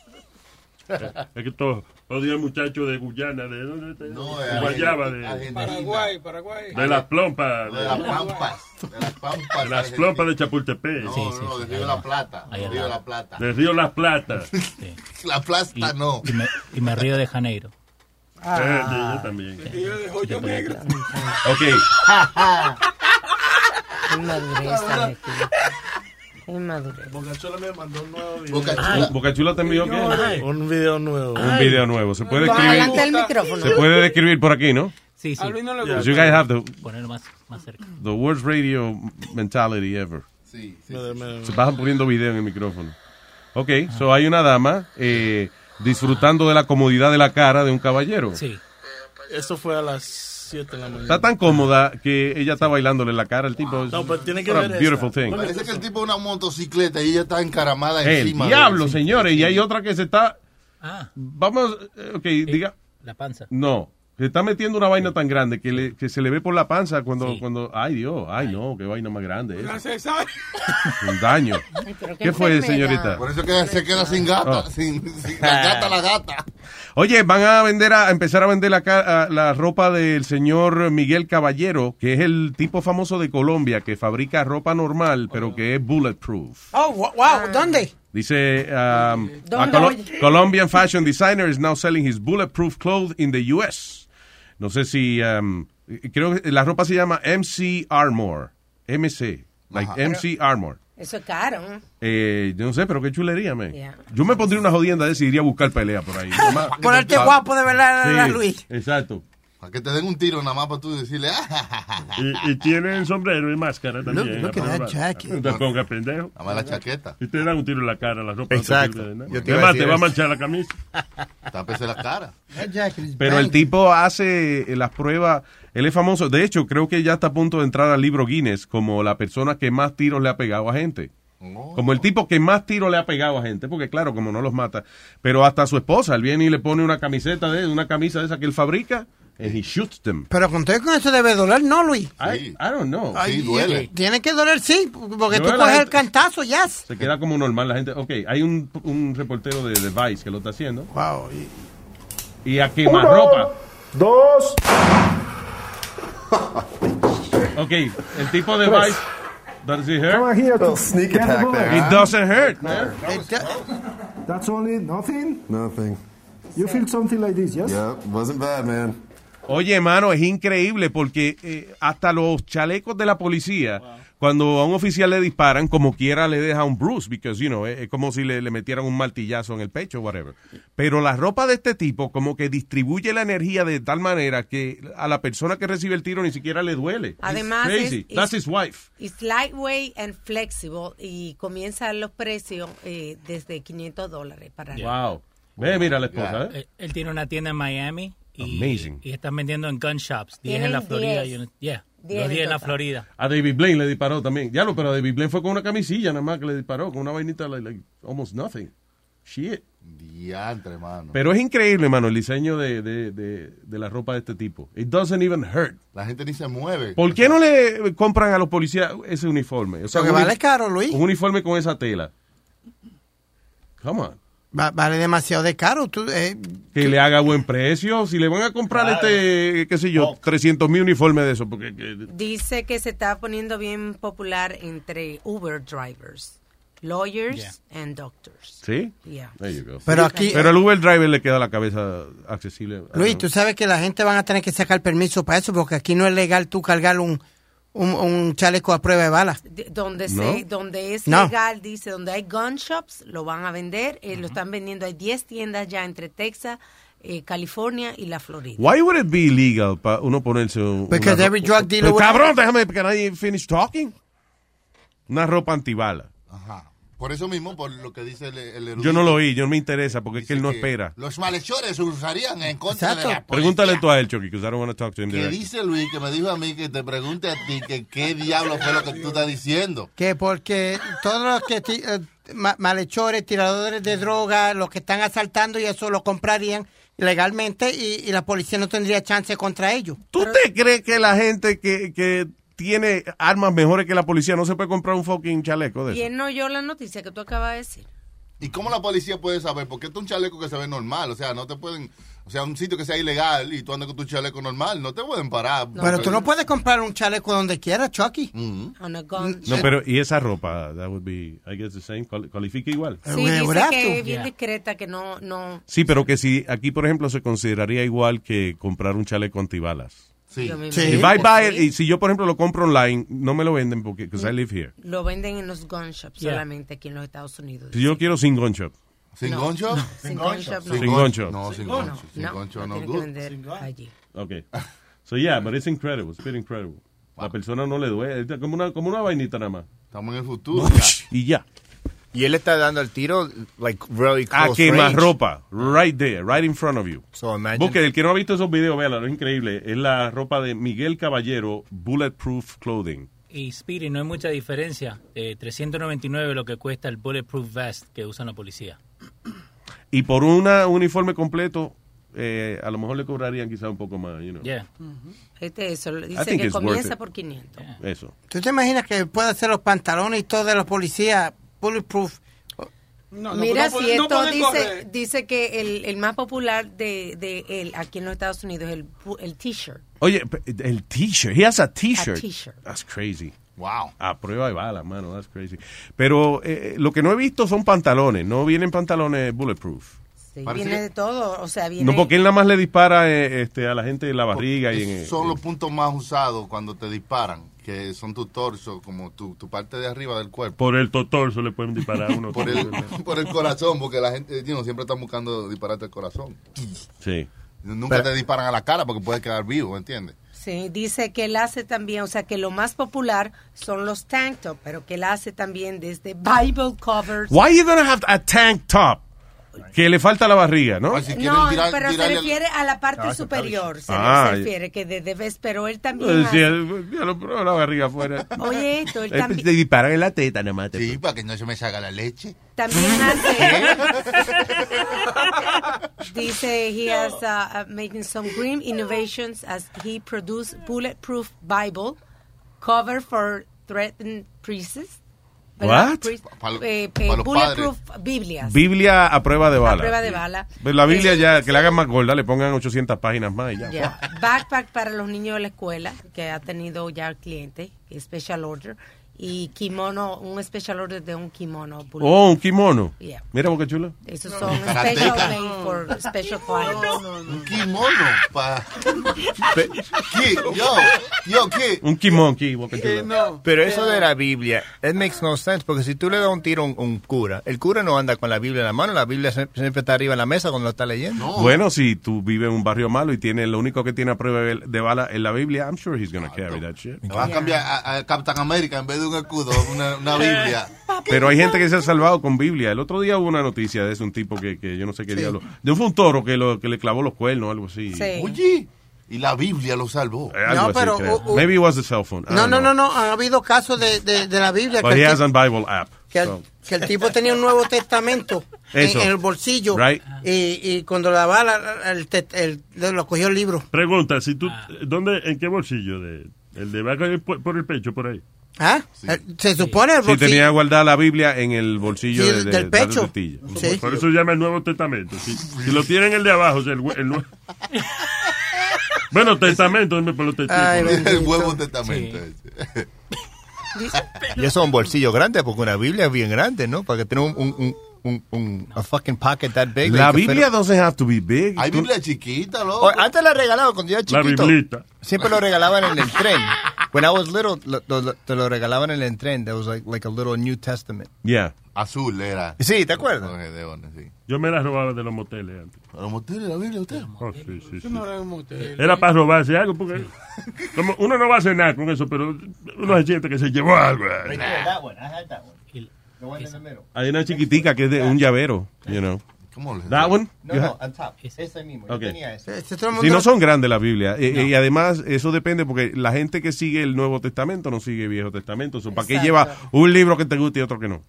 Es que todos odian muchachos de Guyana, de, ¿dónde está? No, de Guayaba, Argentina. de, Paraguay, Paraguay. de las plompas. De las pampas. De las pampas. de las plompas de Chapultepec. No, no, no, de Río de la Plata. De Río de la Plata. De Río Las Plata. La plata no. Y me, y me río de Janeiro. Eh, yo también. Ok. Qué madurez hay aquí. Madurez. Bocachula me mandó un nuevo video. Bocachula. Bocachula te envió qué? Un video nuevo. Un video nuevo. Se puede Pon escribir. adelante del micrófono. Se puede describir por aquí, ¿no? Sí, sí. A Luis no le Because gusta. You guys have the, Ponerlo más, más cerca. the worst radio mentality ever. Sí, sí. Se pasan poniendo video en el micrófono. Ok, so hay una dama eh, disfrutando de la comodidad de la cara de un caballero. Sí. Esto fue a las 7 de la mañana. Está tan cómoda que ella está bailándole la cara al tipo. No, pero tiene que ver beautiful esta. thing. Parece que el tipo es una motocicleta y ella está encaramada El encima. de diablo, él. señores. Y hay otra que se está. Ah, Vamos, eh, ok, diga. la panza. No, se está metiendo una vaina tan grande que, le- que se le ve por la panza cuando, Sí. cuando. Ay, Dios, ay, no, qué vaina más grande. Sabe. Un daño. Ay, ¿Qué fue, enfermedad. señorita? Por eso que se queda sin gata. Oh. Sin, sin- la gata, la gata. Oye, van a vender a, a empezar a vender la, la ropa del señor Miguel Caballero, que es el tipo famoso de Colombia que fabrica ropa normal, pero que es bulletproof. Oh, wow, ¿dónde? Dice, um. Colombian fashion designer is now selling his bulletproof clothes in the U.S. No sé si, um, creo que la ropa se llama MC Armor, MC, like Ajá. MC Armor. Eso es caro. ¿eh? Eh, yo no sé, pero qué chulería, me. Yeah. Yo me pondría una jodienda de si iría a buscar pelea por ahí. Ponerte guapo de verdad, Sí, Luis. Exacto. Para que te den un tiro nada más para tú decirle. "Ah, Y, y tienen sombrero y máscara también. look at that jacket. No te pongas pendejo. Nada más la chaqueta. Y te dan un tiro en la cara, la ropa. Exacto. No te te va a manchar la camisa. Tápese la cara. Pero el tipo hace eh, las pruebas, él es famoso, de hecho creo que ya está a punto de entrar al libro Guinness como la persona que más tiros le ha pegado a gente. Como el tipo que más tiros le ha pegado a gente, porque claro, como no los mata, pero hasta su esposa, él viene y le pone una camiseta de una camisa de esa que él fabrica, and he shoots them. Pero con todo eso debe doler, ¿no, Luis? I, I don't know. Ay, duele. Tiene que doler, sí, porque tú Duele la coges el cantazo, yes. Se queda como normal la gente. Ok, hay un, un reportero de, de Vice que lo está haciendo. Wow. Y a quemarropa. Dos. Ok, el tipo de Vice. Does it hurt? Come here to sneak attack there. It doesn't hurt, man. That's only nothing. Nothing. You feel something like this, yes? Yeah, wasn't bad, man. Oye, hermano, es increíble porque eh, hasta los chalecos de la policía, cuando a un oficial le disparan, como quiera le deja un bruise, because, you know, es, es como si le, le metieran un martillazo en el pecho, whatever. Pero la ropa de este tipo como que distribuye la energía de tal manera que a la persona que recibe el tiro ni siquiera le duele. Además, It's crazy. es- That's his wife. It's lightweight and flexible y comienzan los precios eh, desde 500 dólares para arriba. Wow. Ve, mira la esposa, ¿eh? Él, él tiene una tienda en Miami y, Amazing. y están vendiendo en gun shops. 10 Tienen en la Florida. 10. y uno- yeah, 10 los en 10 en la. Florida. A David Blaine le disparó también. Ya lo, pero a David Blaine fue con una camisilla nada más que le disparó, con una vainita like, like almost nothing. Shit. Diantre, hermano. Pero es increíble, mano, el diseño de, de, de, de la ropa de este tipo. It doesn't even hurt. La gente ni se mueve. ¿Por qué no le compran a los policías ese uniforme? O sea, Porque un vale caro, Luis. Un uniforme con esa tela. Come on. Va- vale demasiado de caro. Tú, eh, Que le haga buen precio. Si le van a comprar este, qué sé yo, 300 mil uniformes de eso. Porque, que- Dice que se está poniendo bien popular entre Uber drivers, lawyers Yeah. and doctors. ¿Sí? Yeah. There you go. Pero aquí- Pero el Uber driver le queda la cabeza accesible. Luis, tú sabes que la gente van a tener que sacar permiso para eso, porque aquí no es legal tú cargar un, un, un chaleco a prueba de balas. De- donde No. se donde es No. legal dice donde hay gun shops lo van a vender eh, lo están vendiendo hay 10 tiendas ya entre Texas eh, California y la Florida Why would it be illegal para uno ponerse un, Because una every drug dealer Pero, cabrón, déjame nadie finish talking. Una ropa antibala. Ajá. Por eso mismo, por lo que dice el, el erudito. Yo no lo oí, yo no me interesa porque es que él no que espera. Los malhechores usarían en contra de la policía. Pregúntale tú a él, Chucky, because I don't want to talk to him directly. dice Luis, que me dijo a mí que te pregunte a ti que qué diablo fue lo que tú estás diciendo. Que porque todos los que ti- eh, ma- malhechores, tiradores de droga, los que están asaltando y eso lo comprarían legalmente y, y la policía no tendría chance contra ellos. ¿Tú te crees que la gente que, que tiene armas mejores que la policía no se puede comprar un fucking chaleco de eso? ¿Quién no oyó la noticia que tú acabas de decir? ¿Y cómo la policía puede saber? Porque esto es un chaleco que se ve normal. O sea, no te pueden. O sea, un sitio que sea ilegal y tú andas con tu chaleco normal, no te pueden parar. Pero tú no puedes comprar un chaleco donde quieras, Chucky. On a gun No, pero y esa ropa, that would be, I guess the same, cual- cualifica igual. Sí, dice que es bien discreta, que no, no. Sí, pero que si aquí, por ejemplo, se consideraría igual que comprar un chaleco antibalas. Sí. Me If I buy it, sí. y si yo, por ejemplo, lo compro online, no me lo venden porque because I live here. Lo venden en los gun shops Yeah. solamente aquí en los Estados Unidos. Si yo quiero sin gun shop. ¿Sin No, gun shop? no, sin gun shop no. Sin gun shop. No, sin No, gun no, shop. Sin no, gun shop, no que good. vender allí. Okay. So yeah, but it's incredible. It's been incredible. La persona no le duele. Es como una, como una vainita nada más. Estamos en el futuro. Y ya. Y él está dando el tiro, like, really A close quemar range. ropa. Right there. Right in front of you. So imagine. Busque, el que no ha visto esos videos, véalo, es increíble. Es la ropa de Miguel Caballero, Bulletproof Clothing. Y Speedy, no hay mucha diferencia. Eh, 399 lo que cuesta el bulletproof vest que usan la policía. Y por un uniforme completo, eh, a lo mejor le cobrarían quizá un poco más, you know. Yeah. Este eso, I dice think que comienza por 500. Eso. ¿Tú te imaginas que puede hacer los pantalones y todo de los policías bulletproof? No, Mira, no si esto dice, correr. dice que el, el más popular de, de él aquí en los Estados Unidos es el, el t-shirt. Oye, el t-shirt. He has a t-shirt. That's crazy. Wow. A prueba de bala, mano. That's crazy. Pero eh, lo que no he visto son pantalones. No vienen pantalones bulletproof. Sí, Parece viene que- de todo, o sea, viene... No, porque él nada más le dispara eh, este, a la gente en la barriga y en el- Son los puntos más usados cuando te disparan, que son tu torso, como tu, tu parte de arriba del cuerpo. Por el totorso le pueden disparar a uno. Por el, por el corazón, porque la gente you know, siempre está buscando dispararte el corazón. Sí. Nunca Pero- te disparan a la cara porque puedes quedar vivo, ¿entiendes? Sí, dice que él hace también, o sea, que lo más popular son los tank top, pero que él hace también desde Bible covers. Why you gonna have a tank top? Que le falta la barriga, ¿no? no, pero se refiere a la parte No, está superior, se, Ah, se refiere que desde ves, pero él también Eh, sí, hace- eh, ya lo probó la barriga afuera. Oye, esto, él Eh, también- Te disparan en la teta nada más. Sí, para que no se me salga la leche. también hace dice he has uh, uh, making some grim innovations as he produced bulletproof bible cover for threatened priests. What? Priest- Pa- pa- eh, pa eh, bulletproof biblias Biblia a prueba de bala. a prueba de bala Pues la Biblia Eh, ya, que la hagan más gorda, le pongan 800 páginas más y ya. Ya. Backpack para los niños de la escuela, que ha tenido ya cliente, que es special order. Y kimono, un special order de un kimono. Oh, un kimono. Yeah. Mira, boca chula. Esos son special made for special clients. Un kimono. Pa... ¿Qué? Yo, yo, ¿qué? Un kimono, aquí, boca chula. Pero eso de la Biblia, it makes no sense, porque si tú le das un tiro a un, un cura, el cura no anda con la Biblia en la mano, la Biblia siempre está arriba en la mesa cuando lo está leyendo. Bueno, si tú vives en un barrio malo y tienes lo único que tiene a prueba de bala en la Biblia, I'm sure he's gonna carry that shit. Vas a cambiar a, a Captain America en vez de un escudo, una, una Biblia. Pero hay gente que se ha salvado con Biblia. El otro día hubo una noticia de ese, un tipo que, que yo no sé qué Sí. diablo. De un fue un toro que, lo, que le clavó los cuernos o algo así. Oye, y la Biblia lo salvó. Eh, algo No, así, pero, uh, uh, Maybe it was the cell phone. No, no, no, no, ha habido casos de, de, de la Biblia But que he el, has ti- a Bible app. que el- so. que el tipo tenía un Nuevo Testamento en, Eso. en el bolsillo Right. y, y cuando la bala, el, el- lo cogió el libro. Pregunta, si tú, ¿dónde, en qué bolsillo? De, el de por el pecho, por ahí. ¿Ah? El- Se supone el Sí, tenía guardada la Biblia en el bolsillo Sí, de, de- del de la pecho. Sí. Por eso se llama el Nuevo Testamento. Si, si lo tienen el de abajo, o sea, el, hue- el nue- Bueno, testamento, dime por los testigos. El huevo testamento. ese. Y eso es un bolsillo grande, porque una Biblia es bien grande, ¿no? Para que tenga un, un, un, un, un- a fucking pocket that big. La Biblia pero- doesn't have to be big. Hay Biblia chiquita, loco. Antes la regalaban cuando yo era La chiquito. biblita. Siempre lo regalaban en el tren. When I was little, lo- lo- te lo regalaban en el tren. That was like, like a little New Testament. Yeah. Azul era. Sí, ¿te acuerdas? Yo me la robaba de los moteles antes. ¿A los moteles la Biblia usted? Oh, sí, sí, sí. era para robarse algo, porque como uno no va a hacer nada con eso, pero uno se siente que se llevó algo. that one. I had that one. The one in the middle. Hay una chiquitica que es de un llavero, you know. ¿Cómo le That one? No, no, on top. Ese mismo. Yo Ok. tenía ese. Si no son grandes la Biblia. Eh, eh, y además, eso depende porque la gente que sigue el Nuevo Testamento no sigue el Viejo Testamento. So, ¿Para qué lleva un libro que te guste y otro que no?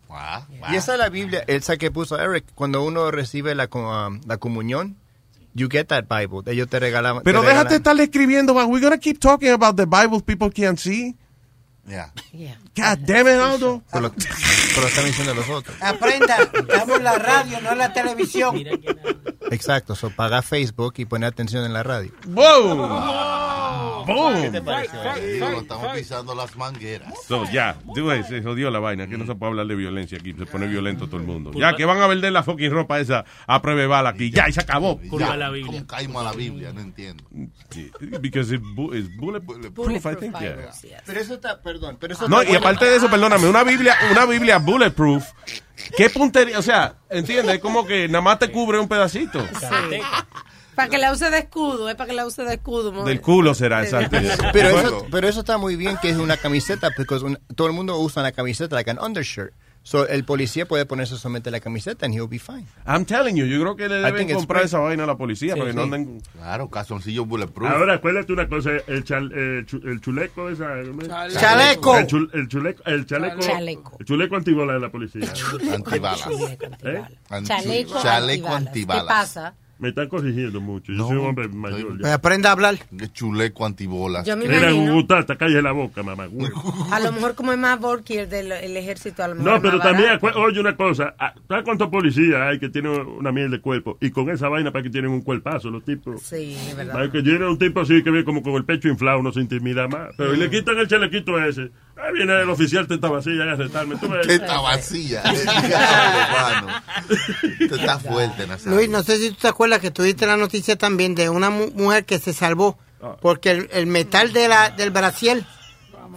Y esa es la Biblia, esa que puso Eric, cuando uno recibe la, um, la comunión, you get that Bible. Ellos te regalaban. Pero te déjate regalan- estarle escribiendo. but We're gonna keep talking about the Bible people can't see. Yeah. God damn it, Aldo. Pero, pero están diciendo los otros. Aprenda, estamos en la radio, no en la televisión. Exacto, so paga Facebook y pone atención en la radio. ¡Wow! ¡Boom! ¿Qué te parece? Digo, estamos pisando las mangueras. So, ya, yeah, se jodió la vaina, que no se puede hablar de violencia aquí, se pone violento todo el mundo. Ya, que van a vender la fucking ropa esa a prueba de bala aquí, ya, y se acabó. Ya, ¿Cómo caímos a la Biblia? No entiendo. Because it's, bu it's bulletproof, I think, yeah. Pero eso está, perdón, pero eso No, y aparte de eso, perdóname, una Biblia, una Biblia bulletproof, ¿qué puntería? O sea, ¿entiendes? Es como que nada más te cubre un pedacito. Para que la use de escudo, es para que la use de escudo. Del culo será, exacto. Pero eso, pero eso está muy bien que es una camiseta, porque un- todo el mundo usa una camiseta, like an undershirt. So el policía puede ponerse solamente la camiseta and he'll be fine. I'm telling you, yo creo que le deben comprar esa vaina a la policía Sí, para que no sí. anden... Claro, calzoncillo bulletproof. Ahora, acuérdate una cosa, el, chal- eh, el chuleco esa... Chaleco. Chaleco. El, chul- el chuleco, el chaleco... Chaleco. El chuleco antibola de la policía. Antibalas. ¿Eh? Anti- Chaleco, chaleco antibalas. antibalas. ¿Qué pasa? Me están corrigiendo mucho. Yo soy un hombre mayor ya. Aprenda a hablar. Chuleco antibolas. Yo me Mira, imagino. Gutata, calle la boca, mamá. güey. A lo mejor como es más Borky el del el ejército, a lo mejor No, pero más también, oye una cosa, ah, ¿sabes cuántos policías hay que tienen una miel de cuerpo? Y con esa vaina para que tienen un cuerpazo, los tipos. Sí, es verdad. Para que tiene un tipo así que ve como con el pecho inflado, no se intimida más. Pero y le quitan el chalequito ese. Ahí viene el oficial teta vacía a arrestarme. Teta vacía. Esto está fuerte, Nazario. Luis, no sé si tú te acuerdas que tuviste la noticia también de una mu- mujer que se salvó porque el, el metal de la, del brasiel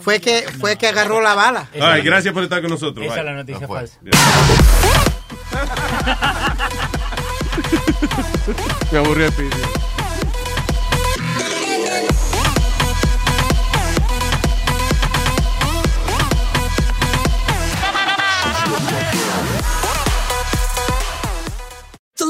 fue que fue que agarró la bala. Ay, gracias por estar con nosotros. Esa es la noticia No falsa. Me aburrí el piso.